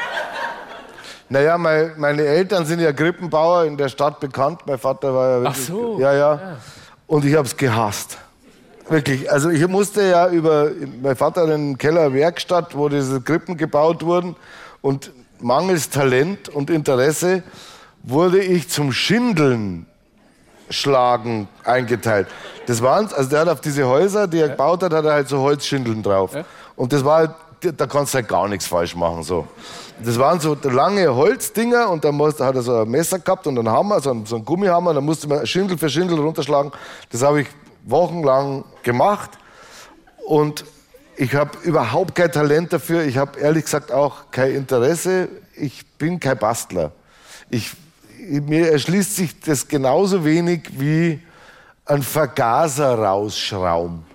Naja, mein, meine Eltern sind ja Krippenbauer in der Stadt bekannt. Mein Vater war ja wirklich. so, Ja, ja. Und ich habe es gehasst. Wirklich, also ich musste ja über, mein Vater hat einen Keller Werkstatt, wo diese Krippen gebaut wurden und mangels Talent und Interesse wurde ich zum Schindeln schlagen eingeteilt. Das waren, also der hat auf diese Häuser, die er gebaut hat, hat er halt so Holzschindeln drauf. Und das war halt, da kannst du halt gar nichts falsch machen, so. Das waren so lange Holzdinger und musste, hat er so ein Messer gehabt und einen Hammer, so einen, so einen Gummihammer, da musste man Schindel für Schindel runterschlagen. Das habe ich wochenlang gemacht und ich habe überhaupt kein Talent dafür. Ich habe ehrlich gesagt auch kein Interesse. Ich bin kein Bastler. Ich, mir erschließt sich das genauso wenig wie ein Vergaser rausschrauben.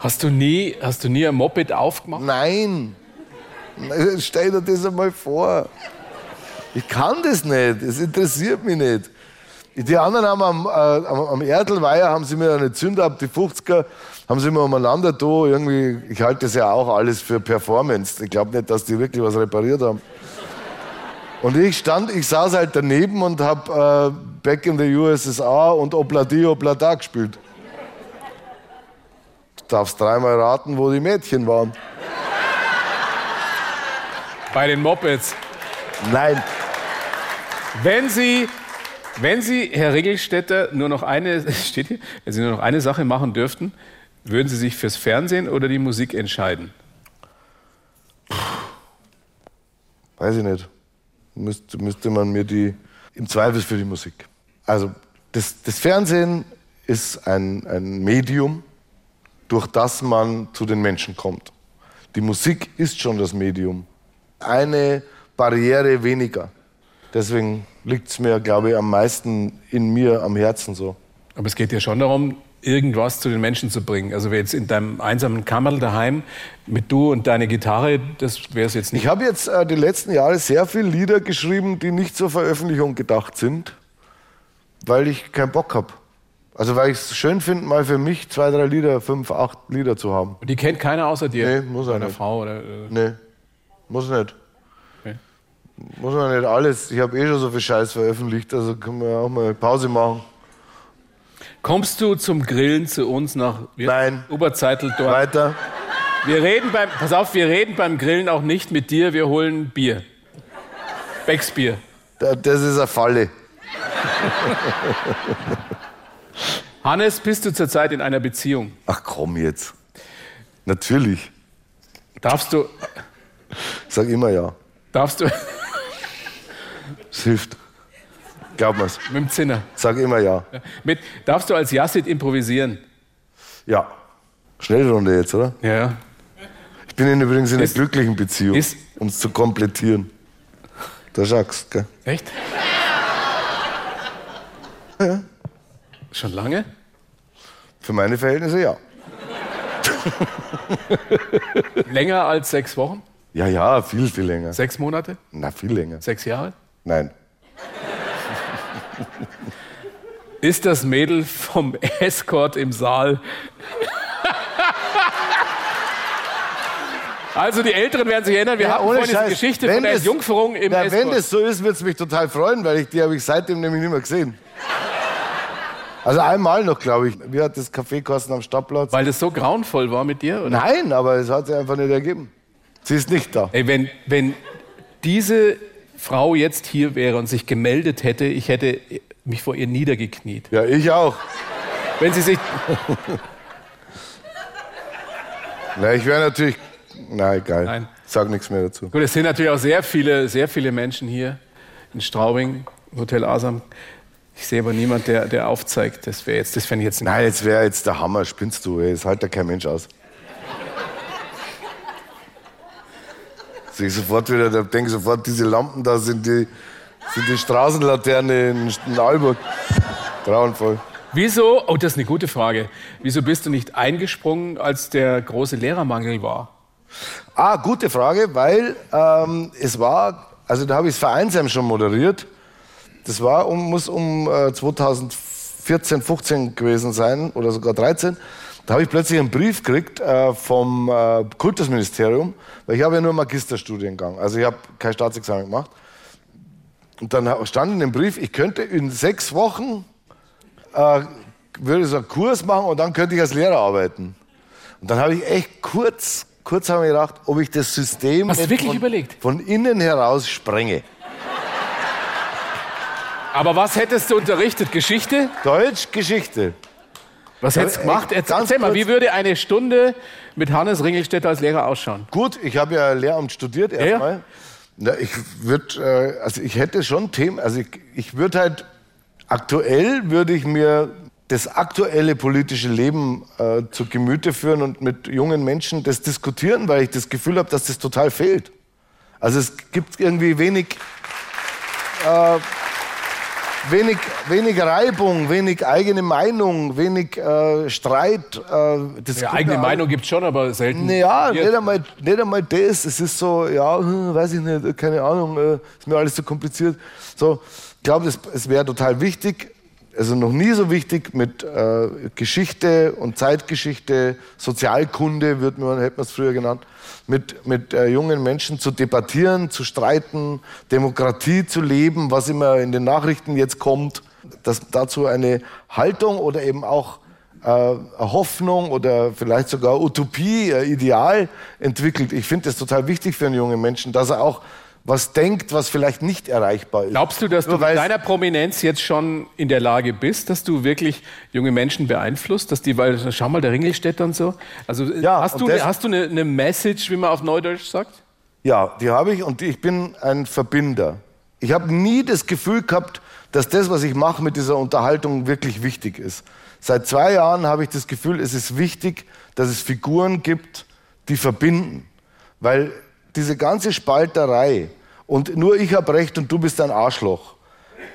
Hast du nie, hast du nie ein Moped aufgemacht? Nein. Stell dir das einmal vor. Ich kann das nicht. Es interessiert mich nicht. Die anderen haben am, äh, am Erdelweiher haben sie mir eine Zünder ab, die 50er, haben sie mir umeinander da irgendwie, ich halte das ja auch alles für Performance. Ich glaube nicht, dass die wirklich was repariert haben. Und ich stand, ich saß halt daneben und habe äh, Back in the USSR und Obladi Oblada gespielt. Darfst dreimal raten, wo die Mädchen waren. Bei den Mopeds. Nein. Wenn Sie, wenn Sie, Herr Regelstädter, nur noch eine, steht hier, wenn Sie nur noch eine Sache machen dürften, würden Sie sich fürs Fernsehen oder die Musik entscheiden? Weiß ich nicht. Müsste, müsste man mir die, im Zweifel für die Musik. Also das, das Fernsehen ist ein, ein Medium, durch das man zu den Menschen kommt. Die Musik ist schon das Medium. Eine Barriere weniger. Deswegen liegt es mir, glaube ich, am meisten in mir, am Herzen so. Aber es geht ja schon darum, irgendwas zu den Menschen zu bringen. Also jetzt in deinem einsamen Kammerl daheim mit du und deine Gitarre, das wäre es jetzt nicht. Ich habe jetzt äh, die letzten Jahre sehr viele Lieder geschrieben, die nicht zur Veröffentlichung gedacht sind, weil ich keinen Bock habe. Also weil ich es schön finde, mal für mich zwei, drei Lieder, fünf, acht Lieder zu haben. Und die kennt keiner außer dir? Nee, muss er Deiner nicht. Frau oder... Äh, Nee, muss nicht. Okay. Muss man nicht alles. Ich habe eh schon so viel Scheiß veröffentlicht, also können wir auch mal Pause machen. Kommst du zum Grillen zu uns nach Nein. Oberzeitel dort? Weiter. Wir reden beim, pass auf, wir reden beim Grillen auch nicht mit dir, wir holen Bier. Becksbier. Da- Das ist eine Falle. Hannes, bist du zurzeit in einer Beziehung? Ach komm jetzt. Natürlich. Darfst du, sag immer ja. darfst du, Es hilft. Glaub mir's. mit dem Zinner, Sag immer ja. mit, darfst du als Yassid improvisieren? Ja. Schnellrunde jetzt, oder? Ja, ja. Ich bin in übrigens in einer Ist- glücklichen Beziehung, um es zu komplettieren. Da schaust, gell? Echt? Schon lange? Für meine Verhältnisse ja. Länger als sechs Wochen? Ja, ja, viel, viel länger. Sechs Monate? Na, viel länger. Sechs Jahre? Nein. Ist das Mädel vom Escort im Saal? Also die Älteren werden sich erinnern, wir hatten vorhin diese Geschichte von der das- Jungferung im na, Escort. Wenn das so ist, würde es mich total freuen, weil ich die habe ich seitdem nämlich nicht mehr gesehen. Also einmal noch, glaube ich. Wie hat das Kaffeekosten am Stadtplatz? Weil das so grauenvoll war mit dir? Oder? Nein, aber es hat sich einfach nicht ergeben. Sie ist nicht da. Ey, wenn, wenn diese Frau jetzt hier wäre und sich gemeldet hätte, ich hätte mich vor ihr niedergekniet. Ja, ich auch. Wenn sie sich. Na, ich wäre natürlich. Na, egal. Nein. Sag nichts mehr dazu. Gut, es sind natürlich auch sehr viele, sehr viele Menschen hier in Straubing, Hotel Asam. Ich sehe aber niemand, der, der aufzeigt. Das wäre jetzt, das fände ich jetzt Nein, jetzt wäre jetzt der Hammer. Spinnst du, ey. Das hält ja kein Mensch aus. Sehe ich sofort wieder, denke sofort, diese Lampen da sind die, sind die Straßenlaterne in, in Aalburg. Grauenvoll. Wieso, oh, das ist eine gute Frage. Wieso bist du nicht eingesprungen, als der große Lehrermangel war? Ah, gute Frage, weil ähm, es war, also da habe ich das Vereinsheim schon moderiert. Das war um, muss um äh, 2014, 15 gewesen sein oder sogar 13. Da habe ich plötzlich einen Brief gekriegt äh, vom äh, Kultusministerium, weil ich habe ja nur Magisterstudiengang, also ich habe kein Staatsexamen gemacht. Und dann stand in dem Brief, ich könnte in sechs Wochen äh, würde so einen Kurs machen und dann könnte ich als Lehrer arbeiten. Und dann habe ich echt kurz, kurz habe ich gedacht, ob ich das System von, von innen heraus sprenge. Aber was hättest du unterrichtet? Geschichte? Deutsch, Geschichte. Was hättest du gemacht? ey, Erzähl, erzähl mal, wie würde eine Stunde mit Hannes Ringelstetter als Lehrer ausschauen? Gut, ich habe ja Lehramt studiert ja. erstmal. Na, ich würde, äh, also ich hätte schon Themen, also ich, ich würde halt, aktuell würde ich mir das aktuelle politische Leben äh, zu Gemüte führen und mit jungen Menschen das diskutieren, weil ich das Gefühl habe, dass das total fehlt. Also es gibt irgendwie wenig, äh, wenig, wenig Reibung, wenig eigene Meinung, wenig äh, Streit. Äh, das Ja, eigene mir Meinung gibt es schon, aber selten. naja, nicht einmal, nicht einmal das. Es ist so, ja, hm, weiß ich nicht, keine Ahnung, äh, ist mir alles zu kompliziert. So, ich glaube, es wäre total wichtig, also noch nie so wichtig mit äh, Geschichte und Zeitgeschichte, Sozialkunde, wird man, hätte man es früher genannt, mit, mit äh, jungen Menschen zu debattieren, zu streiten, Demokratie zu leben, was immer in den Nachrichten jetzt kommt, dass dazu eine Haltung oder eben auch äh, Hoffnung oder vielleicht sogar Utopie, Ideal entwickelt. Ich finde das total wichtig für einen jungen Menschen, dass er auch was denkt, was vielleicht nicht erreichbar ist. Glaubst du, dass du mit deiner Prominenz jetzt schon in der Lage bist, dass du wirklich junge Menschen beeinflusst, dass die, weil schau mal, der Ringelstädter und so. Also Ja, hast du, das- hast du eine, eine Message, wie man auf Neudeutsch sagt? Ja, die habe ich und ich bin ein Verbinder. Ich habe nie das Gefühl gehabt, dass das, was ich mache mit dieser Unterhaltung, wirklich wichtig ist. Seit zwei Jahren habe ich das Gefühl, es ist wichtig, dass es Figuren gibt, die verbinden. Weil diese ganze Spalterei und nur ich habe recht und du bist ein Arschloch,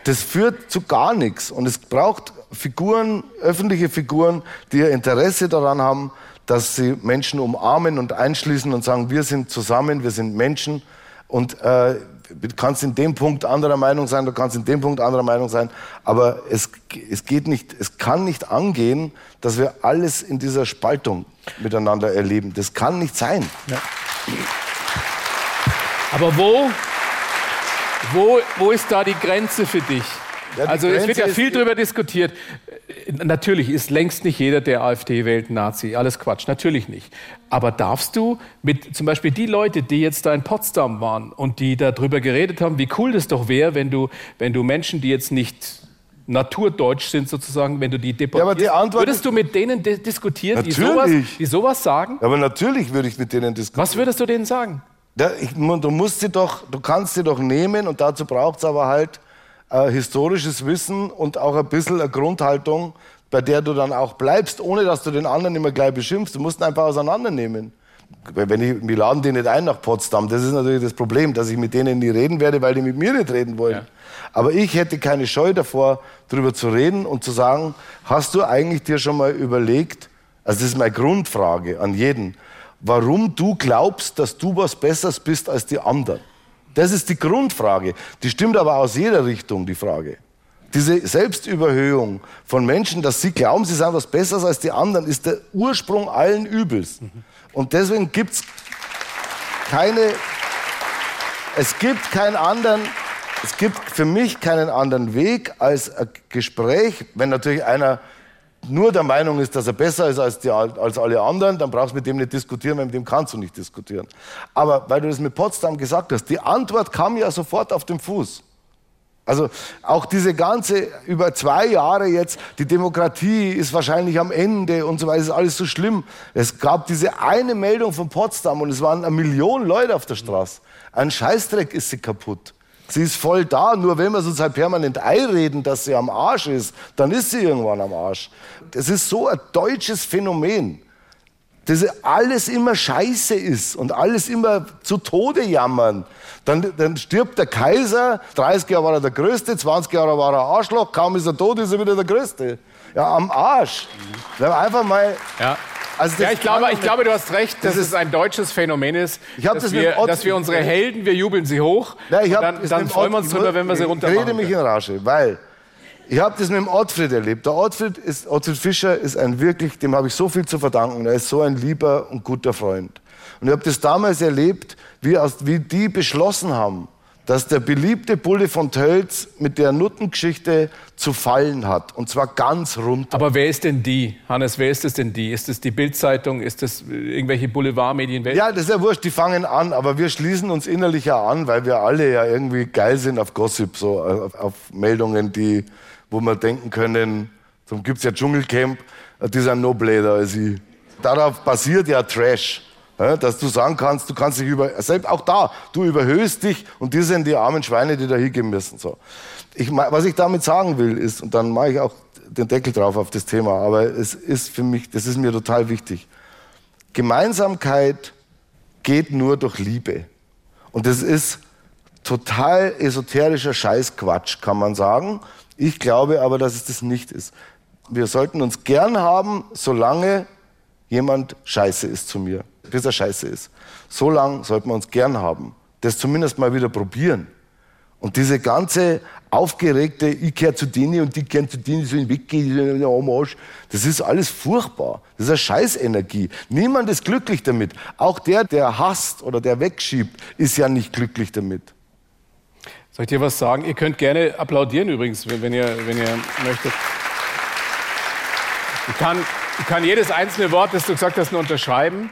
das führt zu gar nichts. Und es braucht Figuren, öffentliche Figuren, die ihr Interesse daran haben, dass sie Menschen umarmen und einschließen und sagen, wir sind zusammen, wir sind Menschen. Und äh, du kannst in dem Punkt anderer Meinung sein, du kannst in dem Punkt anderer Meinung sein. Aber es, es geht nicht, es kann nicht angehen, dass wir alles in dieser Spaltung miteinander erleben. Das kann nicht sein. Aber wo, wo, wo ist da die Grenze für dich? Ja, also es wird Grenze ja viel darüber diskutiert. Äh, Natürlich ist längst nicht jeder, der AfD wählt, Nazi. Alles Quatsch, natürlich nicht. Aber darfst du mit zum Beispiel die Leute, die jetzt da in Potsdam waren und die darüber geredet haben, wie cool das doch wäre, wenn du, wenn du Menschen, die jetzt nicht naturdeutsch sind sozusagen, wenn du die deportierst, aber die Antwort würdest du mit denen di- diskutieren, die sowas, die sowas sagen? Aber natürlich würde ich mit denen diskutieren. Was würdest du denen sagen? Ich, du musst sie doch, du kannst sie doch nehmen und dazu braucht es aber halt äh, historisches Wissen und auch ein bisschen eine Grundhaltung, bei der du dann auch bleibst, ohne dass du den anderen immer gleich beschimpfst. Du musst ihn einfach auseinandernehmen. Wenn ich, wir laden die nicht ein nach Potsdam, das ist natürlich das Problem, dass ich mit denen nie reden werde, weil die mit mir nicht reden wollen. Ja. Aber ich hätte keine Scheu davor, darüber zu reden und zu sagen, hast du eigentlich dir schon mal überlegt, also das ist meine Grundfrage an jeden, warum du glaubst, dass du was Besseres bist als die anderen. Das ist die Grundfrage. Die stimmt aber aus jeder Richtung, die Frage. Diese Selbstüberhöhung von Menschen, dass sie glauben, sie sind was Besseres als die anderen, ist der Ursprung allen Übels. Und deswegen gibt es keine, es gibt keinen anderen, es gibt für mich keinen anderen Weg als ein Gespräch, wenn natürlich einer nur der Meinung ist, dass er besser ist als, die, als alle anderen, dann brauchst du mit dem nicht diskutieren, weil mit dem kannst du nicht diskutieren. Aber weil du das mit Potsdam gesagt hast, die Antwort kam ja sofort auf den Fuß. Also auch diese ganze, über zwei Jahre jetzt, die Demokratie ist wahrscheinlich am Ende und so weiter, ist alles so schlimm. Es gab diese eine Meldung von Potsdam und es waren eine Million Leute auf der Straße. Ein Scheißdreck ist sie kaputt. Sie ist voll da, nur wenn wir uns halt permanent einreden, dass sie am Arsch ist, dann ist sie irgendwann am Arsch. Das ist so ein deutsches Phänomen dass alles immer scheiße ist und alles immer zu Tode jammern. Dann, dann stirbt der Kaiser, 30 Jahre war er der Größte, 20 Jahre war er Arschloch, kaum ist er tot, ist er wieder der Größte. Ja, am Arsch. Man einfach mal... Ja. Also ja, ich glaube, ich glaube, du hast recht, dass Das es ein deutsches Phänomen ist, Ich dass, das mit wir, dass wir unsere Helden, wir jubeln sie hoch, Ja, ich hab dann, dann freuen wir uns drüber, wenn wir sie runter Ich rede mich in Rage, weil ich habe das mit dem Ottfried erlebt. Der Ottfried, ist, Ottfried Fischer ist ein wirklich, dem habe ich so viel zu verdanken. Er ist so ein lieber und guter Freund. Und ich habe das damals erlebt, wie, aus, wie die beschlossen haben, dass der beliebte Bulle von Tölz mit der Nuttengeschichte zu fallen hat. Und zwar ganz runter. Aber wer ist denn die? Hannes, wer ist es denn die? Ist es die Bildzeitung? Ist es irgendwelche Boulevardmedien? Ja, das ist ja wurscht, die fangen an, aber wir schließen uns innerlich ja an, weil wir alle ja irgendwie geil sind auf Gossip, so auf, auf Meldungen, die, wo wir denken können, darum gibt es ja Dschungelcamp, die sind noch bläder als ich. Darauf basiert ja Trash. Ja, dass du sagen kannst, du kannst dich über, selbst auch da, du überhöhst dich und die sind die armen Schweine, die da hingehen müssen. So. Ich, was ich damit sagen will, ist, und dann mache ich auch den Deckel drauf auf das Thema, aber es ist für mich, das ist mir total wichtig. Gemeinsamkeit geht nur durch Liebe. Und das ist total esoterischer Scheißquatsch, kann man sagen. Ich glaube aber, dass es das nicht ist. Wir sollten uns gern haben, solange jemand scheiße ist zu mir bis er scheiße ist. So lange sollten wir uns gern haben. Das zumindest mal wieder probieren. Und diese ganze aufgeregte, ich kehre zu denen und die kehren zu denen, so weggehen, am Arsch, das ist alles furchtbar. Das ist eine Scheißenergie. Niemand ist glücklich damit. Auch der, der hasst oder der wegschiebt, ist ja nicht glücklich damit. Soll ich dir was sagen? Ihr könnt gerne applaudieren übrigens, wenn ihr, wenn ihr möchtet. Ich kann, ich kann jedes einzelne Wort, das du gesagt hast, nur unterschreiben.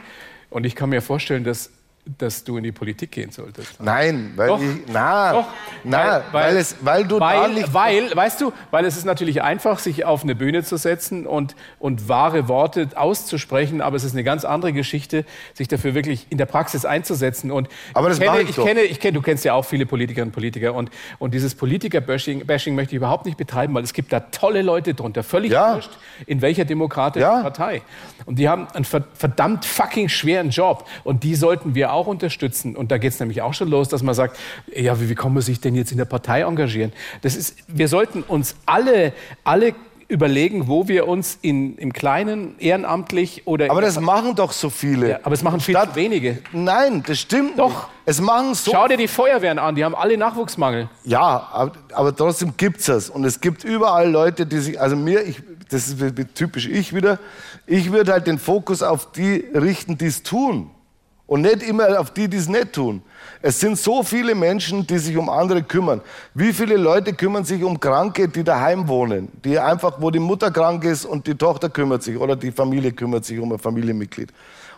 Und ich kann mir vorstellen, dass dass du in die Politik gehen solltest. Nein, weil Doch. ich, na, Doch. na, weil, weil, es, weil du weil, da nicht weil, weißt du, weil es ist natürlich einfach, sich auf eine Bühne zu setzen und und wahre Worte auszusprechen, aber es ist eine ganz andere Geschichte, sich dafür wirklich in der Praxis einzusetzen. Und aber das ich kenne, ich, ich kenne, ich kenne, du kennst ja auch viele Politikerinnen und Politiker und und dieses Politiker-Bashing Bashing möchte ich überhaupt nicht betreiben, weil es gibt da tolle Leute drunter, völlig ja. wurscht, in welcher demokratischen ja. Partei. Und die haben einen verdammt fucking schweren Job und die sollten wir auch unterstützen. Und da geht es nämlich auch schon los, dass man sagt, ja, wie, wie kann man sich denn jetzt in der Partei engagieren? Das ist, wir sollten uns alle, alle überlegen, wo wir uns in, im Kleinen, ehrenamtlich oder... Aber das machen doch so viele. Ja, aber es machen viel Statt, zu wenige. Nein, das stimmt Doch. Nicht. Es machen so... Schau dir die Feuerwehren an, die haben alle Nachwuchsmangel. Ja, aber, aber trotzdem gibt es Und es gibt überall Leute, die sich... Also mir, ich, das ist typisch ich wieder, ich würde halt den Fokus auf die richten, die es tun. Und nicht immer auf die, die es nicht tun. Es sind so viele Menschen, die sich um andere kümmern. Wie viele Leute kümmern sich um Kranke, die daheim wohnen? Die einfach, wo die Mutter krank ist und die Tochter kümmert sich oder die Familie kümmert sich um ein Familienmitglied.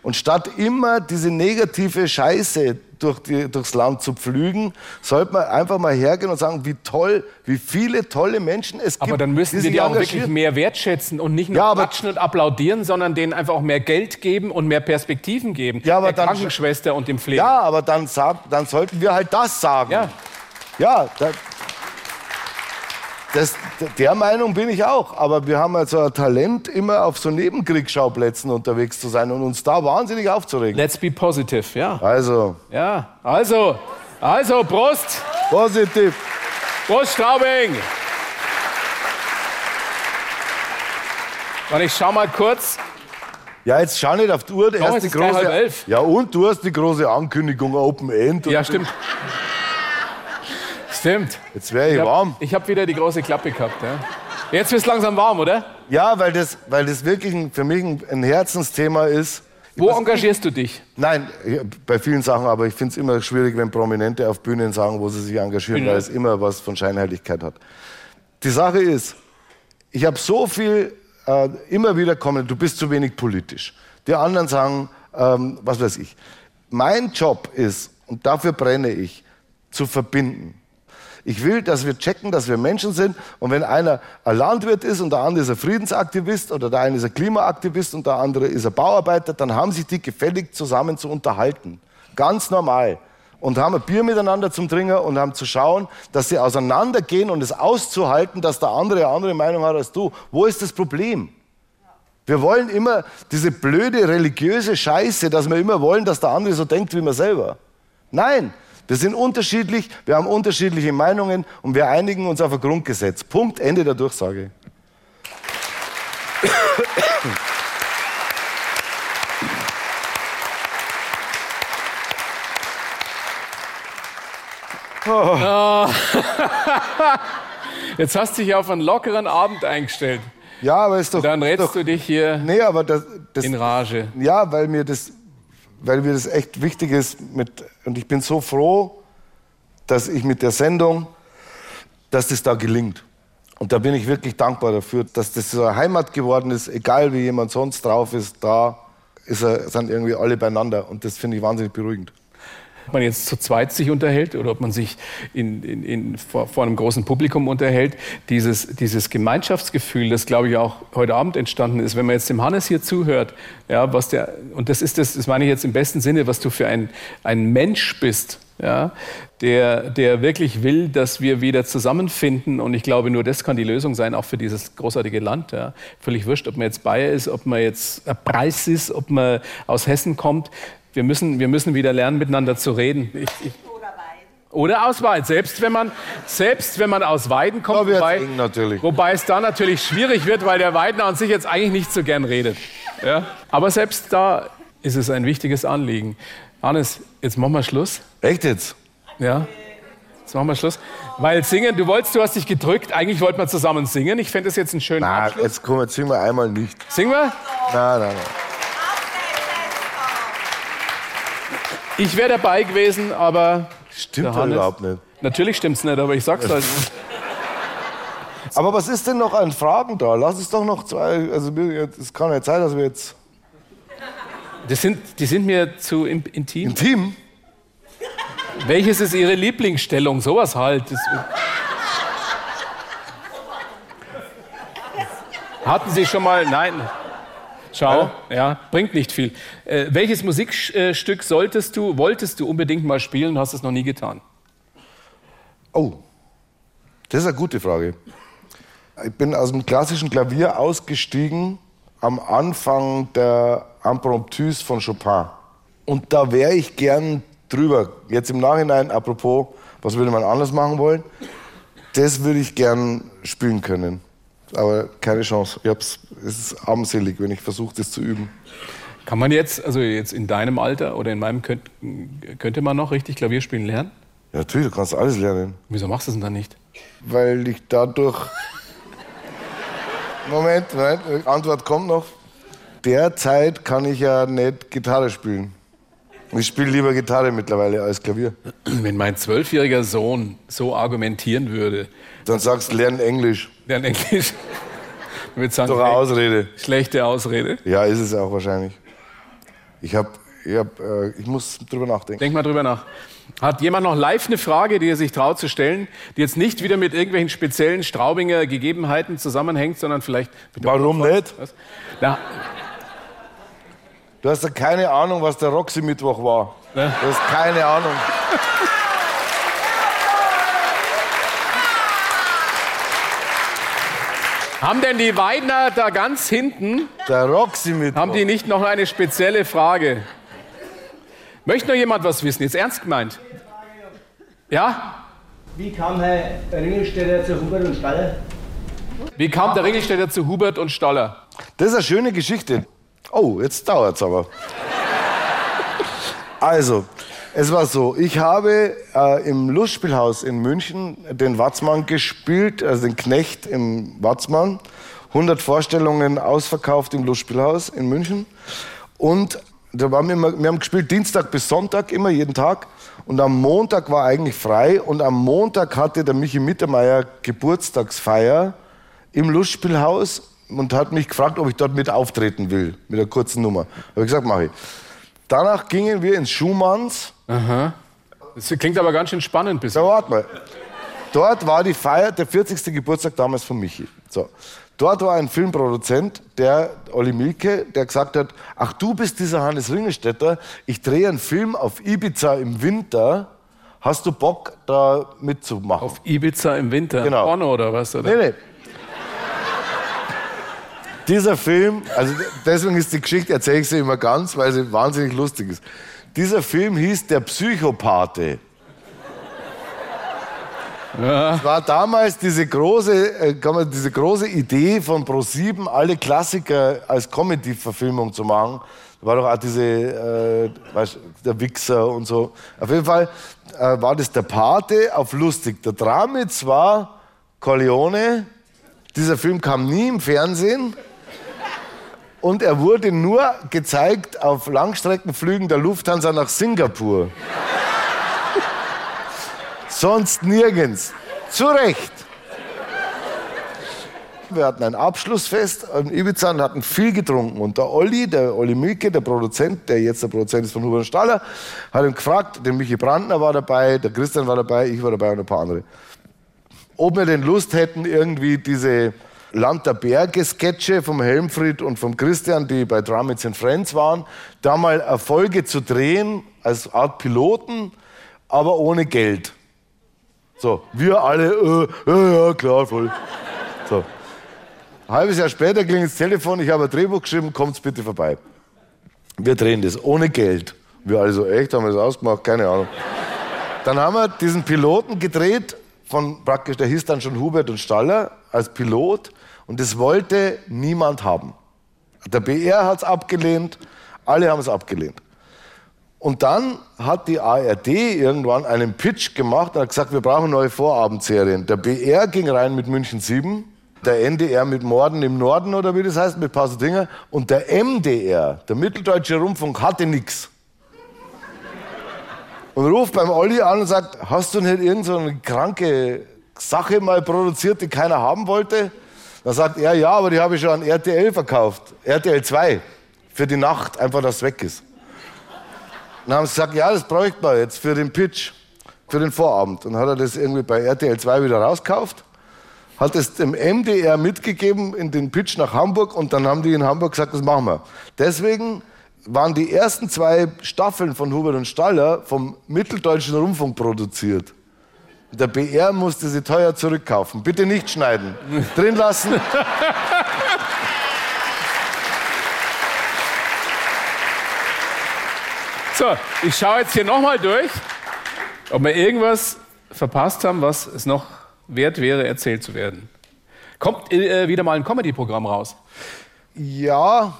Und statt immer diese negative Scheiße durch die, durchs Land zu pflügen, sollte man einfach mal hergehen und sagen, wie toll, wie viele tolle Menschen es gibt. Aber dann müssen wir die auch wirklich mehr wertschätzen und nicht nur ja, klatschen und applaudieren, sondern denen einfach auch mehr Geld geben und mehr Perspektiven geben. Ja, aber der dann, Krankenschwester und dem Pfleger. Ja, aber dann, dann sollten wir halt das sagen. Ja, ja da, das, der Meinung bin ich auch. Aber wir haben also ein Talent, immer auf so Nebenkriegsschauplätzen unterwegs zu sein und uns da wahnsinnig aufzuregen. Let's be positive, ja. Also. Ja, also, also, Prost. Positiv. Prost, Straubing. Und ich schau mal kurz. Ja, jetzt schau nicht auf die Uhr. Schau, erst die große, ja, und du hast die große Ankündigung Open End. Ja, stimmt. Stimmt. Jetzt wäre ich, ich hab, warm. Ich habe wieder die große Klappe gehabt. Ja. Jetzt wird es langsam warm, oder? Ja, weil das, weil das wirklich für mich ein, ein Herzensthema ist. Wo was, engagierst du dich? Nein, bei vielen Sachen, aber ich finde es immer schwierig, wenn Prominente auf Bühnen sagen, wo sie sich engagieren, Bühne. weil es immer was von Scheinheiligkeit hat. Die Sache ist, ich habe so viel äh, immer wieder kommen, du bist zu wenig politisch. Die anderen sagen, ähm, was weiß ich. Mein Job ist, und dafür brenne ich, zu verbinden. Ich will, dass wir checken, dass wir Menschen sind. Und wenn einer ein Landwirt ist und der andere ist ein Friedensaktivist oder der eine ist ein Klimaaktivist und der andere ist ein Bauarbeiter, dann haben sich die gefällig zusammen zu unterhalten. Ganz normal. Und haben ein Bier miteinander zum Trinken und haben zu schauen, dass sie auseinandergehen und es auszuhalten, dass der andere eine andere Meinung hat als du. Wo ist das Problem? Wir wollen immer diese blöde religiöse Scheiße, dass wir immer wollen, dass der andere so denkt wie wir selber. Nein, wir sind unterschiedlich, wir haben unterschiedliche Meinungen und wir einigen uns auf ein Grundgesetz. Punkt, Ende der Durchsage. Oh. Jetzt hast du dich auf einen lockeren Abend eingestellt. Ja, aber ist doch. Dann rätst doch, du dich hier nee, aber das, das, in Rage. Ja, weil mir das weil mir das echt wichtig ist. Mit, und ich bin so froh, dass ich mit der Sendung, dass das da gelingt. Und da bin ich wirklich dankbar dafür, dass das so eine Heimat geworden ist, egal wie jemand sonst drauf ist, da ist er, sind irgendwie alle beieinander. Und das finde ich wahnsinnig beruhigend ob man jetzt zu zweit sich unterhält oder ob man sich in, in, in, vor, vor, einem großen Publikum unterhält, dieses, dieses Gemeinschaftsgefühl, das glaube ich auch heute Abend entstanden ist, wenn man jetzt dem Hannes hier zuhört, ja, was der, und das ist das, das meine ich jetzt im besten Sinne, was du für ein, ein Mensch bist, ja, der, der wirklich will, dass wir wieder zusammenfinden. Und ich glaube, nur das kann die Lösung sein, auch für dieses großartige Land. Ja. Völlig wurscht, ob man jetzt Bayer ist, ob man jetzt Preis ist, ob man aus Hessen kommt. Wir müssen, wir müssen wieder lernen, miteinander zu reden. Ich, ich, oder aus Weiden. Selbst wenn man, selbst wenn man aus Weiden kommt, wobei, wobei, es da natürlich schwierig wird, weil der Weidner an sich jetzt eigentlich nicht so gern redet. Ja? Aber selbst da ist es ein wichtiges Anliegen. Hannes, jetzt machen wir Schluss. Echt jetzt? Ja. Jetzt machen wir Schluss. Weil singen, du wolltest, du hast dich gedrückt. Eigentlich wollten wir zusammen singen. Ich fände das jetzt einen schönen Na, Abschluss. jetzt kommen wir, singen wir einmal nicht. Singen wir? Nein, nein, nein. Ich wäre dabei gewesen, aber. Stimmt Hannes, überhaupt nicht. Natürlich stimmt's nicht, aber ich sag's halt. aber was ist denn noch an Fragen da? Lass es doch noch zwei. Also, es kann ja Zeit, dass wir jetzt. Das sind, die sind mir zu intim. Intim? Welches ist Ihre Lieblingsstellung? Sowas halt. Das Hatten Sie schon mal. Nein. Schau, ja, ja bringt nicht viel. Äh, welches Musikstück solltest du, wolltest du unbedingt mal spielen, hast es noch nie getan? Oh, das ist eine gute Frage. Ich bin aus dem klassischen Klavier ausgestiegen am Anfang der Impromptus von Chopin. Und da wäre ich gern drüber. Jetzt im Nachhinein, apropos, was würde man anders machen wollen? Das würde ich gern spielen können aber keine Chance. Ich hab's, es ist armselig, wenn ich versuche, das zu üben. Kann man jetzt, also jetzt in deinem Alter oder in meinem, könnte, könnte man noch richtig Klavier spielen lernen? Ja, natürlich, du kannst alles lernen. Wieso machst du es denn dann nicht? Weil ich dadurch. Moment, Moment, Antwort kommt noch. Derzeit kann ich ja nicht Gitarre spielen. Ich spiele lieber Gitarre mittlerweile als Klavier. Wenn mein zwölfjähriger Sohn so argumentieren würde. Dann sagst du, lern Englisch. Lern Englisch. Sagen, Doch eine Ausrede. Schlechte Ausrede. Ja, ist es auch wahrscheinlich. Ich, hab, ich, hab, äh, ich muss drüber nachdenken. Denk mal drüber nach. Hat jemand noch live eine Frage, die er sich traut zu stellen, die jetzt nicht wieder mit irgendwelchen speziellen Straubinger Gegebenheiten zusammenhängt, sondern vielleicht. Warum nicht? Na, Du hast ja keine Ahnung, was der Roxy-Mittwoch war. Ne? Du hast keine Ahnung. Haben denn die Weidner da ganz hinten, der Roxy-Mittwoch, haben die nicht noch eine spezielle Frage? Möchte noch jemand was wissen? Jetzt ernst gemeint. Ja? Wie kam Herr Ringelstädter zu Hubert und Staller? Wie kam der Ringelstädter zu Hubert und Staller? Das ist eine schöne Geschichte. Oh, jetzt dauert es aber. Also, es war so, ich habe äh, im Lustspielhaus in München den Watzmann gespielt, also den Knecht im Watzmann. 100 Vorstellungen ausverkauft im Lustspielhaus in München. Und da waren wir, wir haben gespielt Dienstag bis Sonntag, immer jeden Tag. Und am Montag war eigentlich frei. Und am Montag hatte der Michi Mittermeier Geburtstagsfeier im Lustspielhaus und hat mich gefragt, ob ich dort mit auftreten will, mit einer kurzen Nummer. Habe ich gesagt, mache ich. Danach gingen wir ins Schumanns. Aha. Das klingt aber ganz schön spannend bisher. So, warte mal. Dort war die Feier, der 40. Geburtstag damals von Michi. So. Dort war ein Filmproduzent, der Olli Milke, der gesagt hat, ach du bist dieser Hannes Ringelstetter, ich drehe einen Film auf Ibiza im Winter, hast du Bock da mitzumachen? Auf Ibiza im Winter? Genau. Porno oder was? Oder? Nee, nee. Dieser Film, also deswegen ist die Geschichte, erzähle ich sie immer ganz, weil sie wahnsinnig lustig ist. Dieser Film hieß Der Psychopathe. Ja. Es war damals diese große, äh, diese große Idee von Pro7, alle Klassiker als Comedy-Verfilmung zu machen. Da war doch auch diese, äh, weißt, der Wichser und so. Auf jeden Fall äh, war das der Pate auf lustig. Der Dramitz war Corleone. Dieser Film kam nie im Fernsehen und er wurde nur gezeigt auf Langstreckenflügen der Lufthansa nach Singapur. Sonst nirgends. Zu Recht. Wir hatten ein Abschlussfest in Ibiza und hatten viel getrunken. Und der Olli, der Olli Milke, der Produzent, der jetzt der Produzent ist von Hubert Staller, hat ihn gefragt, der Michi Brandner war dabei, der Christian war dabei, ich war dabei und ein paar andere. Ob wir denn Lust hätten, irgendwie diese Land der Berge-Sketche vom Helmfried und vom Christian, die bei Drummets and Friends waren, da mal Erfolge zu drehen als Art Piloten, aber ohne Geld. So, wir alle, äh, ja, ja, klar, voll. So. Ein halbes Jahr später klingelt das Telefon, ich habe ein Drehbuch geschrieben, kommt's bitte vorbei. Wir drehen das ohne Geld. Wir alle so, echt, haben wir das ausgemacht? Keine Ahnung. Dann haben wir diesen Piloten gedreht, von praktisch, der hieß dann schon Hubert und Staller als Pilot und das wollte niemand haben. Der BR hat es abgelehnt, alle haben es abgelehnt. Und dann hat die ARD irgendwann einen Pitch gemacht und hat gesagt, wir brauchen neue Vorabendserien. Der BR ging rein mit München 7, der NDR mit Morden im Norden oder wie das heißt, mit Pasadena. Und der MDR, der Mitteldeutsche Rundfunk, hatte nichts. Und ruft beim Olli an und sagt, hast du nicht irgend so kranke Sache mal produziert, die keiner haben wollte? Dann sagt er, ja, aber die habe ich schon an RTL verkauft. RTL 2. Für die Nacht, einfach, dass es weg ist. Dann haben sie gesagt, ja, das bräuchte man jetzt für den Pitch, für den Vorabend. Und hat er das irgendwie bei RTL 2 wieder rausgekauft hat es dem MDR mitgegeben in den Pitch nach Hamburg und dann haben die in Hamburg gesagt, das machen wir. Deswegen waren die ersten zwei Staffeln von Hubert und Staller vom Mitteldeutschen Rundfunk produziert. Der BR musste sie teuer zurückkaufen. Bitte nicht schneiden. Drin lassen. So, ich schaue jetzt hier nochmal durch, ob wir irgendwas verpasst haben, was es noch wert wäre, erzählt zu werden. Kommt äh, wieder mal ein Comedy-Programm raus? Ja,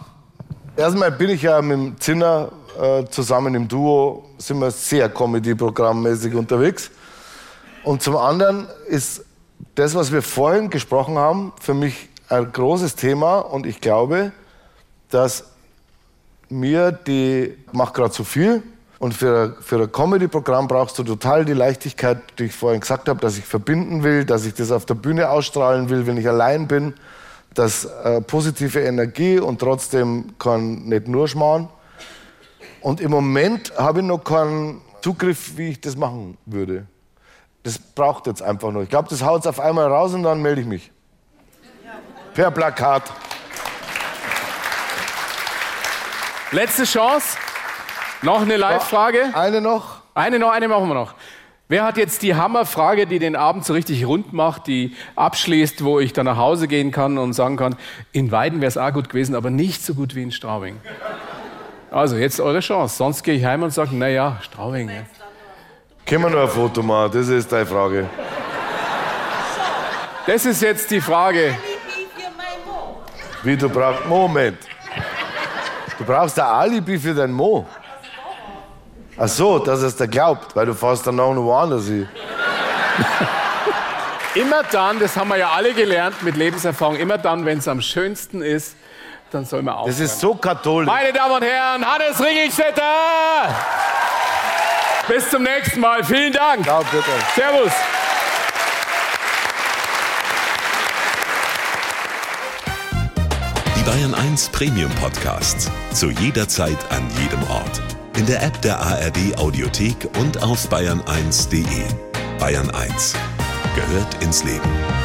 erstmal bin ich ja mit dem Zinner äh, zusammen im Duo, sind wir sehr Comedy-Programmmäßig unterwegs. Und zum anderen ist das, was wir vorhin gesprochen haben, für mich ein großes Thema und ich glaube, dass mir die macht gerade zu viel und für, für ein Comedy-Programm brauchst du total die Leichtigkeit, die ich vorhin gesagt habe, dass ich verbinden will, dass ich das auf der Bühne ausstrahlen will, wenn ich allein bin. Das äh, positive Energie und trotzdem kann nicht nur schmarrn. Und im Moment habe ich noch keinen Zugriff, wie ich das machen würde. Das braucht jetzt einfach noch. Ich glaube, das haut auf einmal raus und dann melde ich mich. Per Plakat. Letzte Chance. Noch eine Live-Frage? Eine noch? Eine noch, eine machen wir noch. Wer hat jetzt die Hammerfrage, die den Abend so richtig rund macht, die abschließt, wo ich dann nach Hause gehen kann und sagen kann, in Weiden wäre es auch gut gewesen, aber nicht so gut wie in Straubing. Also jetzt eure Chance. Sonst gehe ich heim und sage, naja, Straubing. Ja. Können wir noch ein Foto machen? Das ist deine Frage. Das ist jetzt die Frage. Wie du brauchst. Moment. Du brauchst ein Alibi für dein Mo. Ach so, dass es der glaubt, weil du fährst dann auch noch woanders hin. immer dann, das haben wir ja alle gelernt mit Lebenserfahrung, immer dann, wenn es am schönsten ist, dann soll man aufhören. Das ist so katholisch. Meine Damen und Herren, Hannes Ringelstetter! Bis zum nächsten Mal. Vielen Dank. Ja, bitte. Servus. Die Bayern 1 Premium Podcasts. Zu jeder Zeit, an jedem Ort in der App der ARD Audiothek und auf bayern1.de. Bayern 1 gehört ins Leben.